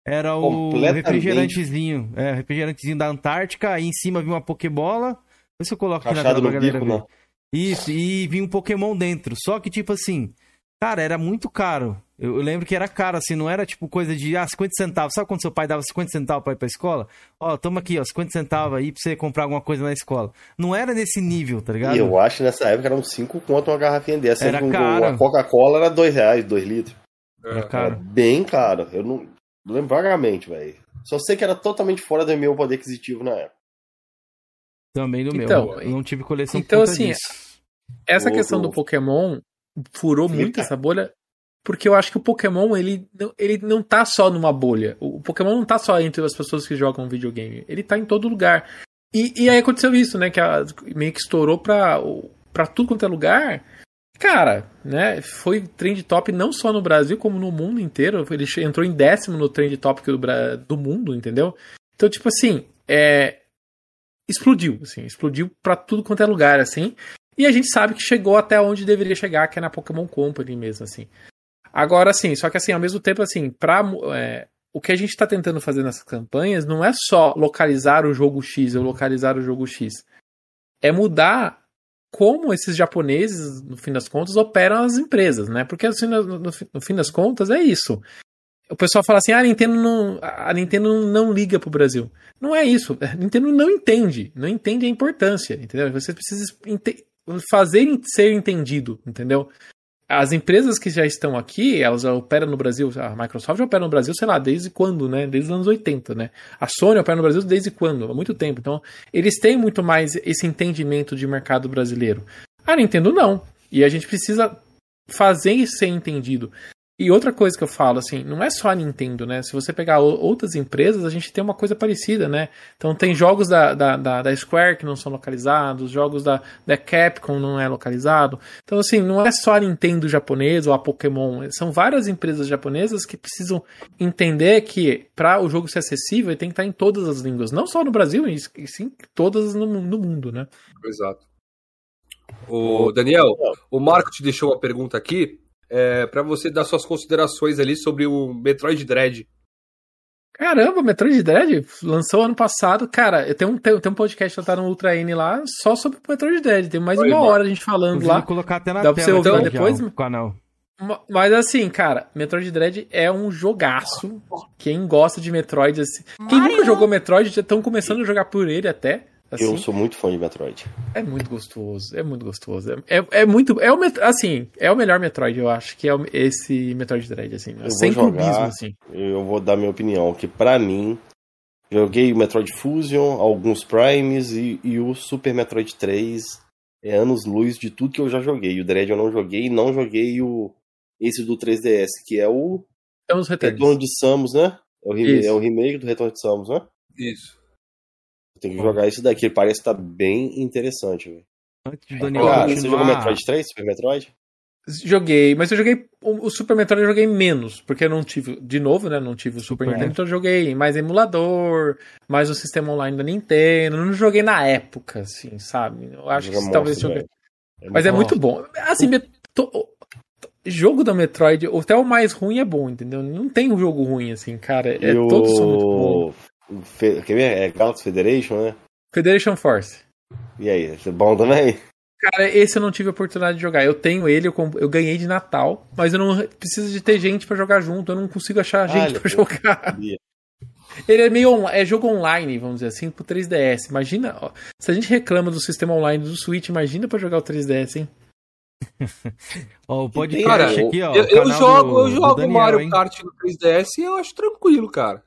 era o refrigerantezinho. É, refrigerantezinho da Antártica. Aí em cima vinha uma Pokébola. Vê se eu coloco aqui na tela pra galera bico, ver. Não. Isso, e vinha um Pokémon dentro. Só que, tipo assim, cara, era muito caro. Eu, eu, lembro que era caro, assim, não era tipo coisa de ah, 50 centavos. Sabe quando seu pai dava 50 centavos pra ir pra escola? Ó, toma aqui, ó, 50 centavos aí pra você comprar alguma coisa na escola. Não era nesse nível, tá ligado? E eu acho que nessa época eram 5 conto uma garrafinha dessa. Era caro. A Coca-Cola era 2 reais, 2 litros. Era caro. Era bem caro. Eu não, lembro vagamente, velho. Só sei que era totalmente fora do meu poder aquisitivo na época. Também do então, meu. Eu não tive coleção Então, assim, disso. essa questão do Pokémon furou Fica. muito essa bolha porque eu acho que o Pokémon, ele, ele não tá só numa bolha. O Pokémon não tá só entre as pessoas que jogam videogame. Ele tá em todo lugar. E, e aí aconteceu isso, né? Que a, meio que estourou pra, pra tudo quanto é lugar. Cara, né? Foi trend top não só no Brasil, como no mundo inteiro. Ele entrou em décimo no trend top do, do mundo, entendeu? Então, tipo assim, é, explodiu, assim, explodiu pra tudo quanto é lugar, assim. E a gente sabe que chegou até onde deveria chegar, que é na Pokémon Company mesmo, assim. Agora, assim, só que assim, ao mesmo tempo, assim, pra. É, o que a gente está tentando fazer nessas campanhas não é só localizar o jogo X ou localizar o jogo X. É mudar como esses japoneses, no fim das contas, operam as empresas, né? Porque assim, no, no, no fim das contas é isso. O pessoal fala assim: ah, a Nintendo não, a Nintendo não liga pro Brasil. Não é isso. *laughs* A Nintendo não entende. Não entende a importância, entendeu? Você precisa fazer ser entendido, entendeu? as empresas que já estão aqui, elas operam no Brasil, a Microsoft já opera no Brasil, sei lá, desde quando, né? Desde os anos 80, né? A Sony opera no Brasil desde quando? Há muito tempo. Então, eles têm muito mais esse entendimento de mercado brasileiro. A Nintendo não. E a gente precisa fazer ser entendido. E outra coisa que eu falo, assim, não é só a Nintendo, né? Se você pegar outras empresas, a gente tem uma coisa parecida, né? Então tem jogos da, da, da, da Square que não são localizados, jogos da, da Capcom não é localizado. Então, assim, não é só a Nintendo japonesa ou a Pokémon. São várias empresas japonesas que precisam entender que para o jogo ser acessível, ele tem que estar em todas as línguas. Não só no Brasil, e sim todas no, no mundo, né? Exato. O Daniel, o Marco te deixou uma pergunta aqui é, para você dar suas considerações ali sobre o Metroid Dread. Caramba, Metroid Dread lançou ano passado. Cara, eu tenho um, tenho, tenho um podcast que tá no Ultra N lá só sobre o Metroid Dread. Tem mais de uma hora a gente falando lá. colocar até na Dá pra você ouvir então, depois? o canal. Mas assim, cara, Metroid Dread é um jogaço. Quem gosta de Metroid, assim. Quem nunca jogou Metroid já estão começando a jogar por ele até. Assim, eu sou muito fã de Metroid. É muito gostoso, é muito gostoso. É, é, é muito. É o, assim, é o melhor Metroid, eu acho, que é esse Metroid Dread, assim. Eu sem vou jogar, clubismo, assim. Eu vou dar minha opinião, que para mim, joguei o Metroid Fusion, alguns Primes e, e, o Super Metroid 3 é anos-luz de tudo que eu já joguei. O Dread eu não joguei, não joguei o esse do 3DS, que é o Retorno de Samus, né? É o, é o remake do Retorno de Samus, né? Isso. Tem que jogar isso daqui, parece estar tá bem interessante, velho. Antes do Daniel ah, Você jogou Metroid 3, Super Metroid? Joguei, mas eu joguei o Super Metroid eu joguei menos, porque eu não tive, de novo, né, não tive o Super, Super Nintendo, então eu joguei mais emulador, mais o sistema online da Nintendo, não joguei na época, assim, sabe? Eu acho Joga que talvez joguei. É mas é muito bom. Assim, to... jogo da Metroid, até o mais ruim é bom, entendeu? Não tem um jogo ruim, assim, cara. É, o... todos são muito bons. Fe... É Galaxy Federation, né? Federation Force. E aí, é bom também? Cara, esse eu não tive a oportunidade de jogar. Eu tenho ele, eu, comp... eu ganhei de Natal, mas eu não preciso de ter gente para jogar junto. Eu não consigo achar gente para jogar. Ele é meio é jogo online, vamos dizer assim, pro 3DS. Imagina, ó, se a gente reclama do sistema online do Switch, imagina para jogar o 3DS, hein? *laughs* ó, o podcast cara, aqui, ó. Eu, eu jogo, do, eu jogo Daniel, Mario hein? Kart no 3DS e eu acho tranquilo, cara.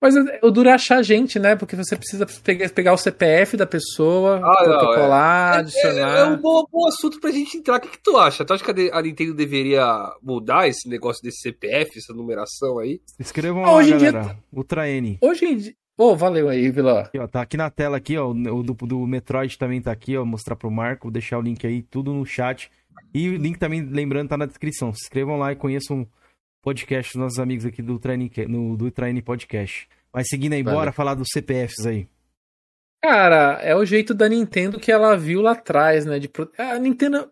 Mas o duro é achar gente, né? Porque você precisa pegar, pegar o CPF da pessoa, ah, protocolar, não, é, adicionar. É, é, um bom, bom assunto pra gente entrar. O que, que tu acha? Tu acha que a Nintendo deveria mudar esse negócio desse CPF, essa numeração aí? Escrevam ah, lá, hoje galera. Dia... Ultra N. Hoje em dia... Ô, oh, valeu aí, Vila. Aqui, ó, tá aqui na tela aqui, ó, o do, do Metroid também tá aqui, ó, mostrar pro Marco, vou deixar o link aí, tudo no chat. E o link também, lembrando, tá na descrição. Se inscrevam lá e conheçam podcast dos nossos amigos aqui do N, no, do N Podcast. Mas seguindo aí, bora falar dos CPFs aí. Cara, é o jeito da Nintendo que ela viu lá atrás, né? De... A Nintendo.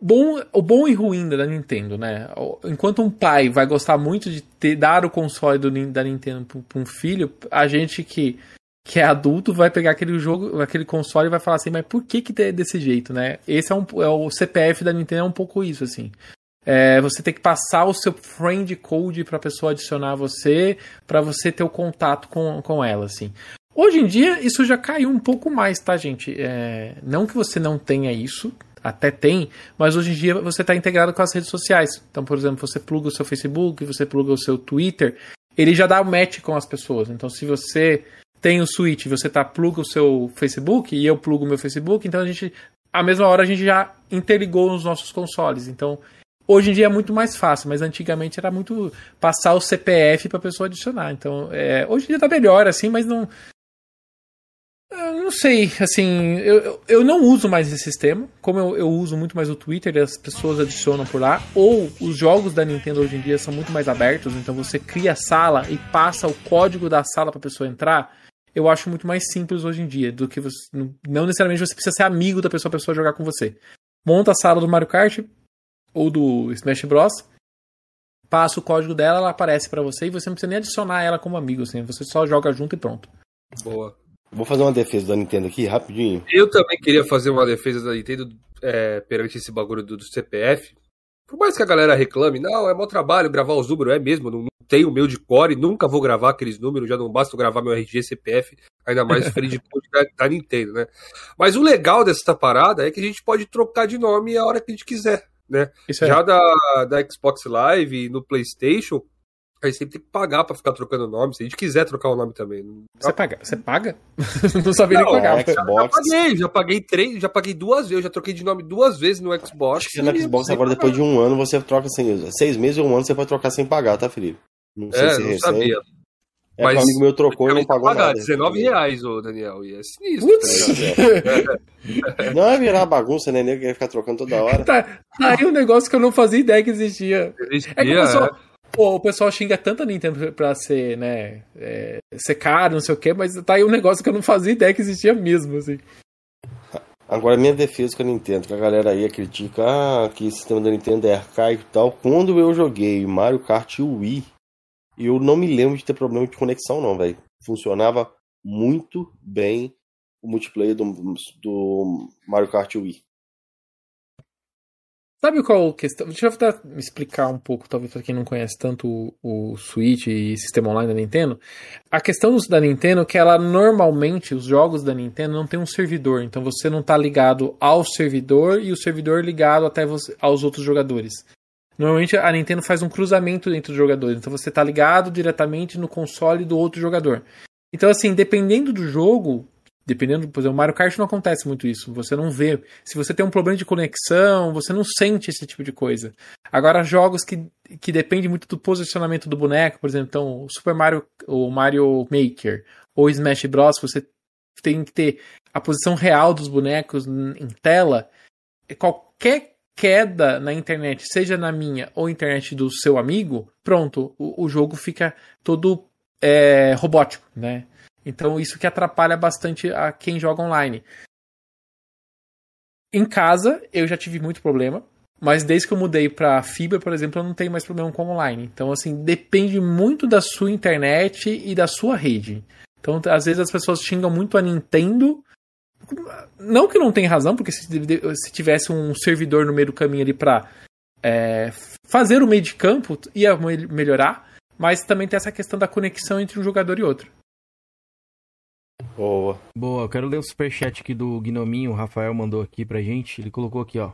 Bom, o bom e ruim da Nintendo, né? Enquanto um pai vai gostar muito de ter, dar o console do, da Nintendo para um filho, a gente que, que é adulto vai pegar aquele jogo, aquele console e vai falar assim, mas por que que é desse jeito, né? Esse é, um, é o CPF da Nintendo é um pouco isso, assim. É, você tem que passar o seu friend code para a pessoa adicionar você, para você ter o contato com, com ela, assim. Hoje em dia, isso já caiu um pouco mais, tá, gente? É, não que você não tenha isso, até tem, mas hoje em dia você está integrado com as redes sociais. Então, por exemplo, você pluga o seu Facebook, você pluga o seu Twitter, ele já dá o match com as pessoas. Então, se você tem o Switch, você tá pluga o seu Facebook e eu plugo o meu Facebook, então a gente, a mesma hora a gente já interligou nos nossos consoles. Então, Hoje em dia é muito mais fácil, mas antigamente era muito passar o CPF para a pessoa adicionar. Então, é, hoje em dia tá melhor, assim, mas não. Eu não sei, assim, eu, eu não uso mais esse sistema. Como eu, eu uso muito mais o Twitter as pessoas adicionam por lá. Ou os jogos da Nintendo hoje em dia são muito mais abertos, então você cria a sala e passa o código da sala para a pessoa entrar. Eu acho muito mais simples hoje em dia do que você. Não necessariamente você precisa ser amigo da pessoa a pessoa jogar com você. Monta a sala do Mario Kart, ou do Smash Bros. passa o código dela, ela aparece para você e você não precisa nem adicionar ela como amigo, assim, você só joga junto e pronto. Boa. Vou fazer uma defesa da Nintendo aqui, rapidinho. Eu também queria fazer uma defesa da Nintendo é, perante esse bagulho do, do, CPF. Por mais que a galera reclame, não, é mau trabalho gravar os números, é mesmo, não, tenho o meu de core, nunca vou gravar aqueles números, já não basta gravar meu RG, CPF, ainda mais *laughs* free de code da, da Nintendo, né? Mas o legal dessa parada é que a gente pode trocar de nome a hora que a gente quiser, né? Isso é. Já da, da Xbox Live no PlayStation, a gente sempre tem que pagar pra ficar trocando nome, se a gente quiser trocar o nome também. Você paga? Você paga? *laughs* não sabia nem Não, pagar. é, Já Xbox. paguei, já paguei três, já paguei duas vezes, eu já troquei de nome duas vezes no Xbox. Acho que no Xbox agora, depois de um ano, você troca sem. Seis meses ou um ano, você pode trocar sem pagar, tá, Felipe? Não sei É, se não recém. sabia. É, mas... Um amigo meu trocou e não pagou pagar, nada. 19 reais, ô Daniel, e é sinistro. Putz! tá? *laughs* Não é virar bagunça, né? Nego quer ficar trocando toda hora. tá, tá aí um negócio que eu não fazia ideia que existia. Existia, É que o é. pessoal, pô, o pessoal xinga tanto a Nintendo pra ser, né, é, ser caro, não sei o quê, mas tá aí um negócio que eu não fazia ideia que existia mesmo, assim. Agora, minha defesa com a Nintendo, que a galera aí critica ah, que o sistema da Nintendo é arcaico e tal. Quando eu joguei Mario Kart Wii, eu não me lembro de ter problema de conexão, não, velho. Funcionava muito bem o multiplayer do, do Mario Kart Wii. Sabe qual questão? Deixa eu me explicar um pouco, talvez pra quem não conhece tanto o, o Switch e sistema online da Nintendo. A questão da Nintendo é que ela normalmente, os jogos da Nintendo não tem um servidor, então você não tá ligado ao servidor e o servidor ligado até você, aos outros jogadores. Normalmente a Nintendo faz um cruzamento entre os jogadores, então você tá ligado diretamente no console do outro jogador. Então assim, dependendo do jogo, dependendo, por exemplo, Mario Kart não acontece muito isso. Você não vê. Se você tem um problema de conexão, você não sente esse tipo de coisa. Agora, jogos que, que dependem muito do posicionamento do boneco, por exemplo, então, o Super Mario, o Mario Maker ou Smash Bros, você tem que ter a posição real dos bonecos em tela. Qualquer queda na internet, seja na minha ou internet do seu amigo, pronto, o, o jogo fica todo é, robótico, né? Então isso que atrapalha bastante a quem joga online. Em casa eu já tive muito problema, mas desde que eu mudei para fibra, por exemplo, eu não tenho mais problema com online. Então assim, depende muito da sua internet e da sua rede. Então às vezes as pessoas xingam muito a Nintendo, não que não tem razão, porque se, se tivesse um servidor no meio do caminho ali para é, fazer o meio de campo, ia me- melhorar, mas também tem essa questão da conexão entre um jogador e outro. Boa. Boa, eu quero ler o superchat aqui do Gnominho, o Rafael mandou aqui pra gente. Ele colocou aqui, ó.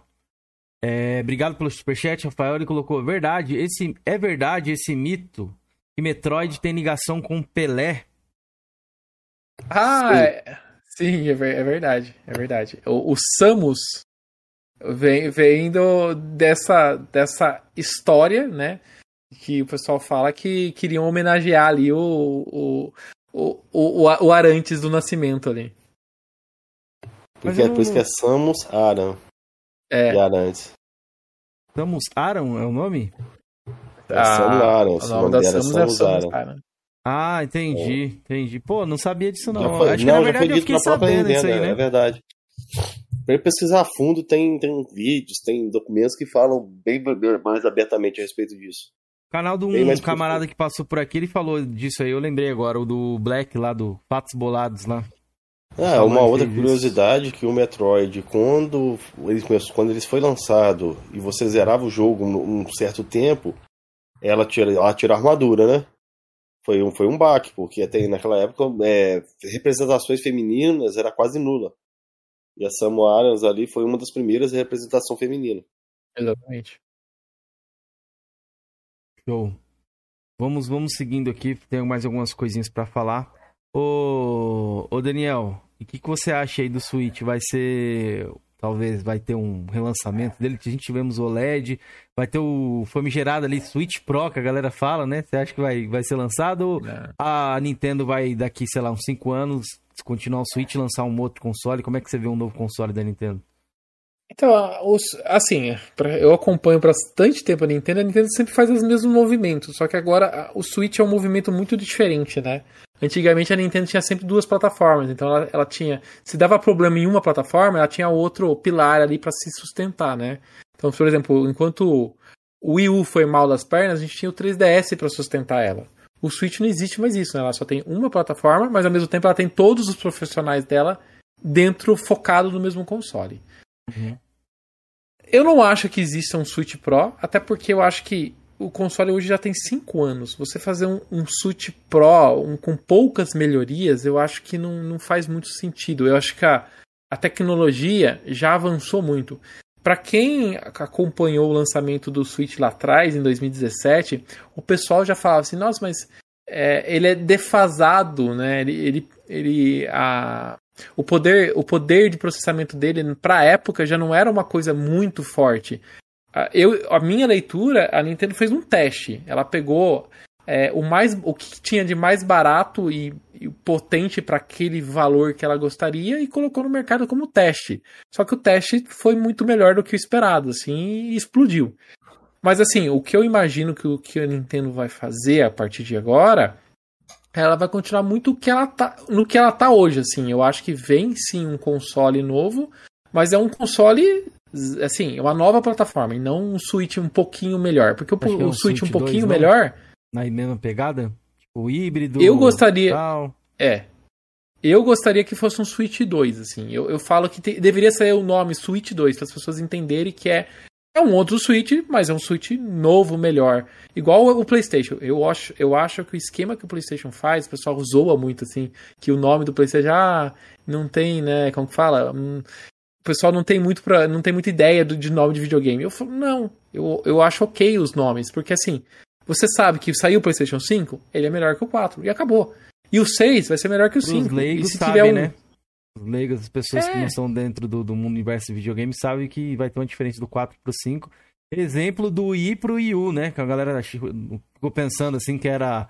É, obrigado pelo superchat, Rafael. Ele colocou, verdade, esse é verdade esse mito que Metroid tem ligação com Pelé. Ah, Sim. é, sim, é, ver- é verdade, é verdade. O, o Samus vem, vem do, dessa, dessa história, né? Que o pessoal fala que queriam homenagear ali o, o, o, o, o, Arantes do Nascimento ali. Porque é eu por isso que é Samus Aran. É, E Arantes. Samus Aran é o nome? É Samus Aran. o O nome da dela é Samus é Samus Samus Aran. Aran. Ah, entendi, entendi. Pô, não sabia disso não. Foi, Acho que não, na já verdade eu fiquei na sabendo isso aí, é né? verdade. Pra ele pesquisar a fundo, tem, tem vídeos, tem documentos que falam bem mais abertamente a respeito disso. O canal de um camarada que passou por aqui, ele falou disso aí, eu lembrei agora, o do Black lá, do Fatos Bolados lá. Ah, uma que outra curiosidade que o Metroid, quando eles, quando eles foi lançado e você zerava o jogo um um certo tempo, ela tira, ela tira a armadura, né? Foi um, foi um baque, porque até naquela época é, representações femininas era quase nula. E a Samu Arans ali foi uma das primeiras representação feminina. Exatamente. Show. Vamos, vamos seguindo aqui, tem mais algumas coisinhas pra falar. Ô, ô Daniel, o que, que você acha aí do Switch? Vai ser. Talvez vai ter um relançamento dele, a gente tivemos o OLED, vai ter o famigerado ali Switch Pro, que a galera fala, né? Você acha que vai, vai ser lançado ou É. a Nintendo vai daqui, sei lá, uns 5 anos, continuar o Switch e lançar um outro console? Como é que você vê um novo console da Nintendo? Então, assim, eu acompanho bastante tempo a Nintendo, a Nintendo sempre faz os mesmos movimentos, só que agora o Switch é um movimento muito diferente, né? Antigamente a Nintendo tinha sempre duas plataformas, então ela, ela tinha, se dava problema em uma plataforma, ela tinha outro pilar ali para se sustentar, né? Então, por exemplo, enquanto o Wii U foi mal das pernas, a gente tinha o 3DS para sustentar ela. O Switch não existe mais isso, né? Ela só tem uma plataforma, mas ao mesmo tempo ela tem todos os profissionais dela dentro, focado no mesmo console. Uhum. Eu não acho que exista um Switch Pro, até porque eu acho que o console hoje já tem 5 anos. Você fazer um, um Switch Pro um, com poucas melhorias, eu acho que não, não faz muito sentido. Eu acho que a, a tecnologia já avançou muito. Para quem acompanhou o lançamento do Switch lá atrás, em 2017, o pessoal já falava assim: nossa, mas é, ele é defasado, né? Ele, ele, ele a, o poder, o poder de processamento dele para a época já não era uma coisa muito forte. Eu, a minha leitura, a Nintendo fez um teste. Ela pegou é, o mais, o que tinha de mais barato e, e potente para aquele valor que ela gostaria e colocou no mercado como teste. Só que o teste foi muito melhor do que o esperado, assim, e explodiu. Mas assim, o que eu imagino que o que a Nintendo vai fazer a partir de agora ela vai continuar muito que ela tá, no que ela tá hoje, assim. Eu acho que vem sim um console novo, mas é um console assim, uma nova plataforma e não um Switch um pouquinho melhor, porque o, é um Switch um Switch pouquinho 2, não? melhor, Na mesma pegada? Tipo, o híbrido. Eu gostaria- tal. é. Eu gostaria que fosse um Switch 2, assim. Eu, eu falo que te- deveria ser o nome Switch 2, para as pessoas entenderem que é, é um outro Switch, mas é um Switch novo, melhor. Igual o PlayStation. Eu acho, eu acho que o esquema que o PlayStation faz, o pessoal zoa muito, assim, que o nome do PlayStation, ah, não tem, né, como que fala? Hum, pessoal não tem muito pra, não tem muita ideia do, de nome de videogame. Eu falo, não, eu, eu acho ok os nomes, porque assim, você sabe que saiu o PlayStation 5, ele é melhor que o 4, e acabou. E o 6 vai ser melhor que o Os 5. leigos e se sabem, tiver um, né? Os leigos, as pessoas que É. não estão dentro do, do mundo universo de videogame sabem que vai ter uma diferença do 4 pro 5. Exemplo do Wii pro Wii U, né? Que a galera ficou pensando assim que era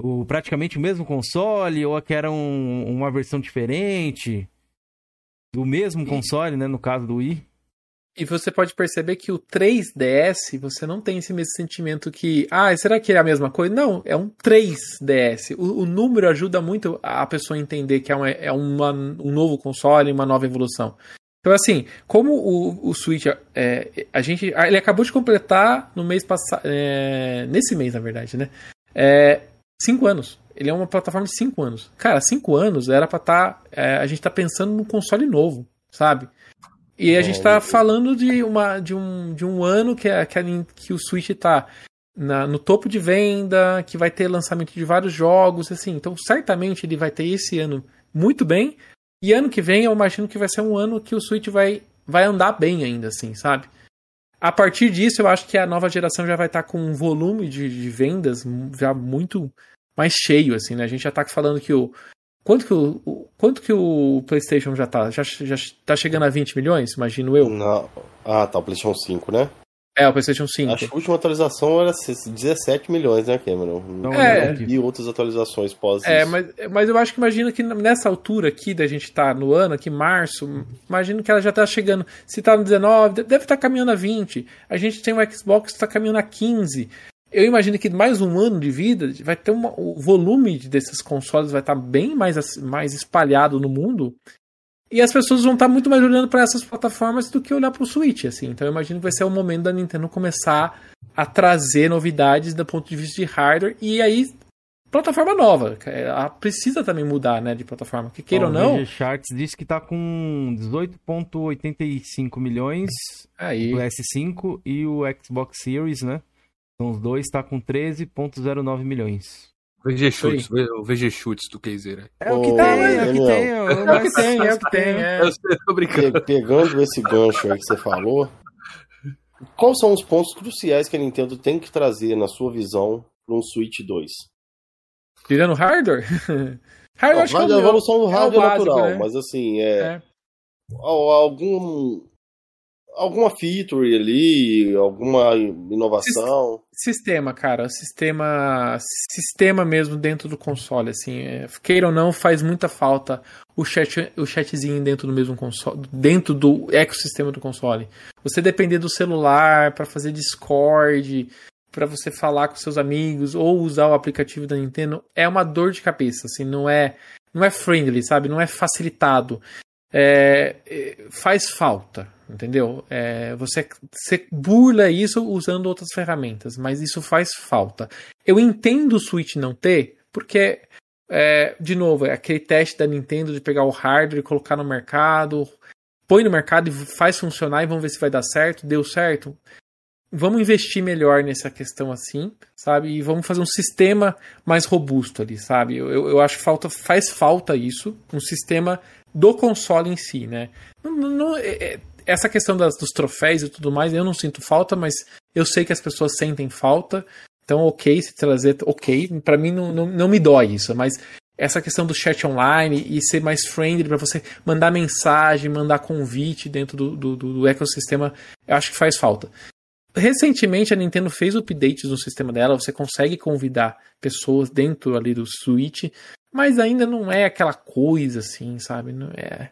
o, praticamente o mesmo console ou que era um- uma versão diferente do mesmo console, né? No caso do Wii. E você pode perceber que o 3DS, você não tem esse mesmo sentimento que, ah, será que é a mesma coisa? Não, é um 3DS. O, o número ajuda muito a pessoa a entender que é, uma, é uma- um novo console, uma nova evolução. Então, assim, como o, o Switch, é, a gente, ele acabou de completar no mês passado, é, nesse mês, na verdade, né? É, cinco anos. Ele é uma plataforma de cinco anos. Cara, cinco anos era pra estar, a gente tá pensando num console novo, sabe? E a É, gente tá falando de, uma, de, um, de um ano que, a, que, a que o Switch tá na- no topo de venda, que vai ter lançamento de vários jogos, assim. Então, certamente ele vai ter esse ano muito bem. E ano que vem eu imagino que vai ser um ano que o Switch vai, vai andar bem ainda, assim, sabe? A partir disso, eu acho que a nova geração já vai estar com um volume de, de vendas já muito mais cheio, assim, né? A gente já tá falando que o. Quanto que o, o- quanto que o PlayStation já tá? Já, já tá chegando a 20 milhões, imagino eu? Não. Ah, tá, o PlayStation 5, né? É, o PlayStation 5. Acho que a última atualização era 17 milhões, né, Cameron? Não, É. não vi outras atualizações pós É, isso. mas, mas eu acho que imagina que nessa altura aqui da gente tá no ano, aqui março, imagino que ela já tá chegando. Se tá no 19, deve estar caminhando a 20. A gente tem um Xbox que tá caminhando a 15. Eu imagino que mais um ano de vida vai ter uma, o volume desses consoles vai estar bem mais, mais espalhado no mundo. E as pessoas vão estar muito mais olhando para essas plataformas do que olhar para o Switch, assim. Então eu imagino que vai ser o momento da Nintendo começar a trazer novidades do ponto de vista de hardware e aí plataforma nova. Ela precisa também mudar, né, de plataforma. Que queira Ó, ou não, O Charts diz que tá com 18,85 milhões aí do S5 e o Xbox Series, né? São os dois, tá com 13,09 milhões. VG Chutes, o VG Chutes do Keizeira. É o que Ô, tem, é o que tem. é o que tem, é o que tem. é. Eu tô brincando. Pe- Pegando esse gancho aí que você falou, quais são os pontos cruciais que a Nintendo tem que trazer, na sua visão, para um Switch 2? Tirando hardware? *laughs* hardware Não, acho que é a evolução do é o hardware é básico, natural, né? mas assim, é, É. al- algum alguma feature ali, alguma inovação. Sistema, cara, sistema, sistema mesmo dentro do console, assim, é, queira ou não, faz muita falta o chat, o chatzinho dentro do mesmo console, dentro do ecossistema do console. Você depender do celular para fazer Discord, para você falar com seus amigos ou usar o aplicativo da Nintendo é uma dor de cabeça, assim, não é, não é friendly, sabe? Não é facilitado. É, é, faz falta. Entendeu? É, você, você burla isso usando outras ferramentas, mas isso faz falta. Eu entendo o Switch não ter, porque, é, de novo, é aquele teste da Nintendo de pegar o hardware e colocar no mercado, põe no mercado e faz funcionar e vamos ver se vai dar certo. Deu certo? Vamos investir melhor nessa questão assim, sabe? E vamos fazer um sistema mais robusto ali, sabe? Eu, eu acho que falta, faz falta isso, um sistema do console em si, né? Não, não, é, é, essa questão das, dos troféus e tudo mais, eu não sinto falta, mas eu sei que as pessoas sentem falta. Então, ok, se trazer, ok. Para mim não, não, não me dói isso, mas essa questão do chat online e ser mais friendly para você mandar mensagem, mandar convite dentro do, do, do, ecossistema, eu acho que faz falta. Recentemente a Nintendo fez updates no sistema dela, você consegue convidar pessoas dentro ali do Switch, mas ainda não é aquela coisa assim, sabe? Não é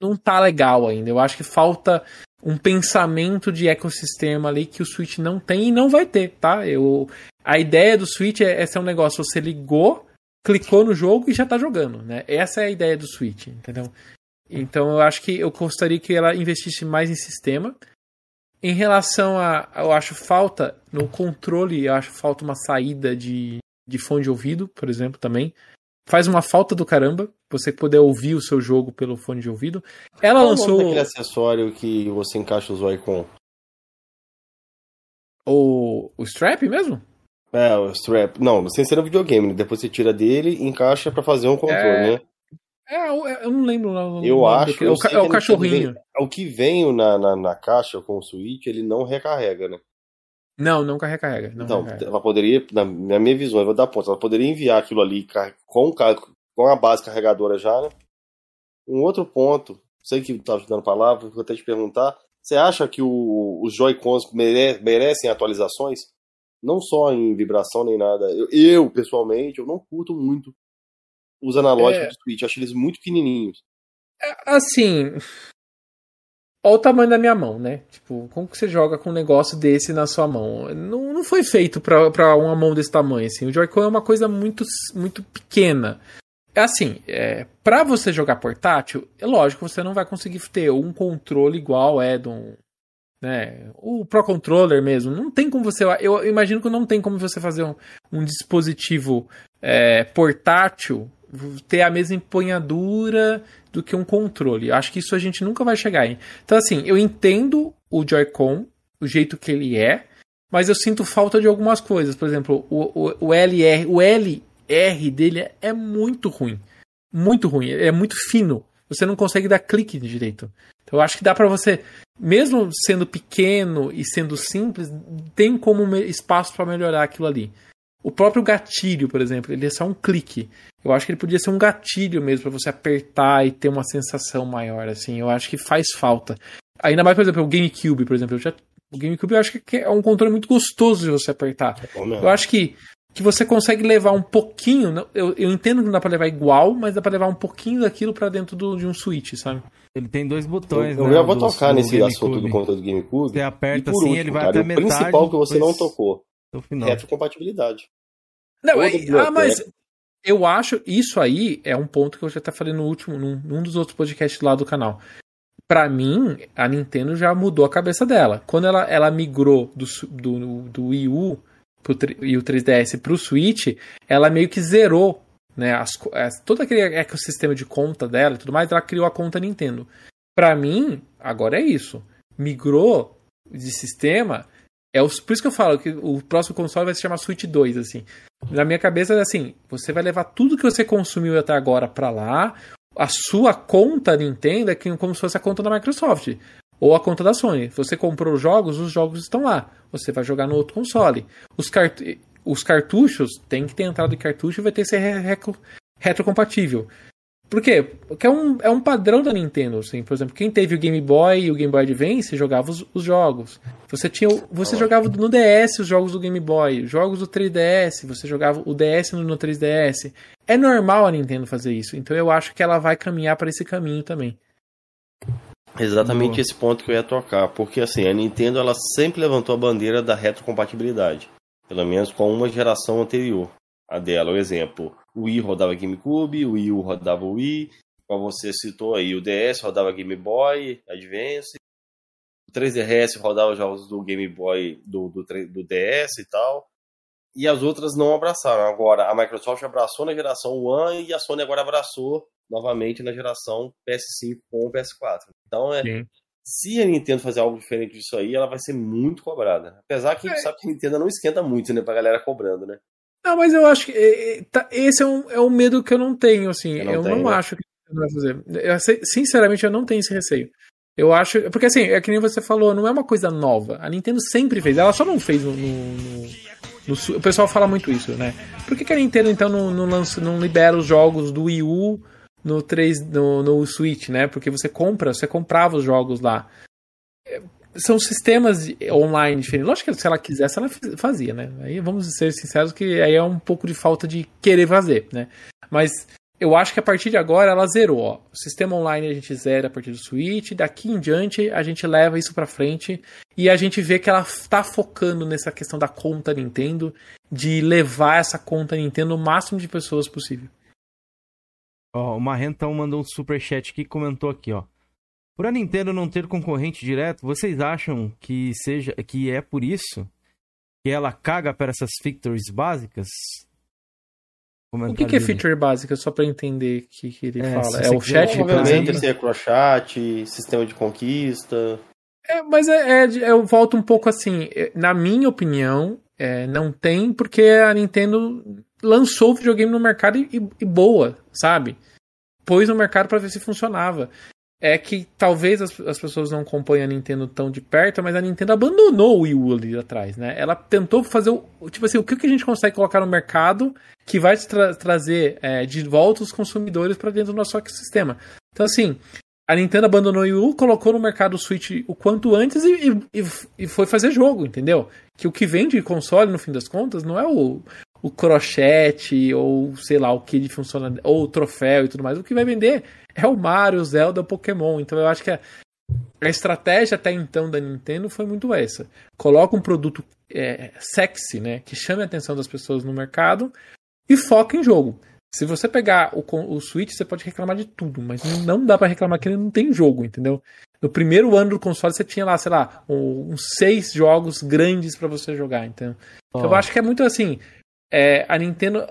não tá legal ainda. Eu acho que falta um pensamento de ecossistema ali que o Switch não tem e não vai ter, tá? Eu a ideia do Switch é, é ser um negócio você ligou clicou no jogo e já tá jogando, né? Essa é a ideia do Switch, entendeu? Então eu acho que eu gostaria que ela investisse mais em sistema. Em relação a. Eu acho falta no controle, eu acho falta uma saída de, de fone de ouvido, por exemplo, também. Faz uma falta do caramba você poder ouvir o seu jogo pelo fone de ouvido. Ela Qual lançou. aquele acessório que você encaixa o Joy-Con? O, o strap mesmo? É, o strap. Não, sem ser no videogame, né? Depois você tira dele e encaixa para fazer um controle, é... né? É, eu não lembro. Não, eu não acho. é o, é o cachorrinho. Vem, o que vem na, na, na, caixa com o Switch, ele não recarrega, né? Não, não recarrega. Não então, recarrega. ela poderia, na, minha visão, eu vou dar ponto, ela poderia enviar aquilo ali com, com a base carregadora já, né? Um outro ponto, sei que tá te dando palavra, vou até te perguntar. Você acha que o, os Joy-Cons mere, merecem atualizações? não só em vibração nem nada. Eu, eu, pessoalmente, eu não curto muito os analógicos É. do Switch, acho eles muito pequenininhos. É, Assim. Olha o tamanho da minha mão, né? Tipo, como que você joga com um negócio desse na sua mão? Não, não foi feito pra uma mão desse tamanho, assim. O Joy-Con é uma coisa muito, muito pequena. É assim, é, para você jogar portátil, é lógico, você não vai conseguir ter um controle igual é um, né, o Pro Controller mesmo. Não tem como você. Eu imagino que não tem como você fazer um, um dispositivo é, portátil ter a mesma empunhadura do que um controle. Acho que isso a gente nunca vai chegar em. Então, assim, eu entendo o Joy-Con, o jeito que ele é, mas eu sinto falta de algumas coisas. Por exemplo, o, o, o LR, o LR dele é muito ruim. Muito ruim. É muito fino. Você não consegue dar clique direito. Então, eu acho que dá para você, mesmo sendo pequeno e sendo simples, tem como espaço para melhorar aquilo ali. O próprio gatilho, por exemplo, ele é só um clique. Eu acho que ele podia ser um gatilho mesmo para você apertar e ter uma sensação maior, assim. Eu acho que faz falta. Ainda mais, por exemplo, o GameCube, por exemplo. Já, o GameCube eu acho que é um controle muito gostoso de você apertar. Eu acho que, que você consegue levar um pouquinho. Eu, eu entendo que não dá para levar igual, mas dá para levar um pouquinho daquilo para dentro do, de um Switch, sabe? Ele tem dois botões, eu, né? Eu vou do, tocar do nesse assunto do controle do GameCube. Você aperta e por assim, último, ele vai cara, até o metade. principal que você não tocou. Final. Retrocompatibilidade. Não, ah, mas eu acho isso aí é um ponto que eu já até falei no último, num, num dos outros podcasts lá do canal. Para mim, a Nintendo já mudou a cabeça dela. Quando ela, ela migrou do, do, do Wii U pro, e o 3DS pro Switch, ela meio que zerou né, as, as, todo aquele ecossistema de conta dela e tudo mais, ela criou a conta Nintendo. Para mim, agora é isso. Migrou de sistema, é os, por isso que eu falo que o próximo console vai se chamar Switch 2, assim. Na minha cabeça é assim, você vai levar tudo que você consumiu até agora para lá, a sua conta Nintendo é como se fosse a conta da Microsoft ou a conta da Sony. Você comprou os jogos, os jogos estão lá. Você vai jogar no outro console. Os, cart os cartuchos tem que ter entrada de cartucho e vai ter que ser re retrocompatível. Por quê? Porque é um, é um padrão da Nintendo, assim. Por exemplo, quem teve o Game Boy e o Game Boy Advance jogava os, os jogos. Você tinha, você jogava no DS os jogos do Game Boy, jogos do 3DS, você jogava o DS no, no 3DS. É normal a Nintendo fazer isso. Então eu acho que ela vai caminhar para esse caminho também. Exatamente Boa. esse ponto que eu ia tocar, porque assim, a Nintendo ela sempre levantou a bandeira da retrocompatibilidade, pelo menos com uma geração anterior a dela. O exemplo, o Wii rodava GameCube, o Wii U rodava o Wii, como você citou aí, o DS rodava Game Boy, Advance, 3DS rodava os jogos do Game Boy, do, do, do DS e tal. E as outras não abraçaram. Agora, a Microsoft abraçou na geração One e a Sony agora abraçou novamente na geração PS5 com o PS4. Então, é, Sim. se a Nintendo fazer algo diferente disso aí, ela vai ser muito cobrada. Apesar que a gente é. sabe que a Nintendo não esquenta muito, né, pra galera cobrando, né? Não, mas eu acho que é, é, tá, esse é um, é um medo que eu não tenho, assim. Eu não, eu tenho, não né? acho que vai fazer. Eu, sinceramente, eu não tenho esse receio. Eu acho. Porque assim, é que nem você falou, não é uma coisa nova. A Nintendo sempre fez. Ela só não fez no. no, no o pessoal fala muito isso, né? Por que, que a Nintendo então não, não, lança, não libera os jogos do Wii U no, 3, no, no Switch, né? Porque você compra, você comprava os jogos lá. São sistemas online diferentes. Lógico que se ela quisesse, ela fazia, né? Aí vamos ser sinceros que aí é um pouco de falta de querer fazer, né? Mas eu acho que a partir de agora ela zerou. Ó. O sistema online a gente zera a partir do Switch, daqui em diante a gente leva isso para frente e a gente vê que ela está focando nessa questão da conta Nintendo, de levar essa conta Nintendo o máximo de pessoas possível. Ó, o Marrentão mandou um super chat aqui e comentou aqui, ó. Por a Nintendo não ter concorrente direto, vocês acham que seja que é por isso que ela caga para essas victories básicas? O que, que é feature básica, só para entender o que, que ele é, fala? É o chat, Obviamente, esse é crochat, sistema de conquista. É, mas é, é, eu volto um pouco assim. É, na minha opinião, é, não tem, porque a Nintendo lançou o videogame no mercado e, e boa, sabe? Pôs no mercado para ver se funcionava é que talvez as, as, pessoas não acompanhem a Nintendo tão de perto, mas a Nintendo abandonou o Wii U ali atrás, né? Ela tentou fazer o. Tipo assim, o que, que a gente consegue colocar no mercado que vai tra trazer é, de volta os consumidores para dentro do nosso ecossistema. Então, assim, a Nintendo abandonou o Wii U, colocou no mercado o Switch o quanto antes e, e, e foi fazer jogo, entendeu? Que o que vende console, no fim das contas, não é o, o crochete ou sei lá o que ele funciona, ou o troféu e tudo mais. O que vai vender é o Mario, o Zelda, o Pokémon. Então eu acho que a, a estratégia até então da Nintendo foi muito essa. Coloca um produto é, sexy, né? Que chame a atenção das pessoas no mercado e foca em jogo. Se você pegar o, o Switch, você pode reclamar de tudo, mas não dá para reclamar que ele não tem jogo, entendeu? No primeiro ano do console você tinha lá, sei lá, uns seis jogos grandes para você jogar, então. Oh. Eu acho que é muito assim. É, a Nintendo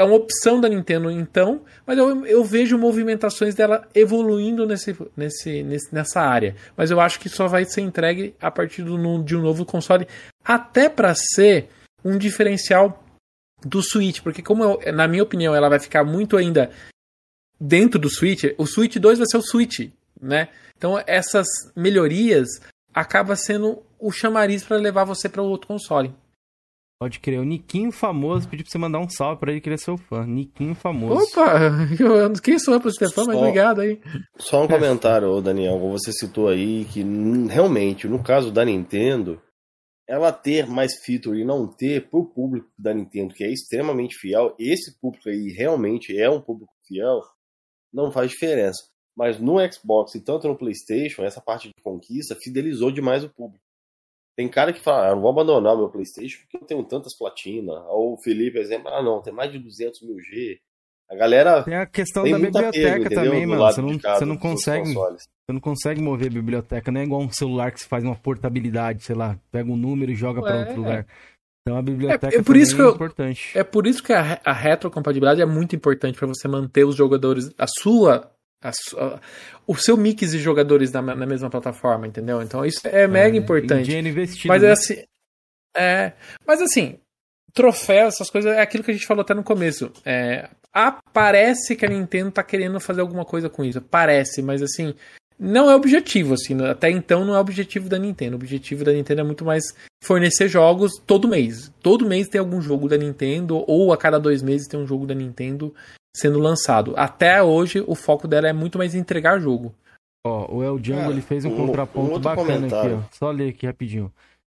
é uma opção da Nintendo então, mas eu, eu vejo movimentações dela evoluindo nesse, nesse, nesse, nessa área. Mas eu acho que só vai ser entregue a partir do, de um novo console, até para ser um diferencial do Switch, porque como eu, na minha opinião ela vai ficar muito ainda dentro do Switch, o Switch 2 vai ser o Switch, né? Então essas melhorias acaba sendo o chamariz para levar você para o outro console. Pode crer. O Niquinho famoso pediu pra você mandar um salve pra ele que ele é seu fã. Niquinho famoso. Opa! *laughs* Eu, quem sou eu pra ser fã, mas obrigado aí. Só um comentário, Daniel. Você citou aí que realmente, no caso da Nintendo, ela ter mais feature e não ter pro público da Nintendo, que é extremamente fiel, esse público aí realmente é um público fiel, não faz diferença. Mas no Xbox e tanto no PlayStation, essa parte de conquista fidelizou demais o público. Tem cara que fala, ah, eu não vou abandonar o meu PlayStation porque eu tenho tantas platinas. Ou o Felipe, exemplo, ah, não, tem mais de 200 mil G. A galera. Tem a questão da biblioteca apego, também, mano. Você não, você não consegue. Você não consegue mover a biblioteca, não é igual um celular que se faz uma portabilidade, sei lá, pega um número e joga para outro lugar. Então a biblioteca é, é por isso que é importante. É por isso que a, a retrocompatibilidade é muito importante para você manter os jogadores, a sua a, a, o seu mix de jogadores na, na, mesma plataforma, entendeu? Então isso é mega é, importante. Investido, mas né? assim, é, mas assim, troféu, essas coisas, é aquilo que a gente falou até no começo. É, parece que a Nintendo tá querendo fazer alguma coisa com isso. Parece, mas assim, não é objetivo, assim. Até então não é objetivo da Nintendo. O objetivo da Nintendo é muito mais fornecer jogos todo mês. Todo mês tem algum jogo da Nintendo, ou a cada dois meses tem um jogo da Nintendo sendo lançado. Até hoje, o foco dela é muito mais entregar jogo. Ó, o El Django ele fez um, um contraponto um bacana comentário. aqui, ó. Só ler aqui rapidinho.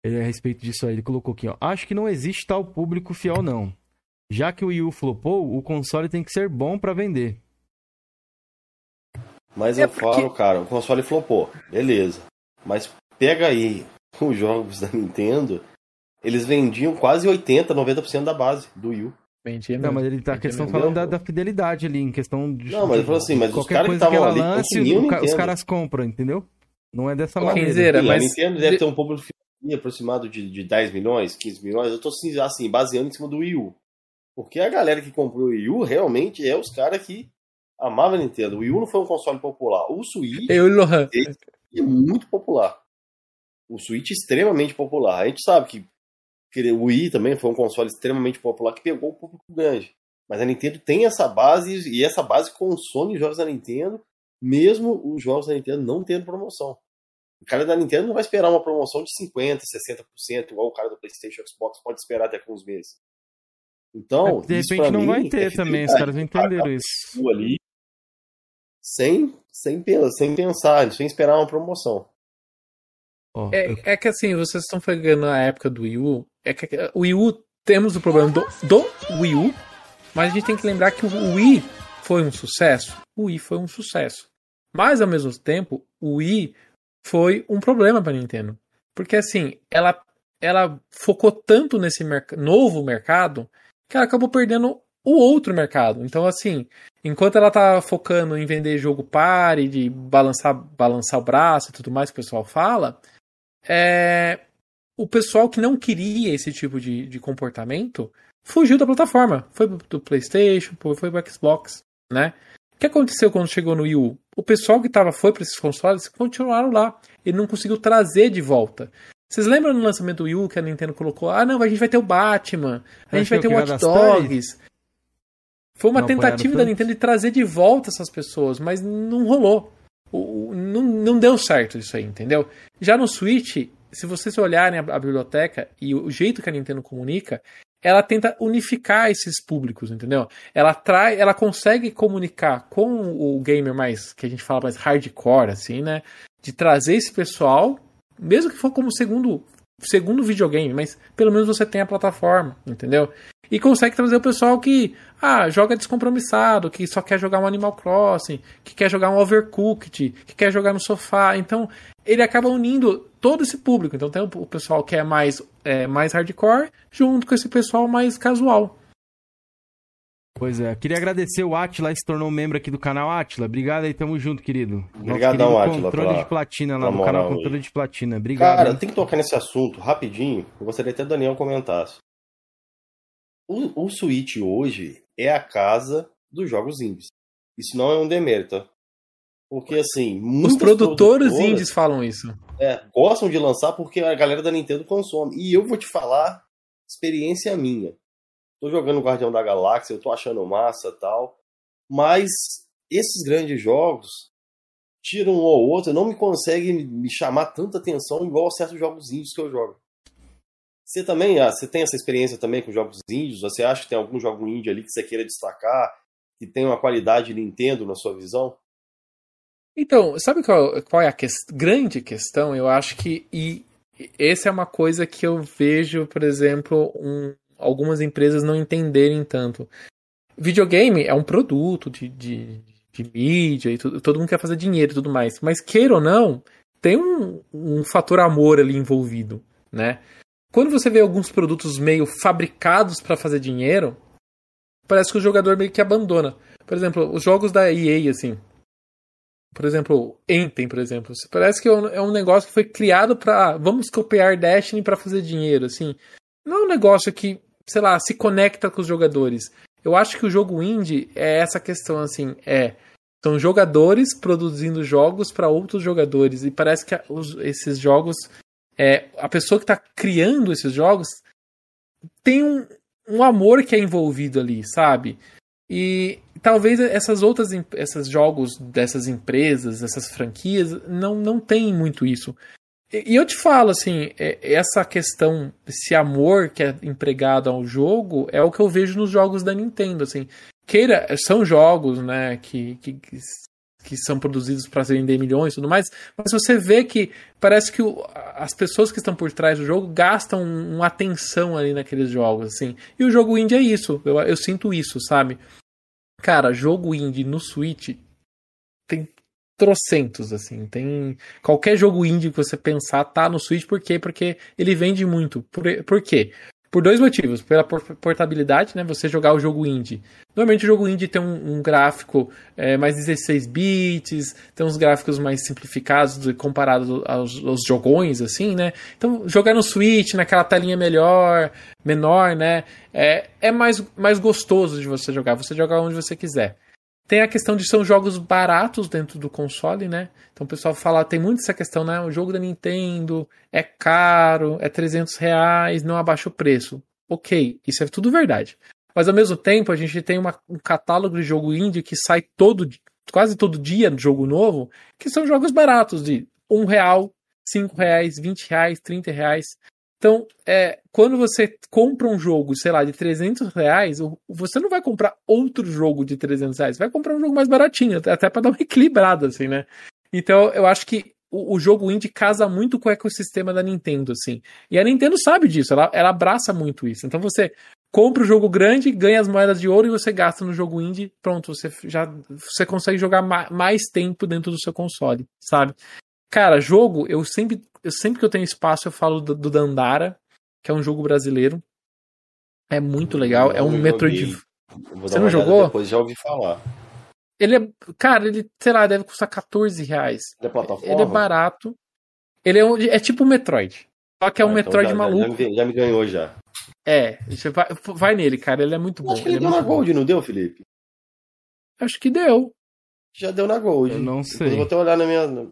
Ele, a respeito disso aí, ele colocou aqui, ó. Acho que não existe tal público fiel, não. Já que o Wii U flopou, o console tem que ser bom para vender. Mas é eu porque... falo, cara, o console flopou, beleza. Mas pega aí *laughs* os jogos da Nintendo, eles vendiam quase 80, 90% da base do Wii U. Vendia não, mas ele tá questão falando da, da, fidelidade ali, em questão de. Não, mas ele falou assim, mas qualquer coisa que, que ela lance, o, os caras compram, entendeu? Não é dessa Ô, maneira. Mas- A Nintendo deve ter um público aproximado de, de 10 milhões, 15 milhões. Eu tô assim, assim, baseando em cima do Wii U. Porque a galera que comprou o Wii U realmente é os caras que amavam a Nintendo. O Wii U não foi um console popular. O Switch Eu e o Lohan. é muito popular. O Switch é extremamente popular. A gente sabe que o Wii também foi um console extremamente popular que pegou o público grande. Mas a Nintendo tem essa base e essa base consome os jogos da Nintendo, mesmo os jogos da Nintendo não tendo promoção. O cara da Nintendo não vai esperar uma promoção de 50%, 60%, igual o cara do PlayStation Xbox pode esperar daqui a uns meses. Então, É, de repente não vai é ter também, os caras não entenderam isso. Ali sem, sem, sem pensar, sem esperar uma promoção. Ó, eu- É, é que assim, vocês estão pegando a época do Wii U. É que o Wii U temos o problema do, do Wii U, mas a gente tem que lembrar que o Wii foi um sucesso. O Wii foi um sucesso. Mas ao mesmo tempo, o Wii foi um problema para Nintendo. Porque assim, ela, ela focou tanto nesse merc novo mercado que ela acabou perdendo o outro mercado. Então, assim, enquanto ela tá focando em vender jogo pare, de balançar, balançar o braço e tudo mais que o pessoal fala, é, o pessoal que não queria esse tipo de, de comportamento fugiu da plataforma. Foi do PlayStation, foi pro Xbox, né? O que aconteceu quando chegou no Wii U? O pessoal que tava, foi para esses consoles continuaram lá. Ele não conseguiu trazer de volta. Vocês lembram no lançamento do Wii U que a Nintendo colocou? Ah, não, a gente vai ter o Batman, a gente vai ter o Achou que Watch Dogs. Foi uma Não tentativa da? Nintendo de trazer de volta essas pessoas, mas não rolou. O- o- não, não deu certo isso aí, entendeu? Já no Switch, se vocês olharem a, a biblioteca e o jeito que a Nintendo comunica, ela tenta unificar esses públicos, entendeu? Ela trai, ela consegue comunicar com o gamer mais, que a gente fala mais hardcore, assim, né? De trazer esse pessoal, mesmo que for como segundo, segundo videogame, mas pelo menos você tem a plataforma, entendeu? E consegue trazer o pessoal que, ah, joga descompromissado, que só quer jogar um Animal Crossing, que quer jogar um Overcooked, que quer jogar no sofá. Então, ele acaba unindo todo esse público. Então, tem o pessoal que é mais, é, mais hardcore, junto com esse pessoal mais casual. Pois é, queria agradecer o Atila, se tornou membro aqui do canal Atila. Obrigado aí, tamo junto, querido. Obrigadão, Átila, Controle pela- de platina lá moral canal aí. Controle de Platina. Obrigado. Cara, tem que tocar nesse assunto rapidinho. Eu gostaria até o Daniel comentasse. O, o Switch hoje é a casa dos jogos indies. Isso não é um demérito. tá? Porque, assim, Os produtores indies falam isso. é, gostam de lançar porque a galera da Nintendo consome. E eu vou te falar, experiência minha. Tô jogando Guardião da Galáxia, eu tô achando massa tal. Mas esses grandes jogos, tiram um ou outro, não me conseguem me chamar tanta atenção igual a certos jogos indies que eu jogo. Você também, ah, você tem essa experiência também com jogos indies? Você acha que tem algum jogo indie ali que você queira destacar, que tem uma qualidade Nintendo na sua visão? Então, sabe qual, qual é a ques- grande questão? Eu acho que e essa é uma coisa que eu vejo, por exemplo, um- algumas empresas não entenderem tanto. Videogame é um produto de, de, de mídia e tudo, todo mundo quer fazer dinheiro e tudo mais. Mas queira ou não, tem um, um fator amor ali envolvido, né? Quando você vê alguns produtos meio fabricados para fazer dinheiro, parece que o jogador meio que abandona. Por exemplo, os jogos da EA, assim, por exemplo, Enten, por exemplo. Parece que é um- é negócio que foi criado para vamos copiar Destiny para fazer dinheiro, assim. Não é um negócio que, sei lá, se conecta com os jogadores. Eu acho que o jogo indie é essa questão, assim, é são jogadores produzindo jogos para outros jogadores e parece que os- esses jogos, é, a pessoa que está criando esses jogos tem um, um amor que é envolvido ali, sabe? E talvez essas outras esses jogos dessas empresas, essas franquias, não, não tem muito isso. E, eu te falo, assim, é- essa questão, esse amor que é empregado ao jogo, é o que eu vejo nos jogos da Nintendo, assim. Queira, são jogos, né, que, que, que, são produzidos para vender milhões e tudo mais, mas você vê que parece que o- as pessoas que estão por trás do jogo gastam uma atenção ali naqueles jogos, assim. E o jogo indie é isso, eu, eu sinto isso, sabe? Cara, jogo indie no Switch trocentos, assim. Tem. Qualquer jogo indie que você pensar tá no Switch, por quê? Porque ele vende muito. Por, por quê? Por dois motivos. Pela portabilidade, né? Você jogar o jogo indie. Normalmente o jogo indie tem um, um gráfico é, mais 16 bits, tem uns gráficos mais simplificados comparado aos, aos, jogões, assim, né? Então, jogar no Switch, naquela telinha melhor, menor, né? É, é mais, mais gostoso de você jogar. Você jogar onde você quiser. Tem a questão de são jogos baratos dentro do console, né? Então o pessoal fala, tem muito essa questão, né? O jogo da Nintendo é caro, é 300 reais, não abaixa o preço. Ok, isso é tudo verdade. Mas ao mesmo tempo, a gente tem uma, um catálogo de jogo indie que sai todo, quase todo dia de jogo novo, que são jogos baratos, de um real, cinco reais, vinte reais, trinta reais. Então, é, quando você compra um jogo, sei lá, de 300 reais, você não vai comprar outro jogo de 300 reais, vai comprar um jogo mais baratinho, até para dar uma *laughs* equilibrada, assim, né? Então, eu acho que o, jogo indie casa muito com o ecossistema da Nintendo, assim. E a Nintendo sabe disso, ela, ela abraça muito isso. Então, você compra o jogo grande, ganha as moedas de ouro e você gasta no jogo indie, pronto, você já você consegue jogar mais tempo dentro do seu console, sabe? Cara, jogo, eu sempre eu sempre que eu tenho espaço eu falo do, do Dandara, que é um jogo brasileiro. É muito legal. é um Metroid. Você não jogou? Depois já ouvi falar. Ele é. Cara, ele, sei lá, deve custar 14 reais. Ele é plataforma? Ele é barato. Ele é, um, é tipo um Metroid. Só que é um ah, então Metroid já, maluco. Já, já, me ganhou já. É, vai, vai nele, cara. Ele é muito bom. Acho que ele, ele é deu na Gold, bom. não deu, Felipe? Acho que deu. Já deu na Gold. Eu não sei. Eu vou até olhar na minha.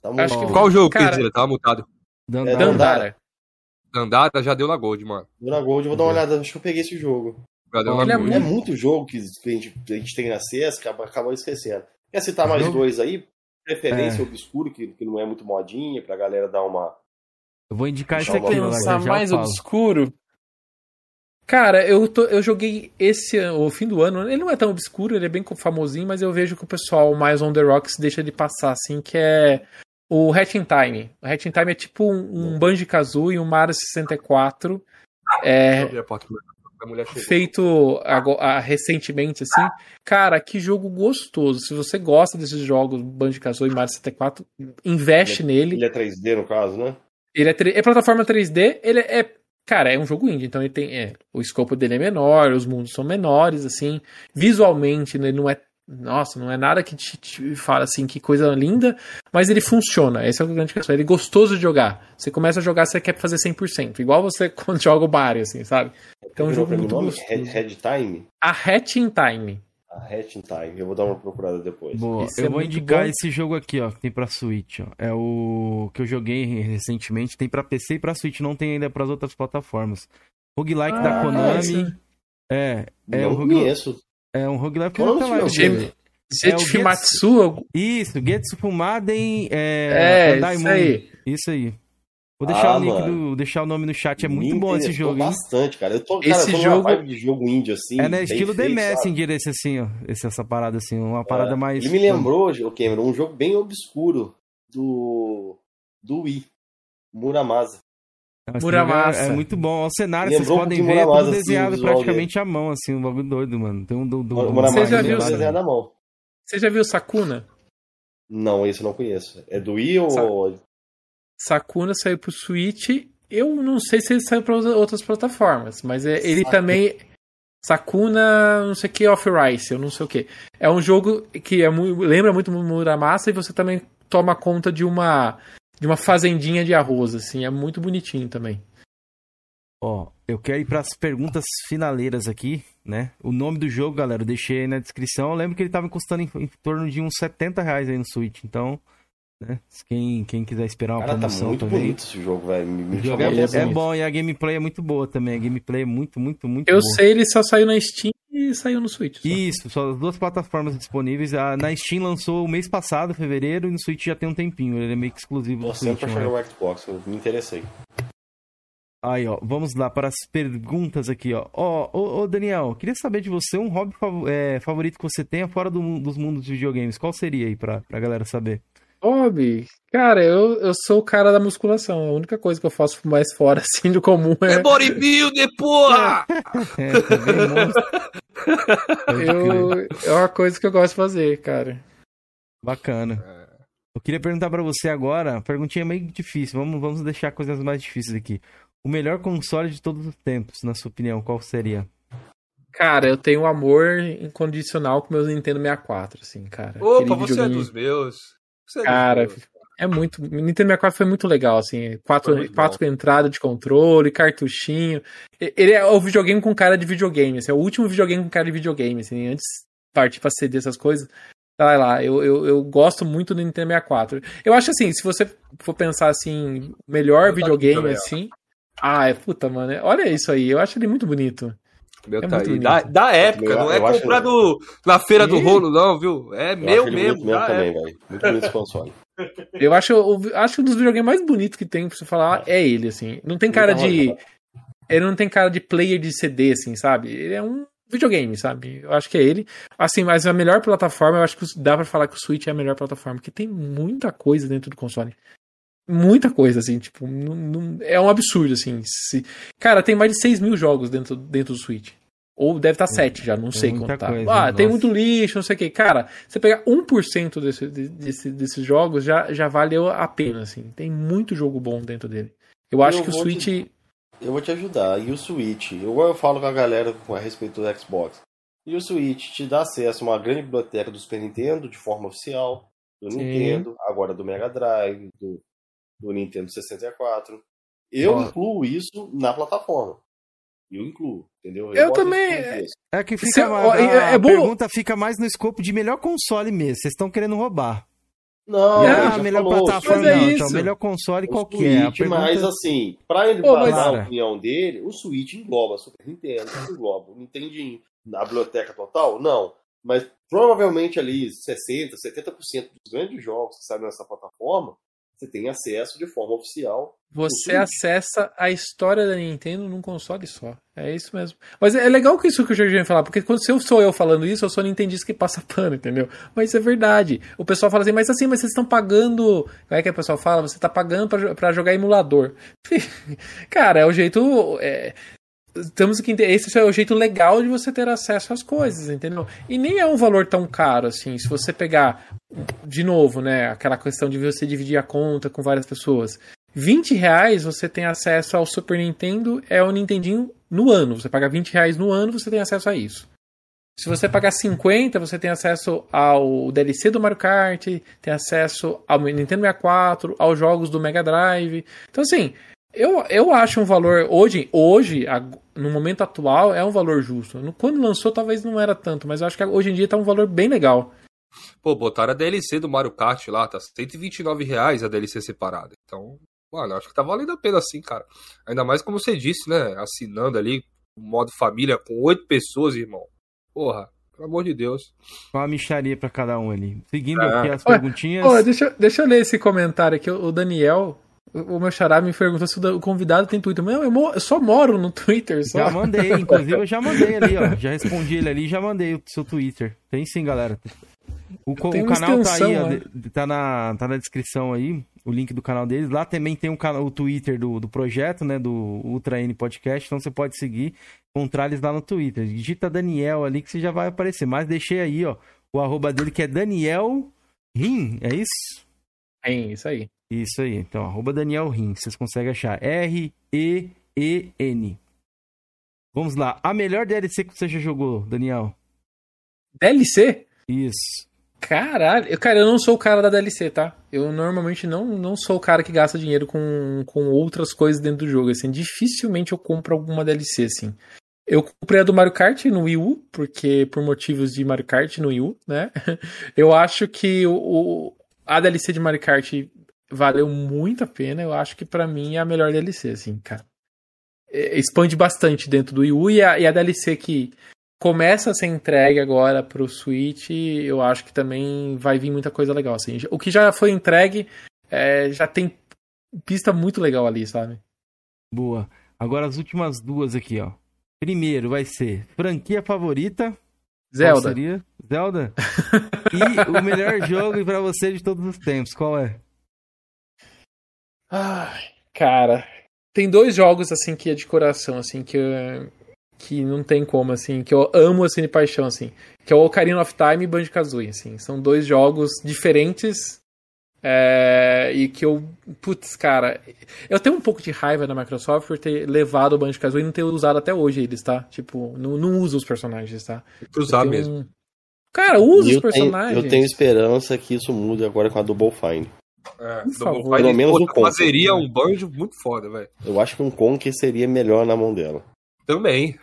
Tá Acho que... Qual jogo, Cara... Pedro? Tava mutado. Dandara. É, Dandara. Dandara já deu na Gold, mano. Deu na Gold, vou dar uma olhada. Acho que eu peguei esse jogo. Já deu na é, Gold. é muito jogo que a gente, a gente tem acesso, que acaba esquecendo. Quer citar mais dois aí? Preferência é. obscuro, que, que não é muito modinha, pra galera dar uma. Eu vou indicar esse aqui, lançar mais obscuro. Cara, eu, tô, eu joguei esse o fim do ano. Ele não é tão obscuro, ele é bem famosinho, mas eu vejo que o pessoal mais on the rocks deixa de passar, assim, que é o Hatching Time. O Hatching Time é tipo um, um Banjo-Kazooie e um Mario 64. É, feito agora, recentemente, assim. Cara, que jogo gostoso. Se você gosta desses jogos, Banjo-Kazooie e Mario 64, investe ele, nele. Ele é 3D, no caso, né? Ele é, é plataforma 3D, ele é Cara, é um jogo indie, então ele tem. É, o escopo dele é menor, os mundos são menores, assim. Visualmente, né, ele não é nossa, não é nada que te, te fala assim, que coisa linda, mas ele funciona. Essa é a grande questão. Ele é gostoso de jogar. Você começa a jogar, você quer fazer 100%. Igual você *laughs* quando joga o Mario, assim, sabe? Então é um jogo muito gostoso. Head Time? A Hatching Time. A Hatching Time. Eu vou dar uma procurada depois. Boa. Esse eu é vou indicar bom. esse jogo aqui, ó, que tem pra Switch, ó. É o que eu joguei recentemente. Tem pra PC e pra Switch, não tem ainda pras outras plataformas. Roguelike ah, da Konami. É, é, é o roguelike. É um roguelike que não tá lá. Getsu Matsu? Isso, Getsu Fumaden é, é Daimon. Isso aí. Isso aí. Vou deixar, ah, o link do, deixar o nome no chat, é muito bom esse jogo. bastante, cara. Eu tô, cara, esse eu tô jogo... vibe de jogo indie, assim. É, né? Estilo The Messenger, esse assim, ó. Esse, essa parada assim, uma parada é. mais. Ele me lembrou, o Cameron, um jogo bem obscuro do. do Wii. Muramasa. Muramasa. É, é, muito bom. O cenário, vocês podem ver, é tudo assim, desenhado praticamente à mão, assim, um bagulho doido, mano. Tem um do, do, Você já viu desenhado à mão. Você já viu Sakuna? Não, esse eu não conheço. É do Wii ou. Sakuna saiu pro Switch. Eu não sei se ele saiu para outras plataformas, mas é, ele Sakuna. também. Sakuna, não sei o que, Off Rice, eu não sei o que. É um jogo que é muito, lembra muito Muramasa e você também toma conta de uma de uma fazendinha de arroz, assim. É muito bonitinho também. Ó, eu quero ir para as perguntas finaleiras aqui, né? O nome do jogo, galera, eu deixei aí na descrição. Eu lembro que ele tava custando em, em torno de uns 70 reais aí no Switch. Então, né? Quem, quem quiser esperar uma Cara, tá promoção tá muito também. bonito esse jogo, velho. Me, o jogo é, é, é, bom e a gameplay é muito boa também. A gameplay é muito, muito, muito eu boa. Eu sei, ele só saiu na Steam e saiu no Switch. Só. Isso, só as duas plataformas disponíveis. A, na Steam lançou o mês passado, fevereiro, e no Switch já tem um tempinho. Ele é meio que exclusivo Tô do Switch. sempre achando o Xbox, eu me interessei. Aí, ó, vamos lá para as perguntas aqui, ó. Ó, ô, ô Daniel, queria saber de você um hobby fav é, favorito que você tenha fora do, dos mundos de videogames. Qual seria aí pra, pra galera saber? Hobby? Cara, eu, eu sou o cara da musculação. A única coisa que eu faço mais fora, *laughs* assim, do comum é. É bodybuilder, porra! *laughs* é, eu, é uma coisa que eu gosto de fazer, cara. Bacana. Eu queria perguntar para você agora, perguntinha meio difícil. Vamos, vamos deixar coisas mais difíceis aqui. o melhor console de todos os tempos, na sua opinião, qual seria? Cara, eu tenho um amor incondicional com meus Nintendo 64, assim, cara. Opa, Aquele você é videogame- dos meus. É Cara, é muito. Nintendo 64 foi muito legal, assim. Quatro, muito quatro entradas de controle, cartuchinho. Ele é o videogame com cara de videogame, assim, é o último videogame com cara de videogame, assim, antes de partir pra CD, essas coisas. Vai lá, eu, eu, eu gosto muito do Nintendo 64. Eu acho assim, se você for pensar assim, melhor videogame, assim. Ah, é puta, mano. é- Olha isso aí, eu acho ele muito bonito. Meu é tá aí. Da, da época, Eu- não é eu acho- comprado na feira do rolo, não, viu? É Eu meu mesmo. da também, época. velho. Muito bonito esse console. *laughs* Eu acho, o- acho que um dos videogames mais bonitos que tem pra você falar é ele, assim. Não tem cara de. Ele não tem cara de player de CD, assim, sabe? Ele é um videogame, sabe? Eu acho que é ele. Assim, mas a melhor plataforma, eu acho que dá pra falar que o Switch é a melhor plataforma, porque tem muita coisa dentro do console. Muita coisa, assim, tipo, não- não- é um absurdo, assim. se- Cara, tem mais de 6 mil jogos dentro, dentro do Switch. Ou deve estar 7 já, não sei muita contar. coisa, ah, tem nossa. muito lixo, não sei o que. Cara, você pegar 1% desse, desse, desses jogos já, já valeu a pena, assim. Tem muito jogo bom dentro dele. Eu acho Eu que o Switch. te- Eu vou te ajudar. E o Switch? Eu, eu falo com a galera com a respeito do Xbox. E o Switch te dá acesso a uma grande biblioteca do Super Nintendo de forma oficial, do Sim. Nintendo, agora do Mega Drive, do, do Nintendo 64. Eu incluo isso na plataforma. Eu incluo, entendeu? Eu boto também-. É que fica a, é- a é bom- pergunta fica mais no escopo de melhor console mesmo. Vocês estão querendo roubar. Não, ele a melhor falou, plataforma Mas é não, isso. então, melhor console O qual que é? A Switch, mas pergunta- assim, pra ele Pô, passar mas- a opinião dele, o Switch engloba Super Nintendo, *laughs* engloba o Nintendinho. Na biblioteca total, não. Mas provavelmente ali 60%, 70% dos grandes jogos que saem nessa plataforma, você tem acesso de forma oficial. Você acessa a história da Nintendo num console só. É isso mesmo. Mas é legal que isso que o Jorginho falar, porque quando se eu sou eu falando isso, eu sou nintendista que passa *laughs* pano, entendeu? Mas é verdade. O pessoal fala assim, mas assim, mas vocês estão pagando. Como é que o pessoal fala? Você tá pagando pra jogar emulador. *laughs* Cara, é o jeito. é, Temos que esse é o jeito legal de você ter acesso às coisas, entendeu? E nem é um valor tão caro assim. Se você pegar, de novo, né, aquela questão de você dividir a conta com várias pessoas. 20 reais você tem acesso ao Super Nintendo, é o Nintendinho no ano. Você paga 20 reais no ano, você tem acesso a isso. Se você pagar 50, você tem acesso ao DLC do Mario Kart, tem acesso ao Nintendo 64, aos jogos do Mega Drive. Então, assim, eu, eu acho um valor. Hoje, hoje no momento atual, é um valor justo. Quando lançou, talvez não era tanto, mas eu acho que hoje em dia tá um valor bem legal. Pô, botaram a DLC do Mario Kart lá, tá 129 reais a DLC separada. Então, mano, acho que tá valendo a pena sim, cara. Ainda mais como você disse, né? Assinando ali, o modo família com oito pessoas, irmão. Porra, pelo amor de Deus. Uma micharia pra cada um ali. Seguindo Ah. aqui as Olha, perguntinhas. Ó, deixa, eu- deixa eu ler esse comentário aqui. O Daniel, o meu xará, me perguntou se o da- o convidado tem Twitter. Meu, eu, mo- eu só moro no Twitter. Só. Já mandei, inclusive eu já mandei ali, ó. *laughs* Já respondi ele ali e já mandei o seu Twitter. Tem sim, galera. O, o canal tá aí, extensão ó, lá. de- tá, na, tá na descrição aí, o link do canal deles. Lá também tem o, canal, o Twitter do, do projeto, né, do Ultra N Podcast, então você pode seguir, encontrar eles lá no Twitter. Digita Daniel ali que você já vai aparecer. Mas deixei aí, ó, o arroba dele que é Daniel Rim, é isso? É isso aí. Isso aí, então, arroba Daniel Rim, vocês conseguem achar. R-E-E-N. Vamos lá, a melhor DLC que você já jogou, Daniel? DLC? Isso. Caralho, cara, eu não sou o cara da DLC, tá? Eu normalmente não, não sou o cara que gasta dinheiro com, com outras coisas dentro do jogo, assim. Dificilmente eu compro alguma DLC, assim. Eu comprei a do Mario Kart no Wii U, porque por motivos de Mario Kart no Wii U, né? *laughs* Eu acho que o, a DLC de Mario Kart valeu muito a pena. Eu acho que pra mim é a melhor DLC, assim, cara. É, expande bastante dentro do Wii U e a, e a DLC que começa a ser entregue agora pro Switch, eu acho que também vai vir muita coisa legal, assim. O que já foi entregue é, já tem pista muito legal ali, sabe? Boa. Agora as últimas duas aqui, ó. Primeiro vai ser franquia favorita. Zelda. seria? Zelda? *laughs* e o melhor jogo pra você de todos os tempos, qual é? Ai, cara, tem dois jogos assim que é de coração, assim, que eu- que não tem como, assim, que eu amo assim de paixão, assim, que é o Ocarina of Time e Banjo-Kazooie, assim, são dois jogos diferentes É, e que eu. Putz, cara. Eu tenho um pouco de raiva da Microsoft por ter levado o Banjo Kazooie e não ter usado até hoje eles, tá? Tipo, não, não usa os personagens, tá? Tenho mesmo. um- Cara, usa os eu, tenho, personagens. eu tenho esperança que isso mude agora com a Double Fine. É, Por Double favor. Fine, Pelo menos o Conker. fazeria um banjo muito foda, velho. Eu acho que um Conker seria melhor na mão dela. Também.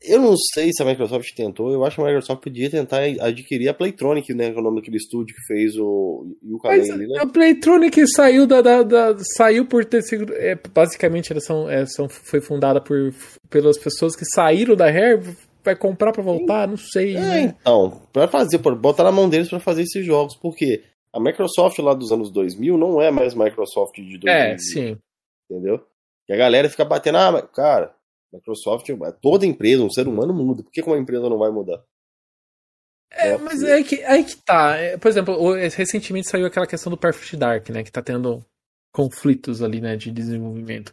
Eu não sei se a Microsoft tentou, eu acho que a Microsoft podia tentar adquirir a Playtronic, né? Que é o nome daquele estúdio que fez o Yooka-Laylee, né? a Playtronic saiu da, da- da- saiu por ter sido é, basicamente elas são, é, são foi fundada por pelas pessoas que saíram da Rare vai comprar pra voltar não sei É, né? então, pra fazer, por botar na mão deles pra fazer esses jogos, porque a Microsoft lá dos anos 2000 não é mais Microsoft de 2000, é sim entendeu? E a galera fica batendo, ah, mas, cara, Microsoft, toda empresa, um ser humano muda, por que uma empresa não vai mudar? É, mas é aí que, aí que tá. É, Por exemplo, recentemente saiu aquela questão do Perfect Dark, né? Que tá tendo conflitos ali, né? De desenvolvimento.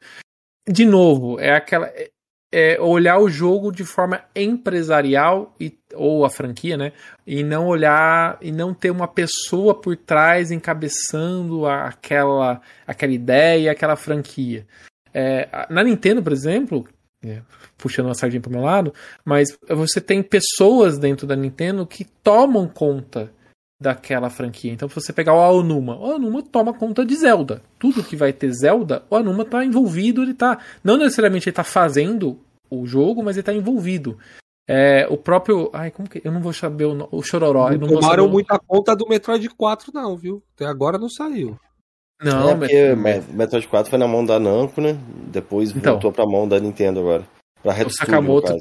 De novo, é aquela. é- é olhar o jogo de forma empresarial e, ou a franquia, né? E não olhar e não ter uma pessoa por trás encabeçando aquela, aquela ideia, aquela franquia. É, na Nintendo, por exemplo, é, puxando uma sardinha pro meu lado, mas você tem pessoas dentro da Nintendo que tomam conta daquela franquia. Então, se você pegar o Aonuma, o Aonuma toma conta de Zelda. Tudo que vai ter Zelda, o Aonuma tá envolvido, ele tá. Não necessariamente ele tá fazendo o jogo, mas ele tá envolvido. É, o próprio. Ai, como que. Eu não vou saber o, o Chororó. Não não tomaram o- muita conta do Metroid 4, não, viu? Até agora não saiu. Não, é porque mas- Me- Metroid 4 foi na mão da Namco, né? Depois Então. voltou pra mão da Nintendo agora. Pra Red O Studio, Sakamoto,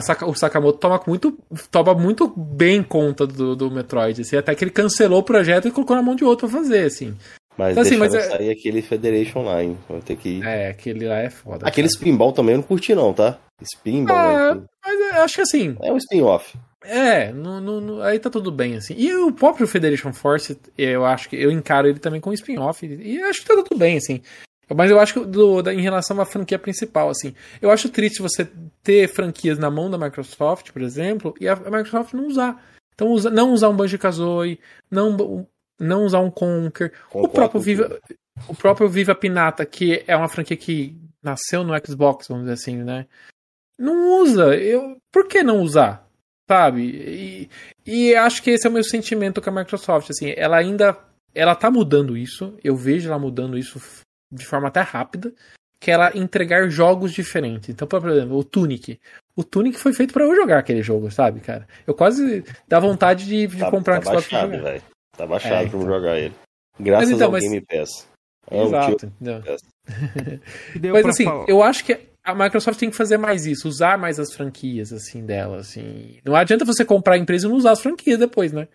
Saka- o Sakamoto toma muito, toma muito bem conta do, do Metroid. Assim, até que ele cancelou o projeto e colocou na mão de outro pra fazer, assim. Mas Então, assim, mas é- sair aquele Federation Online. Vou ter que. É, aquele lá é foda. Aquele cara. Spinball também eu não curti não, tá? Spinball, Ah, né? Mas eu acho que assim, É um spin-off. é, não- não- não- aí tá tudo bem, assim. E o próprio Federation Force, eu acho que eu encaro ele também com spin-off. E acho que tá tudo bem, assim. Mas eu acho que do, da- em relação à franquia principal, assim, eu acho triste você ter franquias na mão da Microsoft, por exemplo, e a, a Microsoft não usar. Então, usa- não usar um Banjo-Kazooie, não, não usar um Conker, o próprio Viva, o próprio Viva Pinata, que é uma franquia que nasceu no Xbox, vamos dizer assim, né? Não usa. Eu, por que não usar? Sabe? E, e acho que esse é o meu sentimento com a Microsoft. Assim, ela ainda. Ela tá mudando isso. Eu vejo ela mudando isso de forma até rápida. Que é ela entregar jogos diferentes. Então, por exemplo, o Tunic. O Tunic foi feito pra eu jogar aquele jogo, sabe, cara? Eu quase dá vontade de, de Tá, comprar tá um Xbox pra baixado, jogar. velho. Tá baixado É, pra então. jogar ele. Graças Mas então, ao mas- Game Pass. Amo, Exato. *laughs* deu Mas assim, falar- eu acho que a Microsoft tem que fazer mais isso, usar mais as franquias assim dela, assim. Não adianta você comprar a empresa e não usar as franquias depois, né?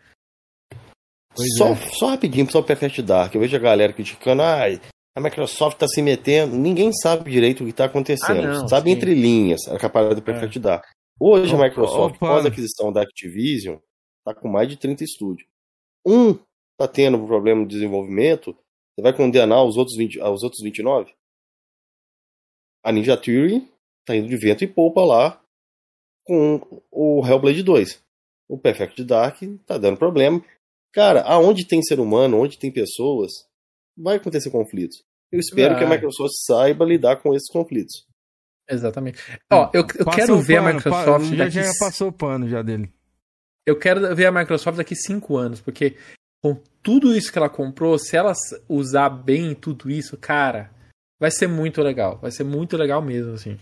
Pois Só, é. só rapidinho só o Perfect Dark. Eu vejo a galera criticando, ai, a Microsoft tá se metendo. Ninguém sabe direito o que tá acontecendo. Ah, não, sabe sim. entre linhas a capacidade do Perfect Dark. Hoje Ô, a Microsoft, após Pano. a aquisição da Activision, tá com mais de 30 estúdios. Um tá tendo um problema de desenvolvimento, você vai condenar os outros, 20, os outros 29? A Ninja Theory tá indo de vento e polpa lá com o Hellblade 2. O Perfect Dark tá dando problema. Cara, aonde tem ser humano, onde tem pessoas, vai acontecer conflitos. Eu espero que a Vai. Microsoft saiba lidar com esses conflitos. Exatamente. Ó, eu, eu quero ver a pano, Microsoft pa- já, daqui. já passou o pano já dele. Eu quero ver a Microsoft daqui cinco anos, porque com tudo isso que ela comprou, se ela usar bem tudo isso, cara, vai ser muito legal. Vai ser muito legal mesmo, assim.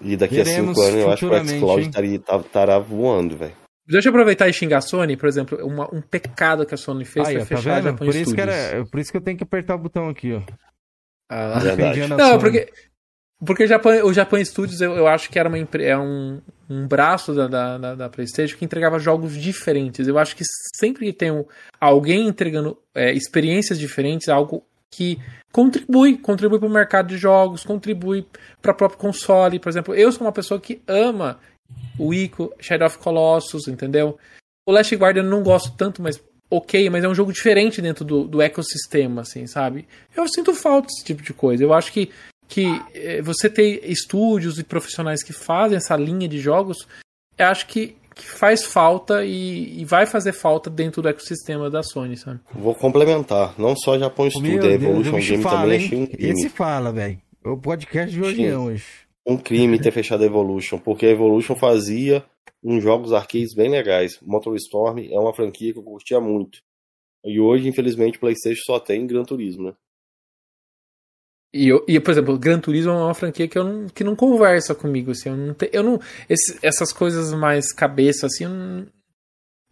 E daqui Veremos a cinco anos eu acho que o xCloud estaria- tá- estará voando, velho. Deixa eu aproveitar e xingar a Sony, por exemplo, uma- um pecado que a Sony fez Aí, foi tá fechar a vendo? Japan Por isso, que era, por isso que eu tenho que apertar o botão aqui, ó. Ah, a Não, Sony. porque, porque o Japan, o Japan Studios eu, eu acho que era uma, é um, um braço da, da, da- PlayStation que entregava jogos diferentes. Eu acho que sempre que tem alguém entregando é, experiências diferentes, algo que contribui, contribui para o mercado de jogos, contribui para o próprio console. Por exemplo, eu sou uma pessoa que ama o Ico, Shadow of Colossus, entendeu? O Last Guardian eu não gosto tanto, mas ok, mas é um jogo diferente dentro do, do ecossistema, assim, sabe? Eu sinto falta desse tipo de coisa. Eu acho que, que eh, você ter estúdios e profissionais que fazem essa linha de jogos, eu acho que, que faz falta e, e, vai fazer falta dentro do ecossistema da Sony, sabe? Vou complementar. Não só Japão Studio, a Evolution Deus, Game fala, também hein? achei um crime. Esse fala, velho. O podcast de hoje hoje. Um crime ter fechado a Evolution, porque a Evolution fazia uns jogos arcades bem legais. Motor Storm é uma franquia que eu curtia muito. E hoje, infelizmente, o PlayStation só tem Gran Turismo, né? E, eu, e, por exemplo, Gran Turismo é uma franquia que, eu não, que não conversa comigo, assim, eu não, te, eu não esse, essas coisas mais cabeça, assim, não,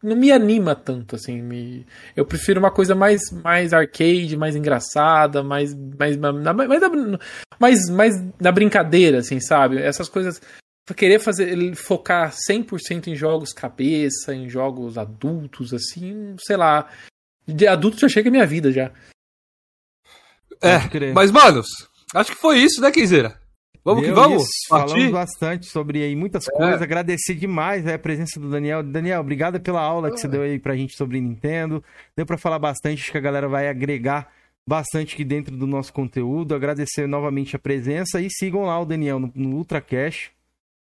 não me anima tanto, assim, me, eu prefiro uma coisa mais, mais arcade, mais engraçada, mais, mais, mais, mais, mais, mais na brincadeira, assim, sabe? Essas coisas, querer fazer, focar 100% em jogos cabeça, em jogos adultos, assim, sei lá, de adulto já chega a minha vida já. É, mas, manos, acho que foi isso, né, Kenzeira? Vamos Meu, que vamos. Isso, falamos bastante sobre aí muitas é. coisas. Agradecer demais né, a presença do Daniel. Daniel, obrigado pela aula que você deu aí pra gente sobre Nintendo. Deu pra falar bastante, acho que a galera vai agregar bastante aqui dentro do nosso conteúdo. Agradecer novamente a presença e sigam lá o Daniel no, no Ultra Cash,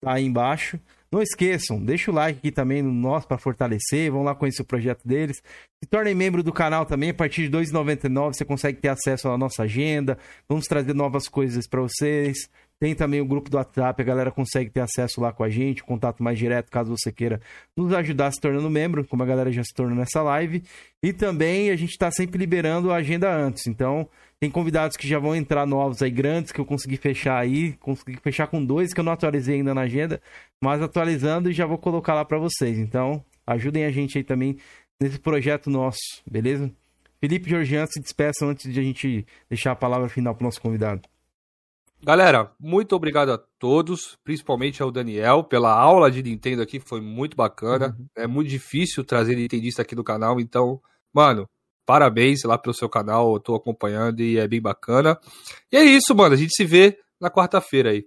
tá aí embaixo. Não esqueçam, deixa o like aqui também no nosso para fortalecer, vão lá conhecer o projeto deles. Se tornem membro do canal também, a partir de R$ 2,99 você consegue ter acesso à nossa agenda. Vamos trazer novas coisas para vocês. Tem também o grupo do WhatsApp, a galera consegue ter acesso lá com a gente, contato mais direto, caso você queira nos ajudar se tornando membro, como a galera já se tornou nessa live. E também a gente está sempre liberando a agenda antes. Então, tem convidados que já vão entrar novos aí, grandes, que eu consegui fechar aí. Consegui fechar com dois que eu não atualizei ainda na agenda, mas atualizando e já vou colocar lá para vocês. Então, ajudem a gente aí também nesse projeto nosso, beleza? Felipe e Georgian se despeçam antes de a gente deixar a palavra final para o nosso convidado. Galera, muito obrigado a todos, principalmente ao Daniel, pela aula de Nintendo aqui, foi muito bacana. Uhum. É muito difícil trazer Nintendista aqui no canal, então, mano, Parabéns lá pelo seu canal, eu tô acompanhando e é bem bacana. E é isso, mano. A gente se vê na quarta-feira aí.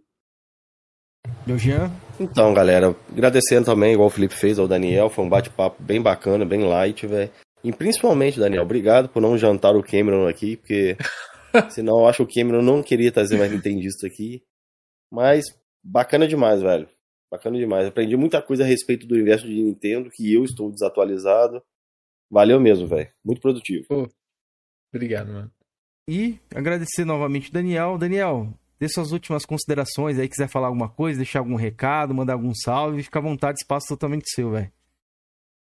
Meu Jean? Então, galera, agradecendo também, igual o Felipe fez, ao Daniel, foi um bate-papo bem bacana, bem light, velho. E principalmente, Daniel, obrigado por não jantar o Cameron aqui, porque *laughs* senão eu acho que o Cameron não queria trazer mais Nintendista aqui. Mas bacana demais, velho. Bacana demais. Aprendi muita coisa a respeito do universo de Nintendo, que eu estou desatualizado. Valeu mesmo, velho. Muito produtivo. Pô, obrigado, mano. E agradecer novamente o Daniel. Daniel, dê suas últimas considerações aí, quiser falar alguma coisa, deixar algum recado, mandar algum salve, fica à vontade, espaço totalmente seu, velho.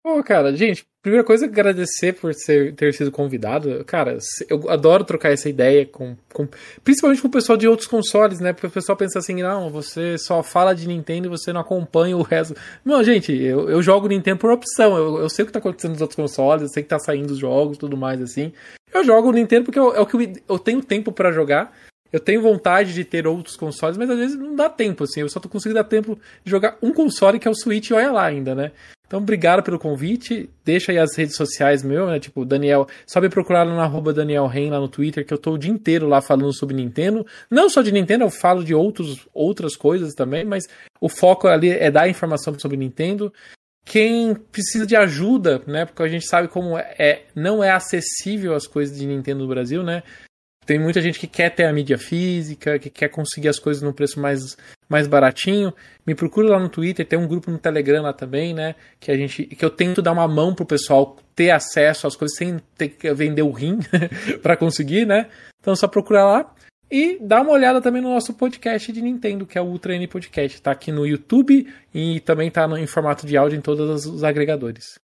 Pô, cara, gente, primeira coisa, agradecer por ser, ter sido convidado. Cara, eu adoro trocar essa ideia com, com, Principalmente com o pessoal de outros consoles, né? Porque o pessoal pensa assim, não, você só fala de Nintendo e você não acompanha o resto. Não, gente, eu, eu jogo Nintendo por opção. Eu, eu sei o que tá acontecendo nos outros consoles, eu sei que tá saindo os jogos tudo mais assim. Eu jogo Nintendo porque eu, é o que eu, eu tenho tempo para jogar. Eu tenho vontade de ter outros consoles, mas às vezes não dá tempo, assim. Eu só tô conseguindo dar tempo de jogar um console que é o Switch e olha lá ainda, né? Então, obrigado pelo convite. Deixa aí as redes sociais meu, né? Tipo, Daniel. Só me procurar no arroba Daniel Ren lá no Twitter, que eu tô o dia inteiro lá falando sobre Nintendo. Não só de Nintendo, eu falo de outros, outras coisas também, mas o foco ali é dar informação sobre Nintendo. Quem precisa de ajuda, né? Porque a gente sabe como é, é não é acessível as coisas de Nintendo no Brasil, né? Tem muita gente que quer ter a mídia física, que quer conseguir as coisas num preço mais, mais baratinho. Me procura lá no Twitter, tem um grupo no Telegram lá também, né? Que a gente, que eu tento dar uma mão pro pessoal ter acesso às coisas sem ter que vender o rim *laughs* para conseguir, né? Então é só procurar lá. E dá uma olhada também no nosso podcast de Nintendo, que é o Ultra N Podcast. Tá aqui no YouTube e também tá no, em formato de áudio em todos os agregadores.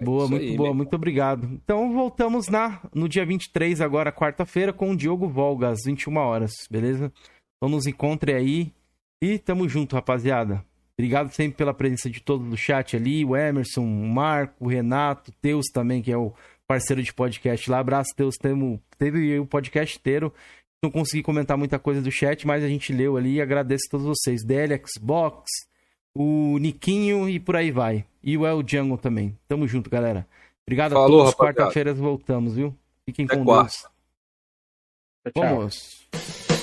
Boa, muito aí, boa, muito obrigado. Então voltamos na no dia 23, agora quarta-feira, com o Diogo Volga, às 21 horas, beleza? Então nos encontre aí e tamo junto, rapaziada. Obrigado sempre pela presença de todos do chat ali, o Emerson, o Marco, o Renato, Teus também, que é o parceiro de podcast lá. Abraço, Teus, teve, teve o podcast inteiro. Não consegui comentar muita coisa do chat, mas a gente leu ali e agradeço a todos vocês. DL, Xbox, o Niquinho e por aí vai. E o El Jungle também. Tamo junto, galera. Obrigado Falou, a todos. Quarta-feira voltamos, viu? Fiquem Até com quarta. Deus. Tchau. Vamos.